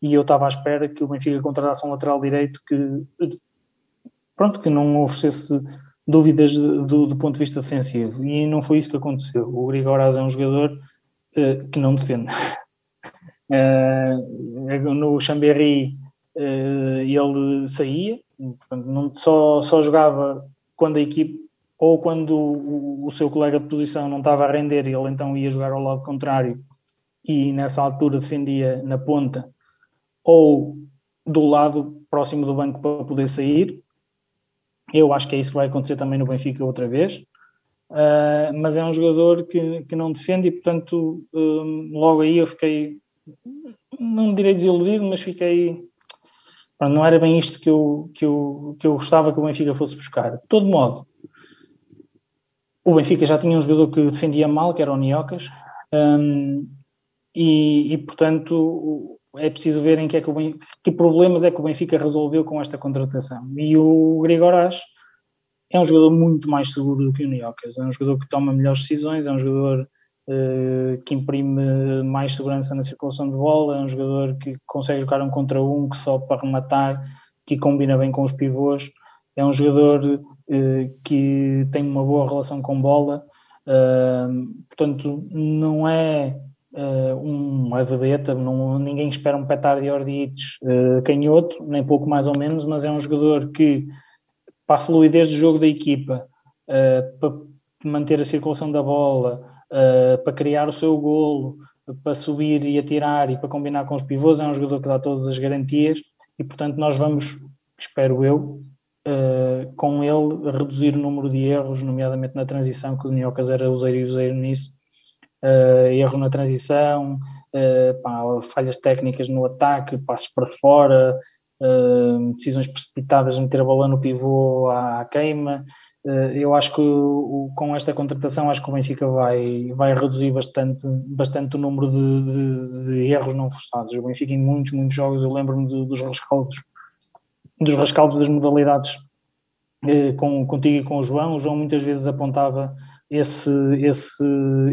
e eu estava à espera que o Benfica contratasse um lateral direito que pronto, que não oferecesse dúvidas do, do ponto de vista defensivo e não foi isso que aconteceu. O Grigoraz é um jogador uh, que não defende. Uh, no Chambéry uh, ele saía, portanto, não, só, só jogava quando a equipe ou quando o, o, seu colega de posição não estava a render ele então ia jogar ao lado contrário e nessa altura defendia na ponta ou do lado próximo do banco para poder sair. Eu acho que é isso que vai acontecer também no Benfica outra vez. Uh, mas é um jogador que, que não defende e, portanto, um, logo aí eu fiquei, não direi desiludido, mas fiquei. Não era bem isto que eu, que, eu, que eu gostava que o Benfica fosse buscar. De todo modo, o Benfica já tinha um jogador que defendia mal, que era o Niocas, um, e, e, portanto é preciso ver em que, é que, Benfica, que, problemas é que o Benfica resolveu com esta contratação. E o Grigoras é um jogador muito mais seguro do que o Niocas, é um jogador que toma melhores decisões, é um jogador que imprime mais segurança na circulação de bola, é um jogador que consegue jogar um contra um, que só para rematar, que combina bem com os pivôs, é um jogador uh, que tem uma boa relação com bola, portanto não é uh, uma vedeta, não, ninguém espera um petar de Ordites uh, canhoto, nem pouco mais ou menos, mas é um jogador que, para a fluidez do jogo da equipa, para manter a circulação da bola, uh, para criar o seu golo, para subir e atirar e para combinar com os pivôs, é um jogador que dá todas as garantias e, portanto, nós vamos, espero eu, Uh, com ele reduzir o número de erros, nomeadamente na transição, que o Niocas era useiro e useiro nisso, uh, na transição, uh, pá, falhas técnicas no ataque, passos para fora, decisões precipitadas meter a bola no pivô à, à queima. Eu acho que com esta contratação acho que o Benfica vai, vai reduzir bastante, bastante o número de, de, de erros não forçados. O Benfica em muitos, muitos jogos, eu lembro-me dos rescaldos dos rescaldos das modalidades com, contigo e com o João, o João muitas vezes apontava esse, esse,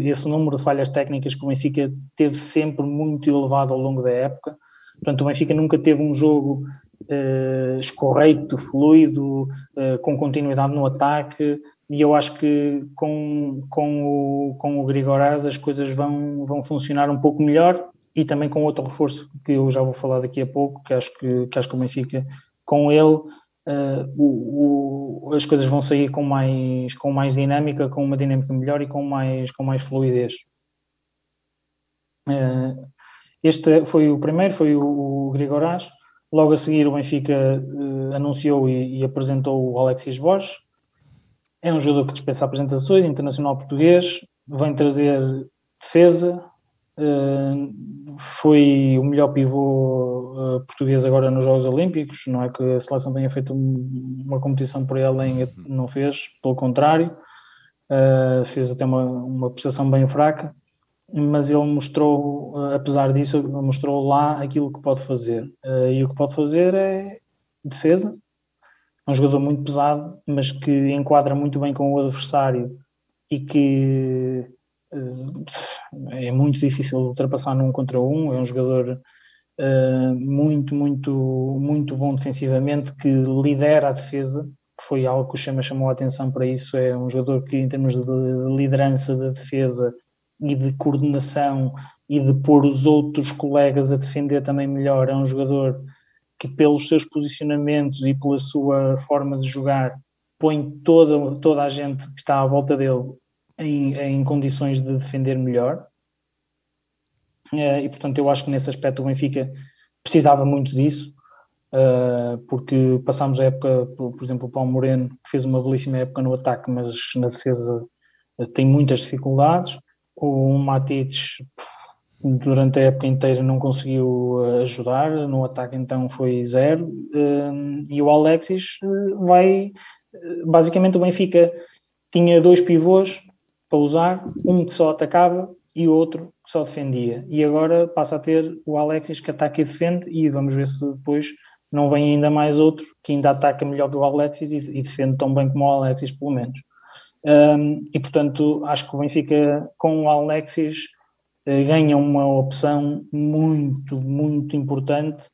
esse número de falhas técnicas que o Benfica teve sempre muito elevado ao longo da época. Portanto, o Benfica nunca teve um jogo uh, escorreito, fluido, uh, com continuidade no ataque, e eu acho que com, com o, com o Grigoraz as coisas vão, vão funcionar um pouco melhor e também com outro reforço que eu já vou falar daqui a pouco, que acho que, que, acho que o Benfica, com ele, uh, o, o, as coisas vão sair com mais, com mais dinâmica, com uma dinâmica melhor e com mais, com mais fluidez. Uh, este foi o primeiro, foi o, o Grigorás. Logo a seguir, o Benfica uh, anunciou e, e, apresentou o Alexis Borges. É um jogador que dispensa apresentações, internacional português, vem trazer defesa, foi o melhor pivô uh, português agora nos Jogos Olímpicos. Não é que a seleção tenha feito uma competição por ele, não fez, pelo contrário, uh, fez até uma, uma prestação bem fraca. Mas ele mostrou, uh, apesar disso, mostrou lá aquilo que pode fazer. e o que pode fazer é defesa. É um jogador muito pesado, mas que enquadra muito bem com o adversário e que é muito difícil ultrapassar num contra um. É um jogador muito, muito, muito bom defensivamente que lidera a defesa, que foi algo que o Chama chamou a atenção para isso. É um jogador que, em termos de liderança da defesa e de coordenação e de pôr os outros colegas a defender também melhor, é um jogador que, pelos seus posicionamentos e pela sua forma de jogar, põe toda, toda a gente que está à volta dele em, em condições de defender melhor. Uh, e portanto, eu acho que nesse aspecto o Benfica precisava muito disso, uh, porque passámos a época, por, exemplo, o Paulo Moreno, que fez uma belíssima época no ataque, mas na defesa uh, tem muitas dificuldades. O Matites, durante a época inteira, não conseguiu ajudar, no ataque então foi zero. e o Alexis vai. Basicamente, o Benfica tinha dois pivôs para usar, um que só atacava e outro que só defendia. E agora passa a ter o Alexis que ataca e defende, e vamos ver se depois não vem ainda mais outro que ainda ataca melhor que o Alexis e defende tão bem como o Alexis, pelo menos. Um, e portanto, acho que o Benfica com o Alexis uh, ganha uma opção muito, muito importante.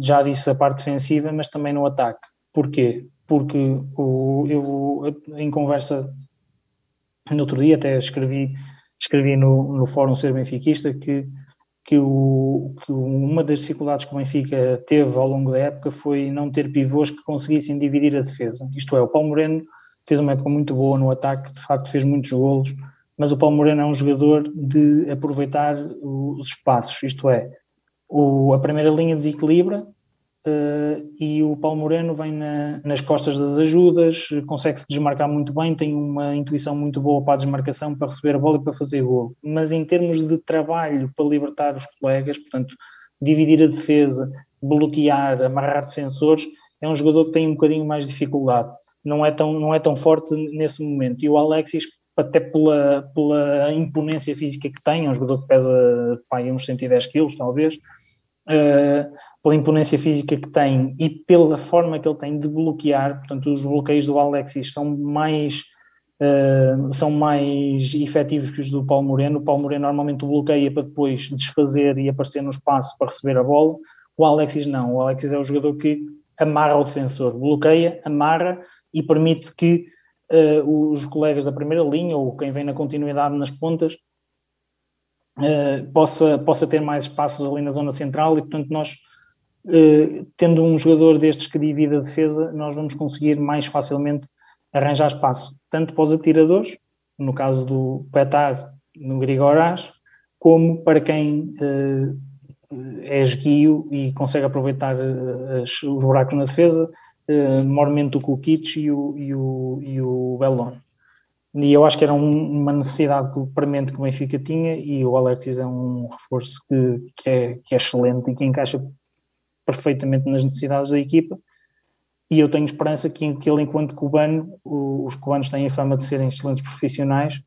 Já disse a parte defensiva, mas também no ataque. Porquê? Porque o, eu, em conversa no outro dia até escrevi, escrevi no, no Fórum Ser Benfiquista que, que, o, que uma das dificuldades que o Benfica teve ao longo da época foi não ter pivôs que conseguissem dividir a defesa. Isto é, o Paulo Moreno fez uma época muito boa no ataque, de facto fez muitos golos, mas o Paulo Moreno é um jogador de aproveitar os espaços, isto é, o, a primeira linha desequilibra, uh, e o Paulo Moreno vem na, nas costas das ajudas, consegue-se desmarcar muito bem, tem uma intuição muito boa para a desmarcação, para receber a bola e para fazer gol. Mas em termos de trabalho para libertar os colegas, portanto, dividir a defesa, bloquear, amarrar defensores, é um jogador que tem um bocadinho mais de dificuldade. Não é tão, não é tão forte nesse momento. E o Alexis, até pela, pela imponência física que tem, é um jogador que pesa pá, uns 110 quilos, talvez, uh, pela imponência física que tem e pela forma que ele tem de bloquear, portanto, os bloqueios do Alexis são mais uh, são mais efetivos que os do Paulo Moreno. O Paulo Moreno normalmente bloqueia para depois desfazer e aparecer no espaço para receber a bola. O Alexis não. O Alexis é o jogador que amarra o defensor, bloqueia, amarra e permite que uh, os colegas da primeira linha ou quem vem na continuidade nas pontas uh, possa, possa ter mais espaços ali na zona central e, portanto, nós, uh, tendo um jogador destes que divide a defesa, nós vamos conseguir mais facilmente arranjar espaço, tanto para os atiradores, no caso do Petar, no Grigorás, como para quem é esguio e consegue aproveitar as, os buracos na defesa, uh, normalmente o Kukic e o, e o, e o Bellon. E eu acho que era um, uma necessidade premente que o Benfica tinha e o Alexis é um reforço que, que, é, que é excelente e que encaixa perfeitamente nas necessidades da equipa. E eu tenho esperança que, que ele, enquanto cubano, os cubanos têm a fama de serem excelentes profissionais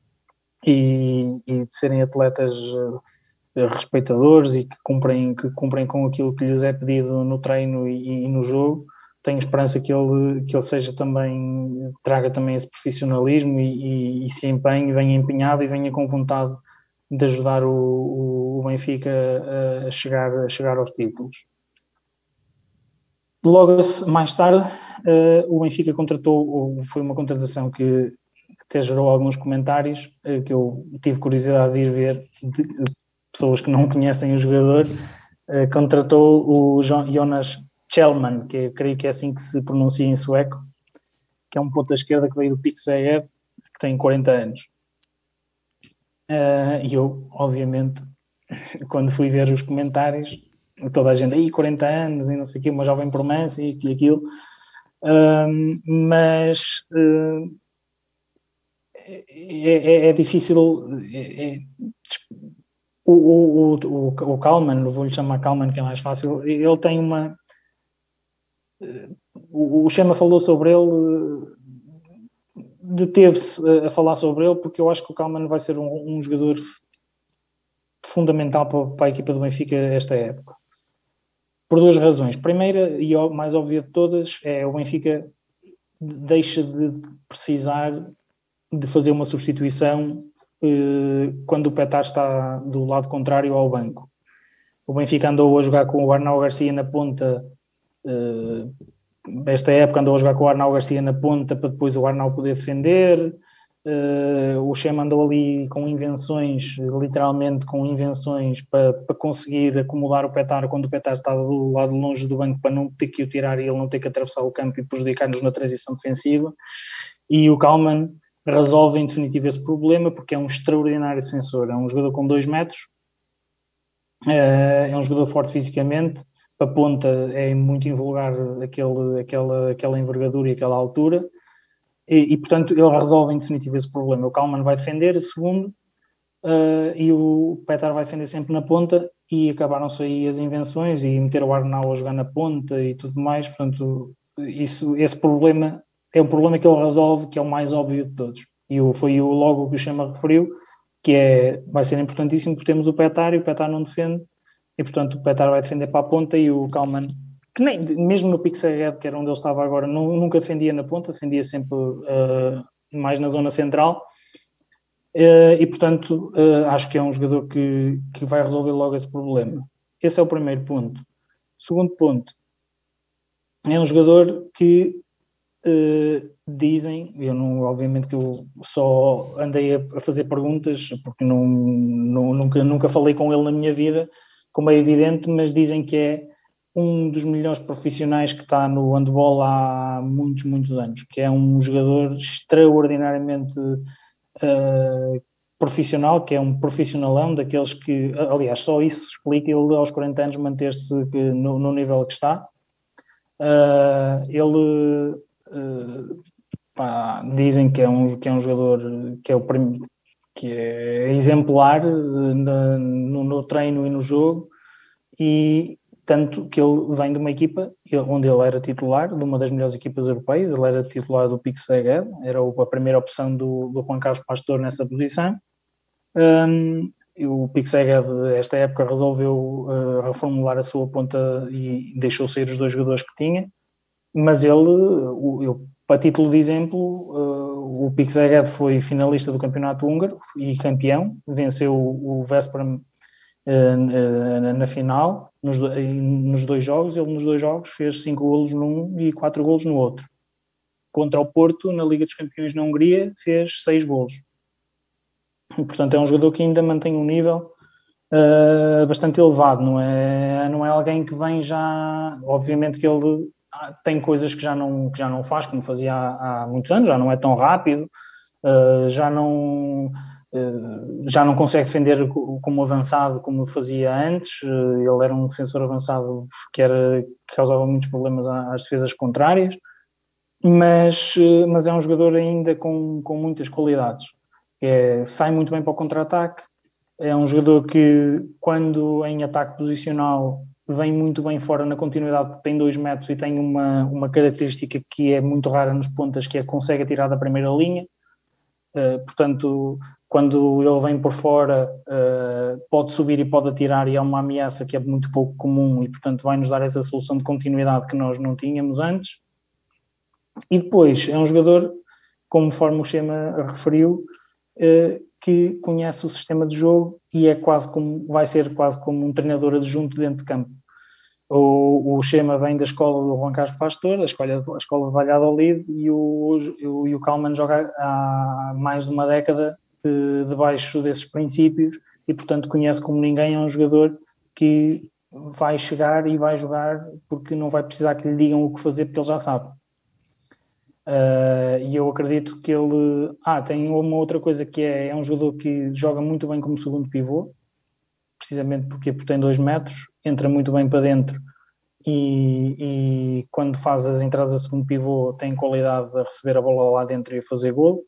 e, e de serem atletas uh, respeitadores e que cumprem, que cumprem com aquilo que lhes é pedido no treino e, e no jogo tenho esperança que ele, que ele seja também, traga também esse profissionalismo e, e, e se empenhe, venha empenhado e venha com vontade de ajudar o, o Benfica a, chegar, a chegar aos títulos. Logo mais tarde, uh, o Benfica contratou, foi uma contratação que até gerou alguns comentários, uh, que eu tive curiosidade de ir ver, de pessoas que não conhecem o jogador, uh, contratou o Jonas Chelman, que eu creio que é assim que se pronuncia em sueco, que é um ponto da esquerda que veio do Pixel, que tem 40 anos. Uh, e eu, obviamente, quando fui ver os comentários, toda a gente, aí 40 anos e não sei o quê, uma jovem promessa, isto e aquilo. Uh, mas uh, é, é, é, difícil. É, o, o, o, o Kalman, vou-lhe chamar Kalman, que é mais fácil, ele tem uma o Chama falou sobre ele, deteve-se a falar sobre ele, porque eu acho que o Kalman vai ser um, um jogador fundamental para, para, a equipa do Benfica esta época. Por duas razões. Primeira, e mais óbvia de todas, é o Benfica deixa de precisar de fazer uma substituição eh, quando o Petar está do lado contrário ao banco. O Benfica andou a jogar com o Arnau Garcia na ponta Uh, esta época andou a jogar com o Arnau Garcia na ponta para depois o Arnau poder defender. Uh, o Chema andou ali com invenções, literalmente com invenções para, para conseguir acomodar o Petar quando o Petar estava do lado longe do banco para não ter que o tirar e ele não ter que atravessar o campo e prejudicar-nos na transição defensiva. E o Kalman resolve em definitivo esse problema porque é um extraordinário defensor. É um jogador com dois metros, uh, é um jogador forte fisicamente, a ponta é muito invulgar aquele, aquela, aquela envergadura e aquela altura, e, e, portanto ele resolve em definitivo esse problema. O Kalman vai defender, segundo, uh, e o Petar vai defender sempre na ponta, e acabaram-se aí as invenções e meter o Arnau a jogar na ponta e tudo mais, portanto, isso, esse problema é o problema que ele resolve, que é o mais óbvio de todos. E foi o logo que o Chama referiu, que é, vai ser importantíssimo porque temos o Petar e o Petar não defende, e portanto o Petar vai defender para a ponta e o Kalman, que nem, mesmo no Pixel que era onde ele estava agora, não, nunca defendia na ponta, defendia sempre uh, mais na zona central. Uh, e portanto uh, acho que é um jogador que, que vai resolver logo esse problema. Esse é o primeiro ponto. Segundo ponto, é um jogador que Uh, dizem, eu não, obviamente que eu só andei a, a fazer perguntas porque não, não, nunca, nunca falei com ele na minha vida, como é evidente, mas dizem que é um dos melhores profissionais que está no handball há muitos, muitos anos, que é um jogador extraordinariamente uh, profissional, que é um profissionalão, daqueles que, aliás, só isso explica ele aos 40 anos manter-se no, no, nível que está. Uh, ele uh, pá, dizem que é, um, que é um jogador que é, o prim, que é exemplar na, no, no, treino e no jogo, e tanto que ele vem de uma equipa onde ele era titular, de uma das melhores equipas europeias, ele era titular do Pique era a primeira opção do, do Juan Carlos Pastor nessa posição. Um, o Pique Seged, esta época, resolveu uh, reformular a sua ponta e deixou sair os dois jogadores que tinha, mas ele, eu, para título de exemplo, uh, o Pique Seged foi finalista do campeonato húngaro e campeão, venceu o Vesperam uh, na final, nos, nos dois jogos, ele nos dois jogos fez cinco golos num e quatro golos no outro. Contra o Porto, na Liga dos Campeões na Hungria, fez seis golos. portanto, é um jogador que ainda mantém um nível uh, bastante elevado, não é, não é alguém que vem já. Obviamente que ele tem coisas que já não, que já não faz, como fazia há, há muitos anos, já não é tão rápido, uh, já não eh, já não consegue defender como avançado como fazia antes. Eh, ele era um defensor avançado que, era, que causava muitos problemas às defesas contrárias, mas, eh, mas é um jogador ainda com, com muitas qualidades. É, sai muito bem para o contra-ataque, é um jogador que, quando em ataque posicional, vem muito bem fora na continuidade, porque tem dois metros e tem uma, uma característica que é muito rara nos pontas, que é consegue atirar da primeira linha. Uh, portanto, quando ele vem por fora, uh, pode subir e pode atirar, e é uma ameaça que é muito pouco comum, e portanto vai-nos dar essa solução de continuidade que nós não tínhamos antes. E depois é um jogador, conforme o Schema referiu, uh, que conhece o sistema de jogo e é quase como, vai ser quase como um treinador adjunto dentro de campo. O, o Schema vem da escola do Juan Carlos Pastor, a escola, a escola de Valladolid, e o, o, e o Kalman joga há mais de uma década debaixo desses princípios e, portanto, conhece como ninguém. É um jogador que vai chegar e vai jogar porque não vai precisar que lhe digam o que fazer porque ele já sabe. Uh, e eu acredito que ele. Ah, tem uma outra coisa que é: é um jogador que joga muito bem como segundo pivô, precisamente porque, porque tem dois metros, entra muito bem para dentro e, e, quando faz as entradas a segundo pivô tem qualidade de receber a bola lá dentro e fazer gol.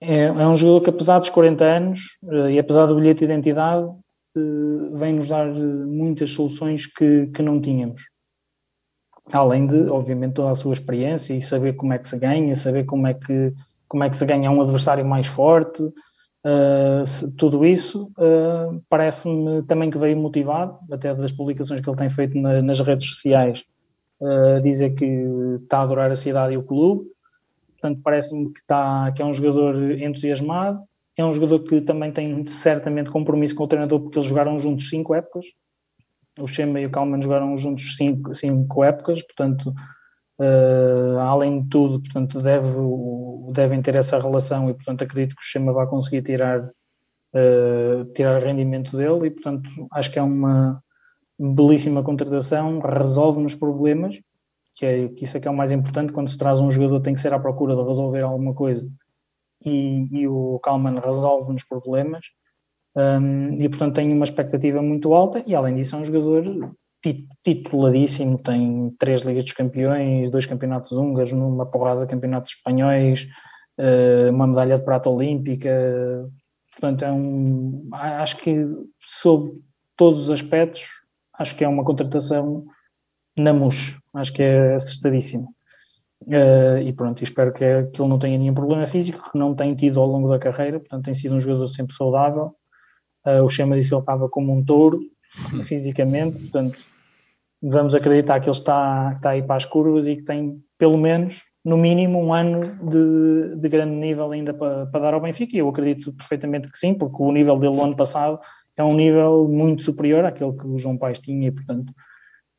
É, é um jogador que, apesar dos 40 anos uh, e apesar do bilhete de identidade, uh, vem-nos dar eh, muitas soluções que, que não tínhamos. Além de, obviamente, toda a sua experiência e saber como é que se ganha, saber como é que, como é que se ganha um adversário mais forte, uh, tudo isso parece-me também que veio motivado, até das publicações que ele tem feito na, nas redes sociais, dizer que está a adorar a cidade e o clube, portanto parece-me que, está, que é um jogador entusiasmado, é um jogador que também tem certamente compromisso com o treinador porque eles jogaram juntos cinco épocas, o Schema e o Kalman jogaram juntos cinco, cinco épocas, portanto uh, além de tudo, portanto deve, devem ter essa relação e portanto acredito que o Schema vai conseguir tirar uh, tirar rendimento dele e portanto acho que é uma belíssima contratação, resolve-nos problemas que, é, que isso é que é o mais importante, quando se traz um jogador tem que ser à procura de resolver alguma coisa e, e o Kalman resolve-nos problemas. Um, e portanto tem uma expectativa muito alta e além disso é um jogador tituladíssimo, tem três Ligas dos Campeões, dois campeonatos húngaros, numa porrada de campeonatos espanhóis, uh, uma medalha de prata olímpica, portanto é um, acho que sob todos os aspectos, acho que é uma contratação na MUS, acho que é assustadíssimo. Uh, e pronto, espero que, que, ele não tenha nenhum problema físico, que não tem tido ao longo da carreira, portanto tem sido um jogador sempre saudável. Uh, o Chema disse que ele estava como um touro fisicamente, portanto vamos acreditar que ele está, está aí para as curvas e que tem pelo menos, no mínimo, um ano de, de grande nível ainda para, para dar ao Benfica. E eu acredito perfeitamente que sim, porque o nível dele no ano passado é um nível muito superior àquele que o João Paes tinha e, portanto,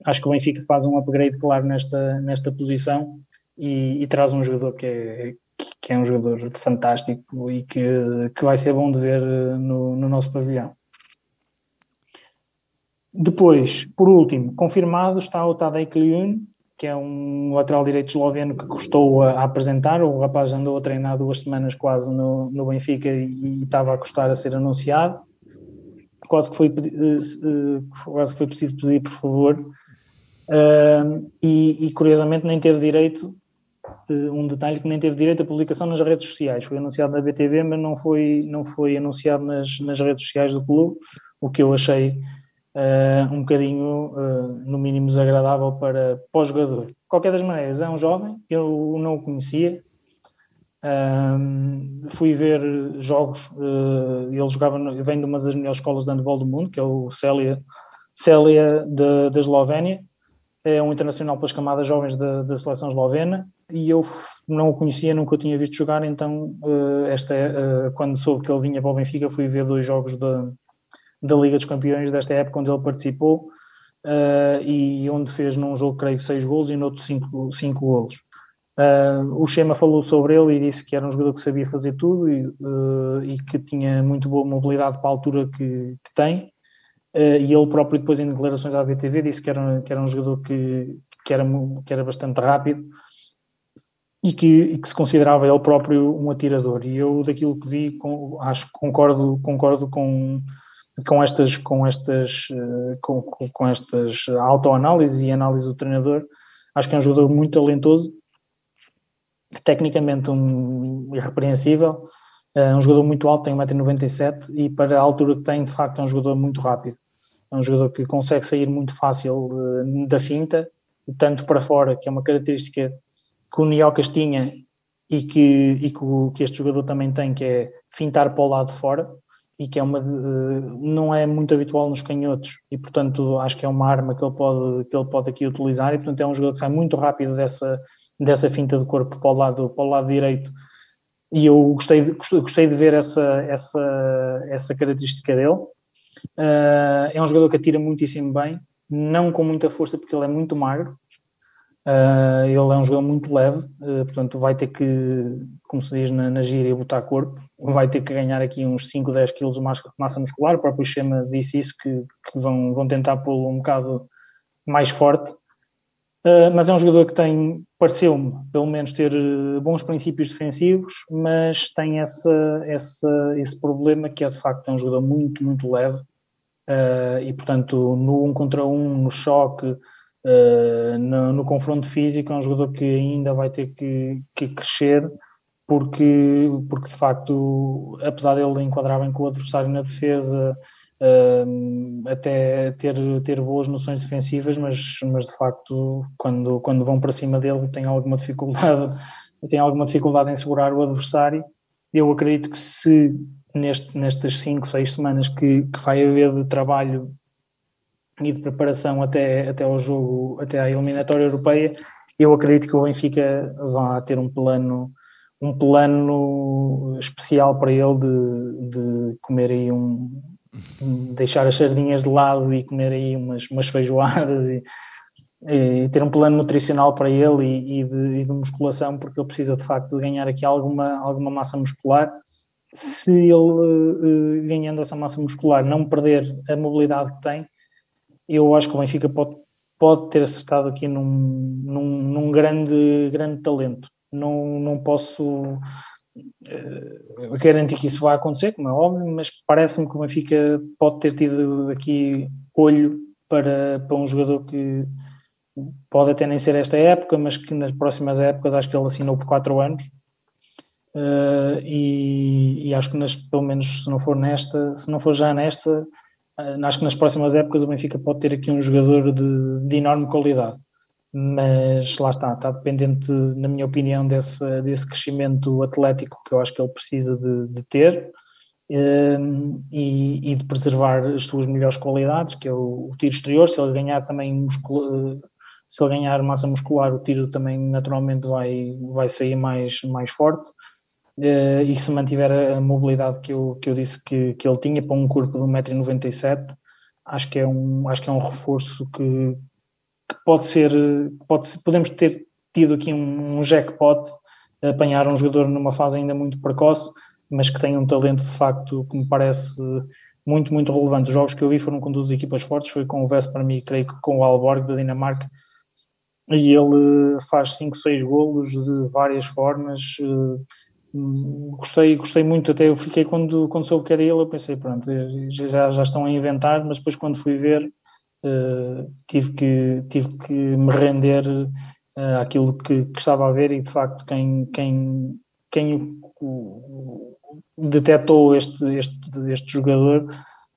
acho que o Benfica faz um upgrade claro nesta, nesta posição e, e traz um jogador que é, que é um jogador fantástico e que, que vai ser bom de ver eh, no, no nosso pavilhão. Depois, por último, confirmado está o Tadej Kliun, que é um lateral direito esloveno que custou a, apresentar. O rapaz andou a treinar duas semanas quase no, no Benfica e, e, estava a custar a ser anunciado. Quase que foi, uh, uh, quase que foi preciso pedir, por favor, e, e, curiosamente nem teve direito, uh, um detalhe que nem teve direito à publicação nas redes sociais. Foi anunciado na BTV, mas não foi, não foi anunciado nas, nas redes sociais do clube, o que eu achei uh, um bocadinho, no mínimo, desagradável para, para o jogador. De qualquer das maneiras, é um jovem, eu não o conhecia, um, fui ver jogos, uh, ele jogava, no, vem de uma das melhores escolas de handball do mundo, que é o Célia, Célia da Eslovénia, é um internacional pelas camadas jovens da, da, seleção eslovena, e eu não o conhecia, nunca o tinha visto jogar, então uh, esta, uh, quando soube que ele vinha para o Benfica, fui ver dois jogos da, da Liga dos Campeões desta época, onde ele participou, e onde fez num jogo, creio, seis golos e no outro cinco, cinco golos. Uh, o Chema falou sobre ele e disse que era um jogador que sabia fazer tudo e, uh, e que tinha muito boa mobilidade para a altura que, que tem. Uh, e ele próprio, depois em declarações à BTV, disse que era, que era um jogador que, que, era, que era bastante rápido e que, e que se considerava ele próprio um atirador. E eu, daquilo que vi, com, acho que concordo, concordo com, com estas, com estas, com, com estas autoanálises e análise do treinador. Acho que é um jogador muito talentoso tecnicamente um irrepreensível, é um jogador muito alto, tem 1,97m e para a altura que tem, de facto, é um jogador muito rápido. É um jogador que consegue sair muito fácil uh, da finta, tanto para fora, que é uma característica que o Niocas tinha e que, e que, que, este jogador também tem, que é fintar para o lado de fora e que é uma, uh, não é muito habitual nos canhotos e portanto acho que é uma arma que ele pode, que ele pode aqui utilizar e portanto é um jogador que sai muito rápido dessa, dessa finta do corpo para o lado, para o lado direito e eu gostei de, gostei de ver essa, essa, essa característica dele. Uh, é um jogador que atira muitíssimo bem, não com muita força porque ele é muito magro. Uh, ele é um jogador muito leve, uh, portanto vai ter que, como se diz na, na gíria, botar corpo, vai ter que ganhar aqui uns 5, 10 quilos de massa muscular, o próprio Chema disse isso, que, que vão, vão tentar pô-lo um bocado mais forte, Uh, mas é um jogador que tem, pareceu-me, pelo menos ter bons princípios defensivos, mas tem essa, essa, esse problema que é de facto é um jogador muito, muito leve. E portanto no um contra um, no choque, no, no, confronto físico é um jogador que ainda vai ter que, que crescer porque, porque de facto, apesar dele enquadrar bem com o adversário na defesa, uh, até ter, ter boas noções defensivas, mas, mas de facto, quando, quando vão para cima dele, tem alguma dificuldade, tem alguma dificuldade em segurar o adversário. Eu acredito que se neste, nestas 5, 6 semanas que, que vai haver de trabalho e de preparação até, até ao jogo, até à eliminatória europeia, eu acredito que o Benfica vai ter um plano um plano especial para ele de, de comer aí um, deixar as sardinhas de lado e comer aí umas, umas feijoadas e, e, ter um plano nutricional para ele e, e, de, e, de, musculação, porque ele precisa de facto de ganhar aqui alguma, alguma massa muscular. Se ele, uh, ganhando essa massa muscular, não perder a mobilidade que tem, eu acho que o Benfica pode, pode ter acertado aqui num, num, num grande, grande talento. Não, não posso uh, garantir que isso vai acontecer, como é óbvio, mas parece-me que o Benfica pode ter tido aqui olho para, para um jogador que pode até nem ser esta época, mas que nas próximas épocas acho que ele assinou por 4 anos. Uh, e, e, acho que nas, pelo menos se não for nesta, se não for já nesta, acho que nas próximas épocas o Benfica pode ter aqui um jogador de, de enorme qualidade mas lá está, está dependente, na minha opinião, desse, desse crescimento atlético que eu acho que ele precisa de, de ter um, e, e, de preservar as suas melhores qualidades, que é o, o tiro exterior, se ele ganhar também muscula, se ele ganhar massa muscular, o tiro também naturalmente vai, vai sair mais, mais forte. Uh, e se mantiver a mobilidade que eu, que eu disse que, que ele tinha para um corpo de 1,97m, acho que é um, acho que é um reforço que, que pode ser, pode ser, podemos ter tido aqui um, um jackpot, apanhar um jogador numa fase ainda muito precoce, mas que tem um talento de facto que me parece muito, muito relevante. Os jogos que eu vi foram com duas equipas fortes, foi com o Vesper e creio que com o Alborg da Dinamarca, e ele faz 5, 6 golos de várias formas. Gostei, gostei muito, até eu fiquei quando, quando soube que era ele, eu pensei, pronto, já, já estão a inventar, mas depois quando fui ver uh, tive, que, tive que me render uh, àquilo que, que, estava a ver e de facto quem, quem, quem o, o, detectou este, este, este jogador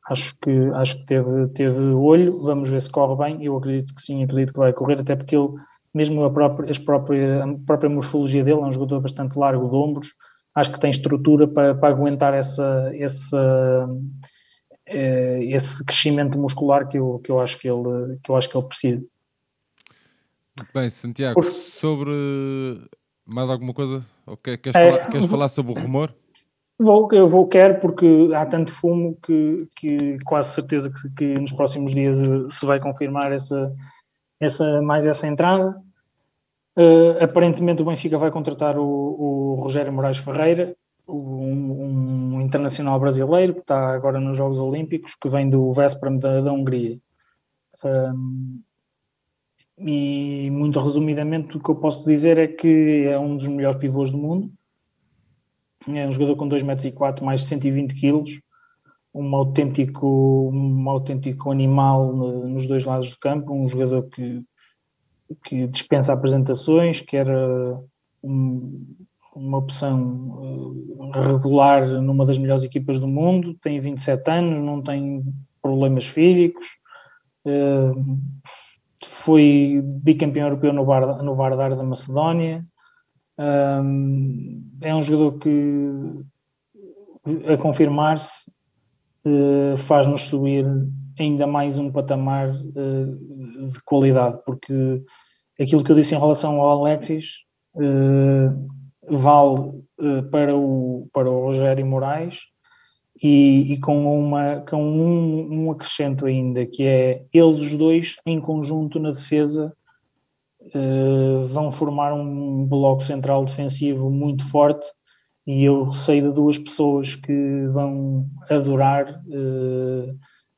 acho que, acho que teve, teve olho, vamos ver se corre bem, eu acredito que sim, acredito que vai correr, até porque ele, mesmo a própria, as própria, a própria morfologia dele, é um jogador bastante largo de ombros, acho que tem estrutura para, para aguentar essa, essa, eh, esse crescimento muscular que eu, que eu acho que ele, que eu acho que ele precisa. Bem, Santiago, Por... sobre mais alguma coisa? Ou queres, é, falar, queres falar sobre o rumor? Vou, eu vou, quero, porque há tanto fumo que, que quase certeza que, que, nos próximos dias se vai confirmar essa, essa, mais essa entrada. Uh, aparentemente o Benfica vai contratar o, o Rogério Moraes Ferreira, um, um, internacional brasileiro que está agora nos Jogos Olímpicos, que vem do Veszprem da, da Hungria. Um, e muito resumidamente o que eu posso dizer é que é um dos melhores pivôs do mundo. É um jogador com 2 metros e 4, mais de 120 quilos, um autêntico, um autêntico animal nos dois lados do campo, um jogador que que dispensa apresentações, que era um, uma opção uh, regular numa das melhores equipas do mundo, tem 27 anos, não tem problemas físicos, uh, foi bicampeão europeu no, no Vardar da Macedónia, um, é um jogador que, a confirmar-se, faz-nos subir ainda mais um patamar uh, de qualidade, porque aquilo que eu disse em relação ao Alexis uh, vale uh, para, o, para o Rogério Moraes e, e com, uma, com um, um, acrescento ainda, que é eles os dois em conjunto na defesa vão formar um bloco central defensivo muito forte e eu sei de duas pessoas que vão adorar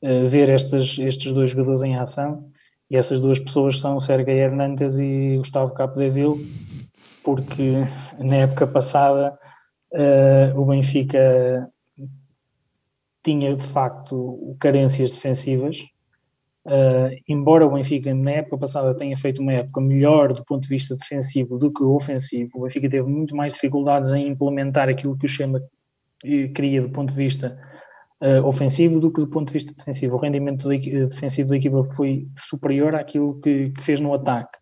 ver estas, estes dois jogadores em ação. E essas duas pessoas são Sérgio Hernandes e Gustavo Capdeville, porque na época passada uh, o Benfica tinha de facto carências defensivas. Uh, embora o Benfica na época passada tenha feito uma época melhor do ponto de vista defensivo do que ofensivo, o Benfica teve muito mais dificuldades em implementar aquilo que o Schema queria do ponto de vista uh, ofensivo do que do ponto de vista defensivo. O rendimento do, defensivo da equipa foi superior àquilo que, que, fez no ataque,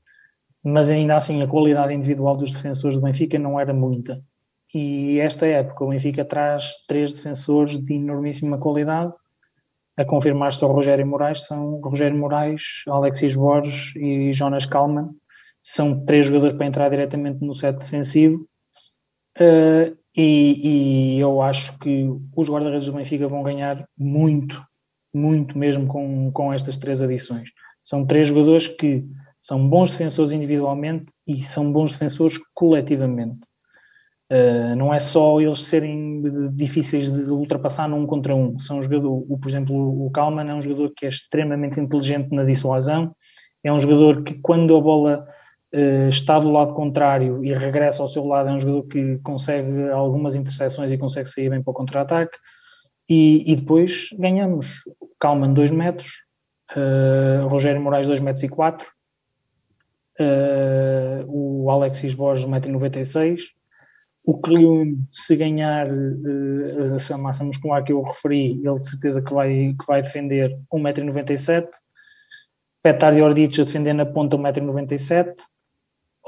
mas ainda assim a qualidade individual dos defensores do Benfica não era muita. E esta época o Benfica traz três defensores de enormíssima qualidade, a confirmar-se ao Rogério Moraes, são Rogério Moraes, Alexis Borges e Jonas Kalman. São três jogadores para entrar diretamente no set defensivo. Uh, e, e, eu acho que os guarda-redes do Benfica vão ganhar muito, muito mesmo com, com estas três adições. São três jogadores que são bons defensores individualmente e são bons defensores coletivamente. Uh, não é só eles serem difíceis de ultrapassar num contra um. São um jogador, o, por exemplo, o Kalman é um jogador que é extremamente inteligente na dissuasão, é um jogador que quando a bola está do lado contrário e regressa ao seu lado, é um jogador que consegue algumas interseções e consegue sair bem para o contra-ataque. E, e, depois ganhamos. Kalman 2 metros, uh, Rogério Moraes 2 metros e 4, uh, eh, o Alexis Borges 1,96m, o Kliun, se ganhar uh, essa massa muscular que eu referi, ele de certeza que vai, que vai defender 1,97m, Petar Jordic a defender na ponta 1,97m,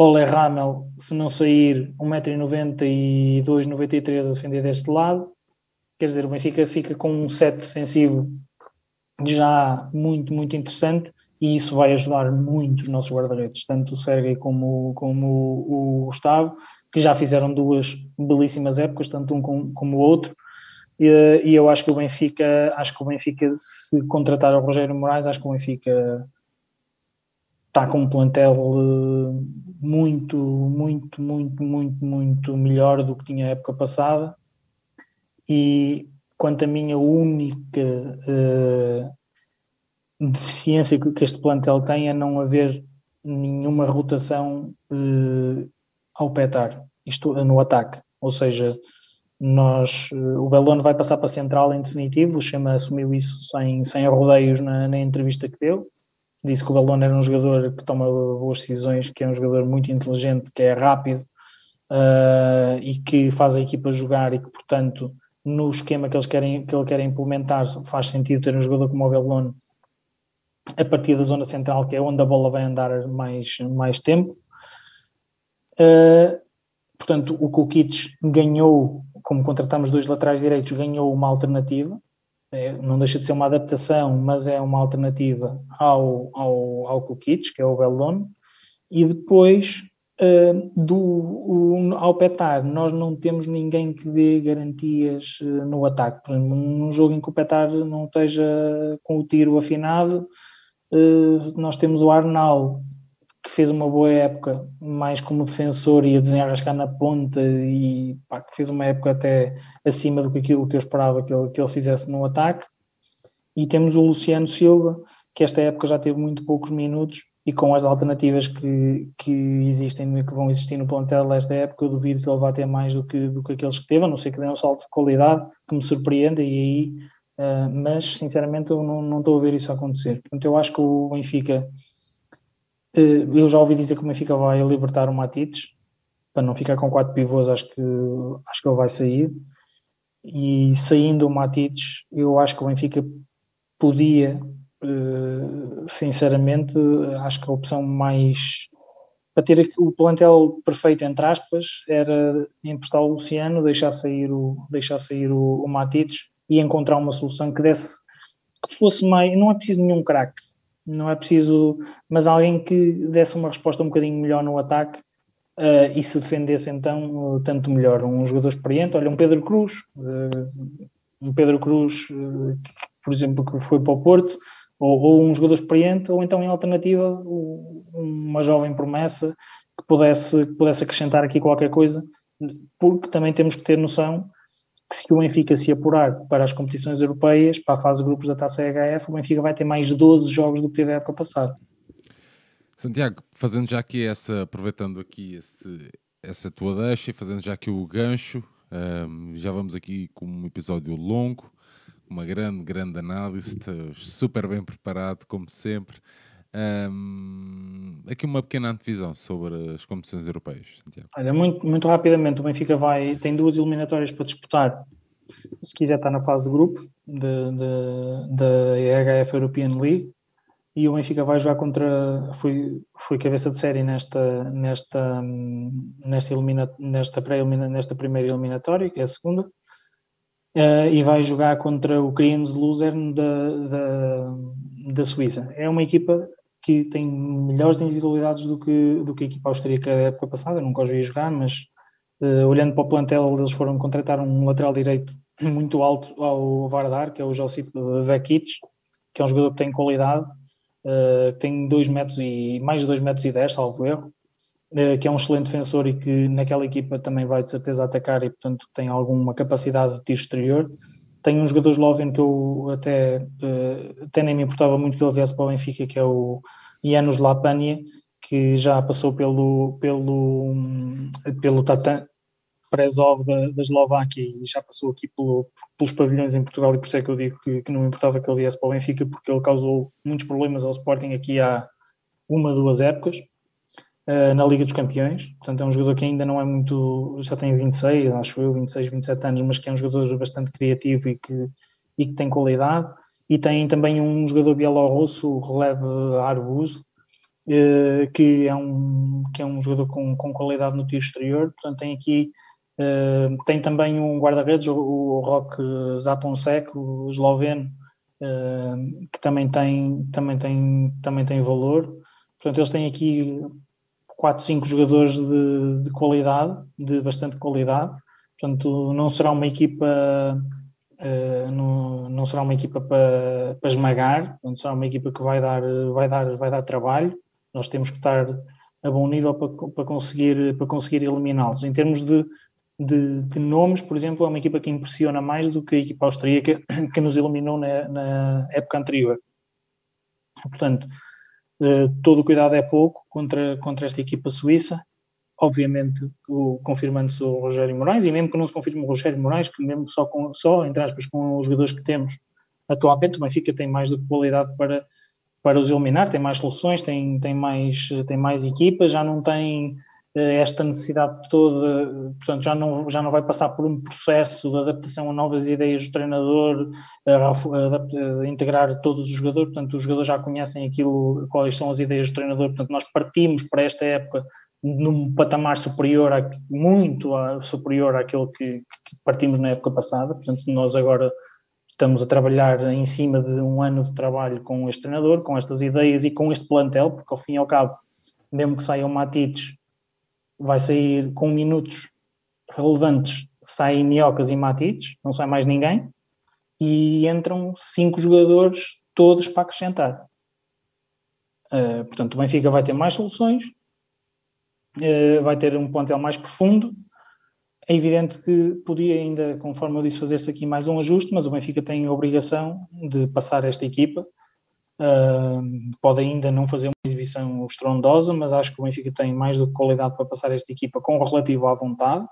Ole Ramel, se não sair, 1,92m, 93 a defender deste lado. Quer dizer, o Benfica fica com um set defensivo já muito, muito interessante e isso vai ajudar muito os nossos guarda-redes, tanto o Sérgio como, como o, Gustavo, que já fizeram duas belíssimas épocas, tanto um como, como o outro. E, e, eu acho que o Benfica, acho que o Benfica, se contratar o Rogério Moraes, acho que o Benfica está com um plantel eh, muito, muito, muito, muito, muito melhor do que tinha a época passada. E quanto a minha única uh, deficiência que este plantel tem é não haver nenhuma rotação uh, ao petar, isto no ataque. Ou seja, nós, uh, o Belono vai passar para a central em definitivo, o Chama assumiu isso sem, sem rodeios na, na entrevista que deu disse que o Belona era um jogador que toma boas decisões, que é um jogador muito inteligente, que é rápido uh, e que faz a equipa jogar e que, portanto, no esquema que eles querem, que ele quer implementar, faz sentido ter um jogador como o Belona a partir da zona central, que é onde a bola vai andar mais, mais tempo. Uh, portanto, o Kukic ganhou, como contratamos dois laterais direitos, ganhou uma alternativa. É, não deixa de ser uma adaptação, mas é uma alternativa ao, ao, ao Kukic, que é o Bellone. E depois, uh, do, o, ao Petar, nós não temos ninguém que dê garantias uh, no ataque. Por exemplo, num jogo em que o Petar não esteja com o tiro afinado, uh, nós temos o Arnal, que fez uma boa época, mais como defensor e a desenrascar na ponta e pá, que fez uma época até acima do que aquilo que eu esperava que ele, que ele fizesse no ataque. E temos o Luciano Silva, que esta época já teve muito poucos minutos e com as alternativas que, que existem e que vão existir no plantel desta época, eu duvido que ele vá ter mais do que, do que aqueles que teve, a não ser que dê um salto de qualidade que me surpreenda e aí, uh, mas sinceramente eu não, não estou a ver isso acontecer. Portanto, eu acho que o Benfica eu já ouvi dizer que o Benfica vai libertar o Matites para não ficar com quatro pivôs, acho que, acho que ele vai sair. E saindo o Matites, eu acho que o Benfica podia, eh, sinceramente, acho que a opção mais para ter o plantel perfeito, entre aspas, era emprestar o Luciano, deixar sair o, deixar sair o, o Matites e encontrar uma solução que desse que fosse mais. Não é preciso nenhum craque, não é preciso, mas alguém que desse uma resposta um bocadinho melhor no ataque uh, e se defendesse então uh, tanto melhor. Um jogador experiente, olha, um Pedro Cruz, uh, um Pedro Cruz, que, por exemplo, que foi para o Porto, ou, ou, um jogador experiente, ou então em alternativa uma jovem promessa que pudesse, que pudesse acrescentar aqui qualquer coisa, porque também temos que ter noção que se o Benfica se apurar para as competições europeias, para a fase de grupos da Taça EHF, o Benfica vai ter mais 12 jogos do que teve a época passada. Santiago, fazendo já aqui essa, aproveitando aqui esse, essa tua deixa fazendo já aqui o gancho, um, já vamos aqui com um episódio longo, uma grande, grande análise, super bem preparado, como sempre. Um, aqui uma pequena antevisão sobre as competições europeias. Santiago. Olha, muito, muito rapidamente, o Benfica vai, tem duas eliminatórias para disputar. Se quiser, está na fase de grupo da EHF European League e o Benfica vai jogar contra. Foi, foi cabeça de série nesta, nesta, nesta, elimina, nesta, pré -elimina, nesta primeira eliminatória, que é a segunda, uh, e vai jogar contra o Kriens Luzern da, da, da Suíça. É uma equipa que tem melhores individualidades do que, do que a equipa austríaca da época passada, nunca os vi jogar, mas uh, olhando para o plantel, eles foram contratar um lateral direito muito alto ao Vardar, que é o Josip Vekic, que é um jogador que tem qualidade, uh, tem dois metros e mais de 2 metros e 10, salvo erro, uh, que é um excelente defensor e que naquela equipa também vai de certeza atacar e portanto tem alguma capacidade de tiro exterior. Tem um jogador esloveno que eu até, uh, até nem me importava muito que ele viesse para o Benfica, que é o Janusz Lapania, que já passou pelo, pelo, pelo Tatan Prezov da, da Eslováquia e já passou aqui pelo, pelos pavilhões em Portugal e por isso é que eu digo que, que não me importava que ele viesse para o Benfica porque ele causou muitos problemas ao Sporting aqui há uma, duas épocas uh, na Liga dos Campeões, portanto é um jogador que ainda não é muito, já tem 26, acho eu, 26, 27 anos, mas que é um jogador bastante criativo e que, e que tem qualidade. E tem também um jogador bielorrusso, o Relev Arbuz, uh, que, é um, que é um jogador com, com qualidade no tiro exterior, portanto tem aqui Uh, tem também um guarda-redes, o, Rock Zaponsek, o esloveno, que também tem, também, tem, também tem valor. Portanto, eles têm aqui 4, 5 jogadores de, de, qualidade, de bastante qualidade. Portanto, não será uma equipa, uh, não, não, será uma equipa para, esmagar, portanto, será uma equipa que vai dar, vai dar, vai dar trabalho. Nós temos que estar a bom nível para, para conseguir, para conseguir eliminá-los. Em termos de, de, de, nomes, por exemplo, é uma equipa que impressiona mais do que a equipa austríaca que nos eliminou na, na época anterior. Portanto, todo o cuidado é pouco contra, contra esta equipa suíça. Obviamente, confirmando-se o Rogério Moraes, e mesmo que não se confirme o Rogério Moraes, que mesmo só, com, só entre aspas, com os jogadores que temos atualmente, o Benfica tem mais que qualidade para, para os eliminar, tem mais soluções, tem, tem, mais, tem mais equipas, já não tem eh, esta necessidade toda, portanto, já não, já não vai passar por um processo de adaptação a novas ideias do treinador, a integrar todos os jogadores, portanto, os jogadores já conhecem aquilo, quais são as ideias do treinador, portanto, nós partimos para esta época num patamar superior, a, muito a, superior àquele que, que partimos na época passada, portanto, nós agora estamos a trabalhar em cima de um ano de trabalho com este treinador, com estas ideias e com este plantel, porque ao fim e ao cabo, mesmo que saiam Matites, vai sair com minutos relevantes, saem Niocas e Matites, não sai mais ninguém, e entram cinco jogadores todos para acrescentar. Uh, portanto, o Benfica vai ter mais soluções, uh, vai ter um plantel mais profundo. É evidente que podia ainda, conforme eu disse, fazer-se aqui mais um ajuste, mas o Benfica tem a obrigação de passar esta equipa Uh, pode ainda não fazer uma exibição estrondosa, mas acho que o Benfica tem mais do que qualidade para passar esta equipa com relativo à vontade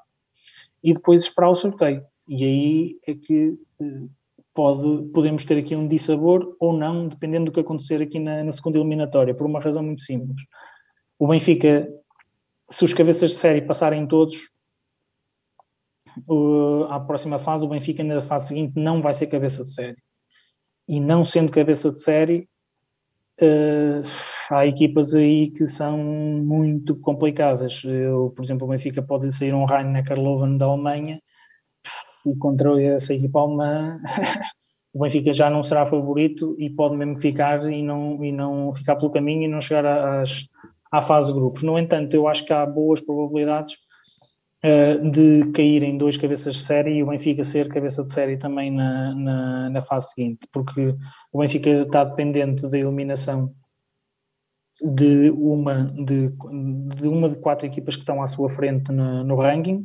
e depois esperar o sorteio. E aí é que uh, pode, podemos ter aqui um dissabor ou não, dependendo do que acontecer aqui na, na segunda eliminatória, por uma razão muito simples. O Benfica, se os cabeças de série passarem todos, uh, à próxima fase, o Benfica na fase seguinte não vai ser cabeça de série. E não sendo cabeça de série, Uh, há equipas aí que são muito complicadas. Eu, por exemplo, o Benfica pode sair um Rhein-Neckar-Löwen da Alemanha e contra essa equipa alemã o Benfica já não será favorito e pode mesmo ficar e não, e não ficar pelo caminho e não chegar às, à fase de grupos. No entanto, eu acho que há boas probabilidades uh, de caírem dois cabeças de série e o Benfica ser cabeça de série também na, na, na fase seguinte, porque o Benfica está dependente da eliminação de uma de, de, uma de quatro equipas que estão à sua frente no, no ranking.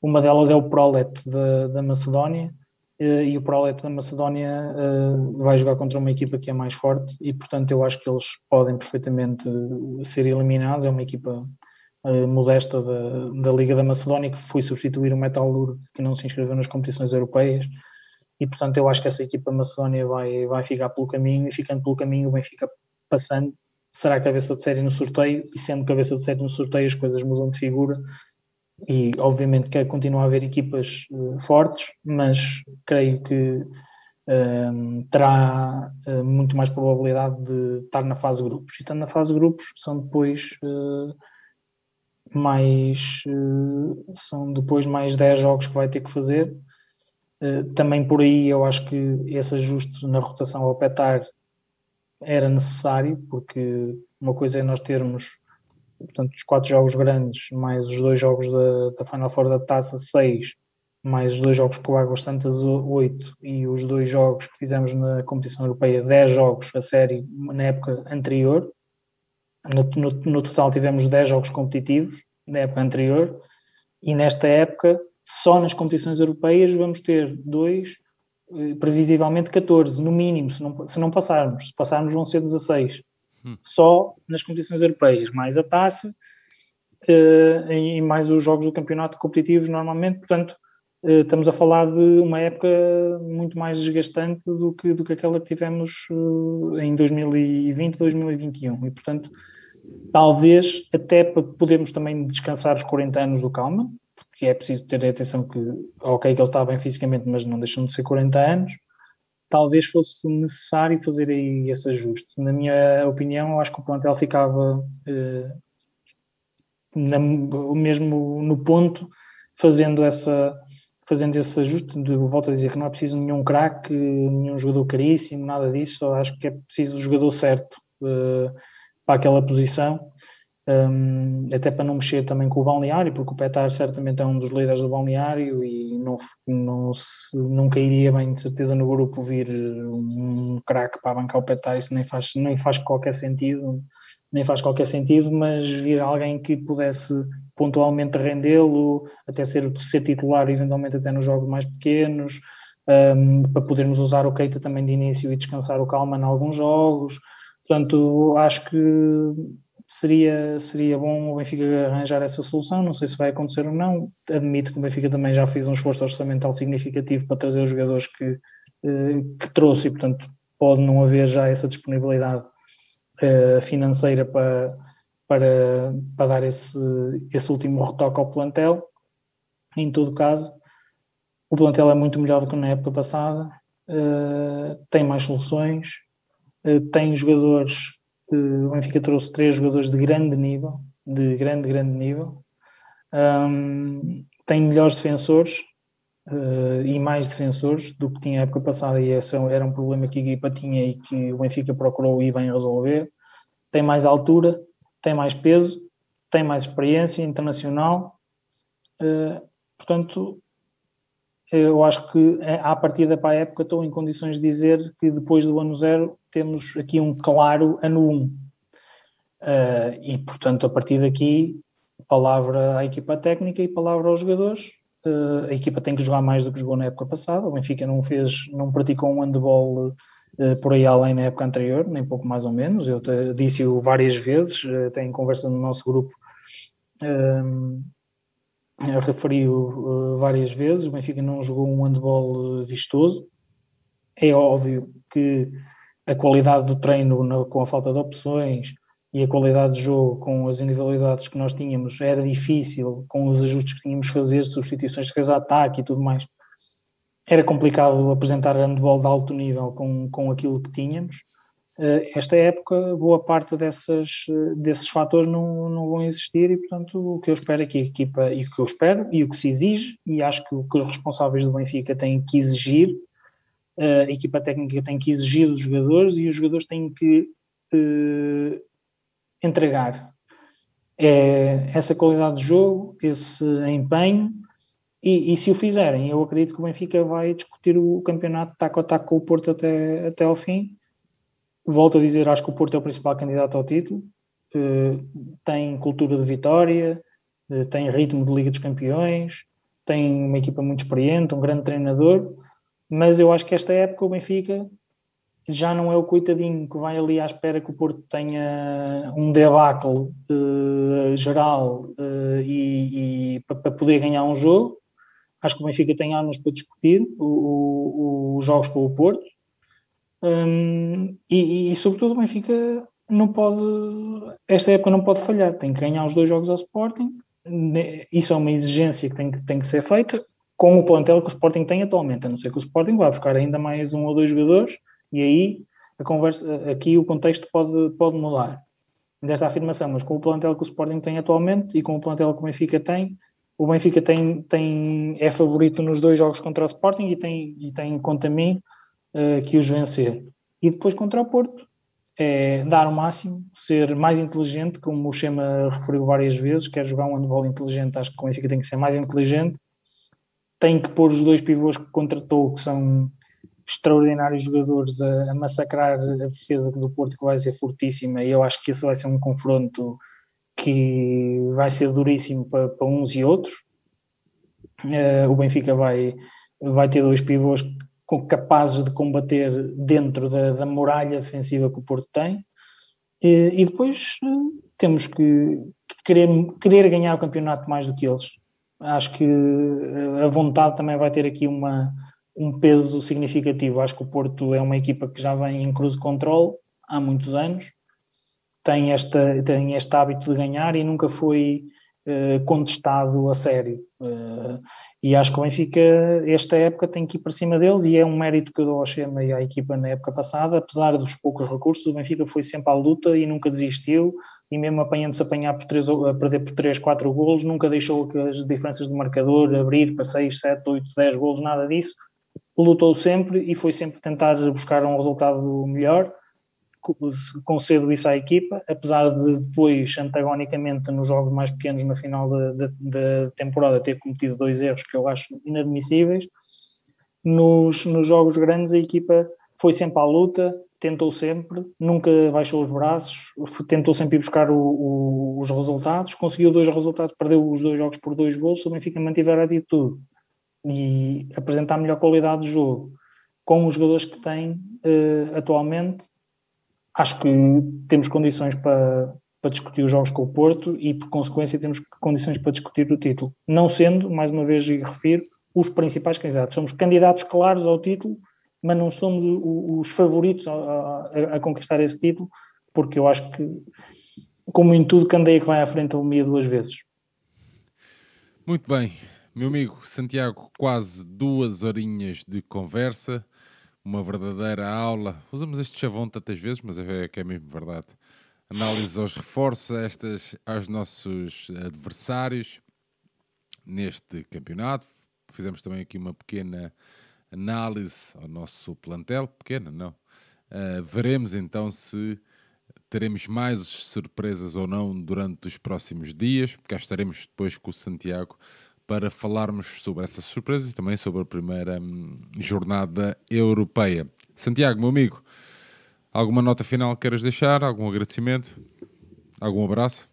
Uma delas é o Prolet da, da Macedónia, eh, e o Prolet da Macedónia uh, vai jogar contra uma equipa que é mais forte e portanto eu acho que eles podem perfeitamente ser eliminados, é uma equipa modesta da, da Liga da Macedónia que foi substituir o Metalur que não se inscreveu nas competições europeias e portanto eu acho que essa equipa Macedónia vai, vai ficar pelo caminho e ficando pelo caminho o Benfica passando será cabeça de série no sorteio e sendo cabeça de série no sorteio as coisas mudam de figura e obviamente que continua a haver equipas uh, fortes, mas creio que uh, terá uh, muito mais probabilidade de estar na fase grupos. E estando na fase grupos são depois mais são depois mais 10 jogos que vai ter que fazer eh, também por aí eu acho que esse ajuste na rotação ao petar era necessário, porque uma coisa é nós termos portanto, os quatro jogos grandes, mais os dois jogos da, da Final Four da Taça, seis, mais os dois jogos com Águas Santas, oito, e os dois jogos que fizemos na competição europeia, dez jogos a série na época anterior. No, no, no total tivemos dez jogos competitivos na época anterior, e nesta época só nas competições europeias vamos ter dois, eh, previsivelmente 14, no mínimo, se não, se não passarmos. Se passarmos vão ser 16. Hum. Só nas competições europeias, mais a taça uh, e mais os jogos do campeonato competitivos normalmente, portanto estamos a falar de uma época muito mais desgastante do que, do que aquela que tivemos uh, em 2020, 2021 e portanto talvez até para podermos também descansar os 40 anos do Calma, porque é preciso ter atenção que, ok, que ele está bem fisicamente, mas não deixam de ser 40 anos, talvez fosse necessário fazer aí esse ajuste. Na minha opinião, eu acho que o plantel ficava eh, na, mesmo no ponto, fazendo essa fazendo esse ajuste, de, volto a dizer que não é preciso nenhum craque, nenhum jogador caríssimo, nada disso, acho que é preciso o jogador certo uh, para aquela posição. Um, até para não mexer também com o balneário, porque o Petar certamente é um dos líderes do balneário e não, não, se, não cairia bem de certeza no grupo vir um craque para bancar o Petar, isso nem faz, nem faz qualquer sentido, nem faz qualquer sentido, mas vir alguém que pudesse pontualmente rendê-lo, até ser, ser titular eventualmente até nos jogos mais pequenos, um, para podermos usar o Keita também de início e descansar o Calma em alguns jogos. Portanto, acho que seria, seria bom o Benfica arranjar essa solução. Não sei se vai acontecer ou não. Admito que o Benfica também já fez um esforço orçamental significativo para trazer os jogadores que, eh, que trouxe e, portanto, pode não haver já essa disponibilidade uh, financeira para, para, para dar esse, esse último retoque ao plantel. Em todo caso, o plantel é muito melhor do que na época passada, uh, tem mais soluções, uh, tem jogadores, o Benfica trouxe três jogadores de grande nível, de grande, grande nível, um, tem melhores defensores, uh, e mais defensores do que tinha a época passada, e esse era um problema que a equipa tinha e que o Benfica procurou ir bem resolver. Tem mais altura, tem mais peso, tem mais experiência internacional. Uh, portanto, eu acho que eh, à partida para a época estou em condições de dizer que depois do ano zero temos aqui um claro ano 1. Um. Uh, e, portanto, a partir daqui, palavra à equipa técnica e palavra aos jogadores. Uh, a equipa tem que jogar mais do que jogou na época passada. O Benfica não fez, não praticou um handball por aí além na época anterior, nem pouco mais ou menos. Eu disse-o várias vezes, uh, até em conversa no nosso grupo, uh, referi-o várias vezes. O Benfica não jogou um handball vistoso. É óbvio que a qualidade do treino no, com a falta de opções, e a qualidade de jogo com as individualidades que nós tínhamos era difícil, com os ajustes que tínhamos de fazer, substituições de defesa-ataque e tudo mais. Era complicado apresentar handball de alto nível com, com aquilo que tínhamos. Eh, esta época, boa parte dessas, desses fatores não, não vão existir e, portanto, o que eu espero é que a equipa, e o que eu espero, e o que se exige, e acho que o que os responsáveis do Benfica têm que exigir, eh, a equipa técnica tem que exigir dos jogadores e os jogadores têm que entregar é essa qualidade de jogo, esse empenho, e, e, se o fizerem, eu acredito que o Benfica vai discutir o campeonato taco a taco com o Porto até, até ao fim. Volto a dizer, acho que o Porto é o principal candidato ao título, uh, tem cultura de vitória, uh, tem ritmo de Liga dos Campeões, tem uma equipa muito experiente, um grande treinador, mas eu acho que esta época o Benfica já não é o coitadinho que vai ali à espera que o Porto tenha um debacle uh, geral e, e para poder ganhar um jogo. Acho que o Benfica tem anos para discutir os jogos com o Porto. Um, e, e, sobretudo, o Benfica não pode, esta época não pode falhar, tem que ganhar os dois jogos ao Sporting. Isso é uma exigência que tem que, tem que ser feita com o plantel que o Sporting tem atualmente, a não ser que o Sporting vá buscar ainda mais um ou dois jogadores e aí a conversa, aqui o contexto pode, pode mudar desta afirmação, mas com o plantel que o Sporting tem atualmente e com o plantel que o Benfica tem, o Benfica tem, tem, é favorito nos dois jogos contra o Sporting e tem, e tem contra mim, uh, que os vencer. E depois contra o Porto, é dar o máximo, ser mais inteligente, como o Schema referiu várias vezes, quer jogar um handball inteligente, acho que o Benfica tem que ser mais inteligente, tem que pôr os dois pivôs que contratou, que são extraordinários jogadores a, a, massacrar a defesa do Porto, que vai ser fortíssima, e eu acho que isso vai ser um confronto que vai ser duríssimo para, para uns e outros. Uh, o Benfica vai, vai ter dois pivôs capazes de combater dentro da, da muralha defensiva que o Porto tem. E, depois uh, temos que, querer, querer ganhar o campeonato mais do que eles. Acho que a vontade também vai ter aqui uma, um peso significativo. Acho que o Porto é uma equipa que já vem em cruise control há muitos anos, tem, esta, tem este hábito de ganhar e nunca foi uh, contestado a sério. Uh, e acho que o Benfica, esta época, tem que ir para cima deles e é um mérito que eu dou ao Schema e à equipa na época passada. Apesar dos poucos recursos, o Benfica foi sempre à luta e nunca desistiu. E mesmo apanhando-se apanhar por 3, a perder por 3, 4 golos, nunca deixou que as diferenças de marcador abrir para 6, 7, 8, 10 golos, nada disso lutou sempre e foi sempre tentar buscar um resultado melhor, concedo isso à equipa, apesar de depois, antagonicamente, nos jogos mais pequenos na final da temporada, ter cometido dois erros que eu acho inadmissíveis. Nos, nos jogos grandes, a equipa foi sempre à luta, tentou sempre, nunca baixou os braços, tentou sempre ir buscar o, o, os resultados, conseguiu dois resultados, perdeu os dois jogos por dois gols, o Benfica mantiver a atitude e apresentar melhor qualidade de jogo com os jogadores que tem uh, atualmente, acho que temos condições para, para discutir os jogos com o Porto e, por consequência, temos condições para discutir o título. Não sendo, mais uma vez, e refiro, os principais candidatos. Somos candidatos claros ao título, mas não somos os favoritos a, a, a conquistar esse título, porque eu acho que, como em tudo, Candeia que vai à frente a Lumia duas vezes. Muito bem, meu amigo Santiago, quase duas horinhas de conversa, uma verdadeira aula. Usamos este chavão tantas vezes, mas é que é mesmo verdade. Análise aos reforços, estas, aos nossos adversários neste campeonato. Fizemos também aqui uma pequena análise ao nosso plantel, pequena, não. Uh, veremos então se teremos mais surpresas ou não durante os próximos dias. Cá estaremos depois com o Santiago para falarmos sobre essas surpresas e também sobre a primeira hum, jornada europeia. Santiago, meu amigo, alguma nota final que queiras deixar? Algum agradecimento? Algum abraço?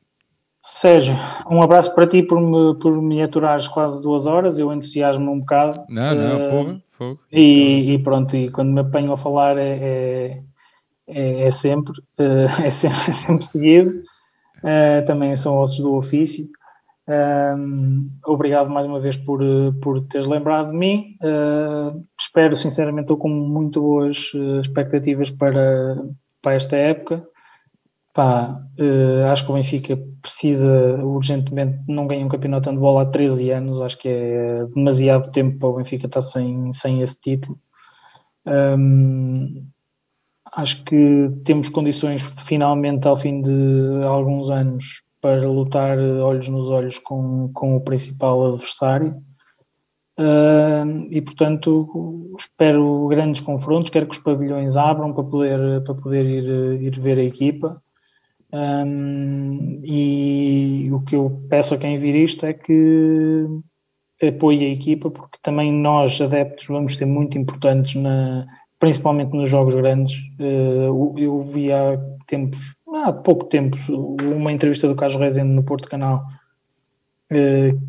Sérgio, um abraço para ti por me, por me aturares quase duas horas, eu entusiasmo um bocado. Não, não, uh, porra, fogo. E, e, pronto, e quando me apanho a falar é, é, é, é sempre, uh, é, sempre, é sempre seguido, uh, também são ossos do ofício. Obrigado mais uma vez por, por teres lembrado de mim. espero, sinceramente, estou com muito boas expectativas para, para esta época. Pá, uh, acho que o Benfica precisa urgentemente, não ganha um campeonato de handball há 13 anos, acho que é demasiado tempo para o Benfica estar sem, sem esse título. Um, acho que temos condições finalmente ao fim de alguns anos para lutar olhos nos olhos com, com o principal adversário. Uh, e portanto espero grandes confrontos, quero que os pavilhões abram para poder, para poder ir, ir ver a equipa. Um, e o que eu peço a quem vir isto é que apoie a equipa, porque também nós, adeptos, vamos ser muito importantes, na, principalmente nos jogos grandes. Uh, eu vi há tempos, há pouco tempo, uma entrevista do Carlos Rezende no Porto Canal,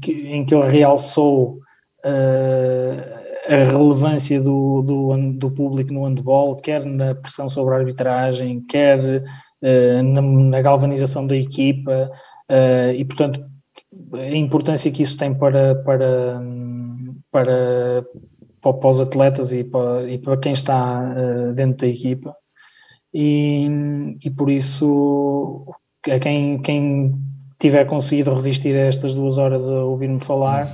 que, em que ele realçou uh, a relevância do, do, do, público no handball, quer na pressão sobre a arbitragem, quer uh, na, na, galvanização da equipa, e portanto a importância que isso tem para, para, para, para os atletas e para, e para quem está dentro da equipa. E, e por isso, a quem, quem tiver conseguido resistir a estas duas horas a ouvir-me falar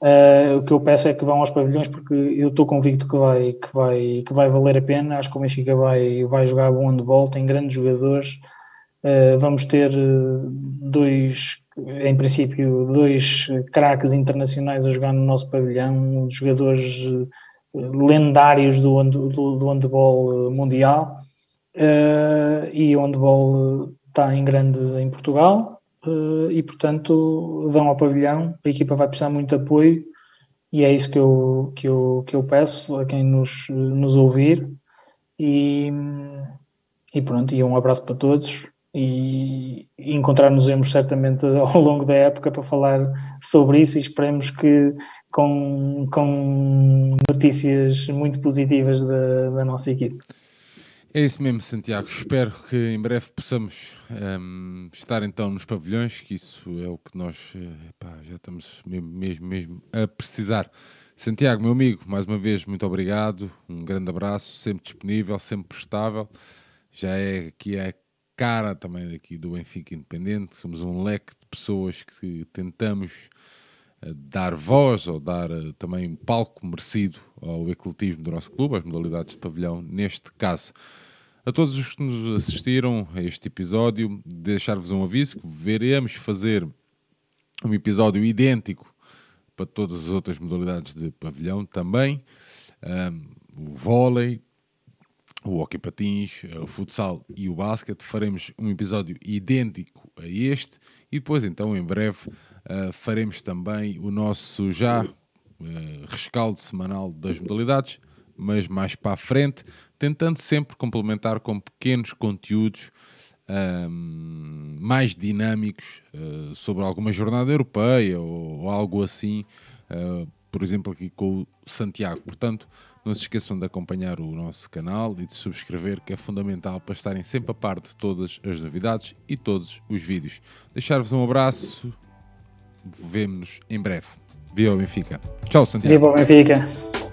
Uh, o que eu peço é que vão aos pavilhões porque eu estou convicto que vai, que, vai, que vai valer a pena. Acho que o Benfica vai, vai jogar bom handball, tem grandes jogadores. Uh, vamos ter dois, em princípio, dois craques internacionais a jogar no nosso pavilhão, jogadores lendários do, do, do handball mundial. Uh, e o handball está em grande em Portugal uh, e, portanto, vão ao pavilhão. A equipa vai precisar muito de apoio e é isso que eu, que eu, que eu peço a quem nos, nos ouvir. E, e pronto, e um abraço para todos. E, e encontrar-nos certamente ao longo da época para falar sobre isso e esperemos que com, com notícias muito positivas da, da nossa equipe. É isso mesmo, Santiago. Espero que em breve possamos um, ehm, estar então nos pavilhões, que isso é o que nós epá, já estamos mesmo, mesmo, a precisar. Santiago, meu amigo, mais uma vez, muito obrigado. Um grande abraço, sempre disponível, sempre prestável. Já é aqui a cara também daqui do Benfica Independente. Somos um leque de pessoas que tentamos eh, dar voz ou dar uh, também palco merecido ao ecletismo do nosso clube, às modalidades de pavilhão, neste caso. A todos os que nos assistiram a este episódio, deixar-vos um aviso que veremos fazer um episódio idêntico para todas as outras modalidades de pavilhão também. Um, o vôlei, o hockey patins, o futsal e o basquete. Faremos um episódio idêntico a este e depois, então, em breve, uh, faremos também o nosso já uh, rescaldo semanal das modalidades, mas mais para a frente tentando sempre complementar com pequenos conteúdos um, mais dinâmicos uh, sobre alguma jornada europeia ou, ou algo assim, uh, por exemplo, aqui com o Santiago. Portanto, não se esqueçam de acompanhar o nosso canal e de subscrever, que é fundamental para estarem sempre a par de todas as novidades e todos os vídeos. Deixar-vos um abraço, vemo-nos em breve. Viva o Benfica. Tchau, Santiago. Viva o Benfica.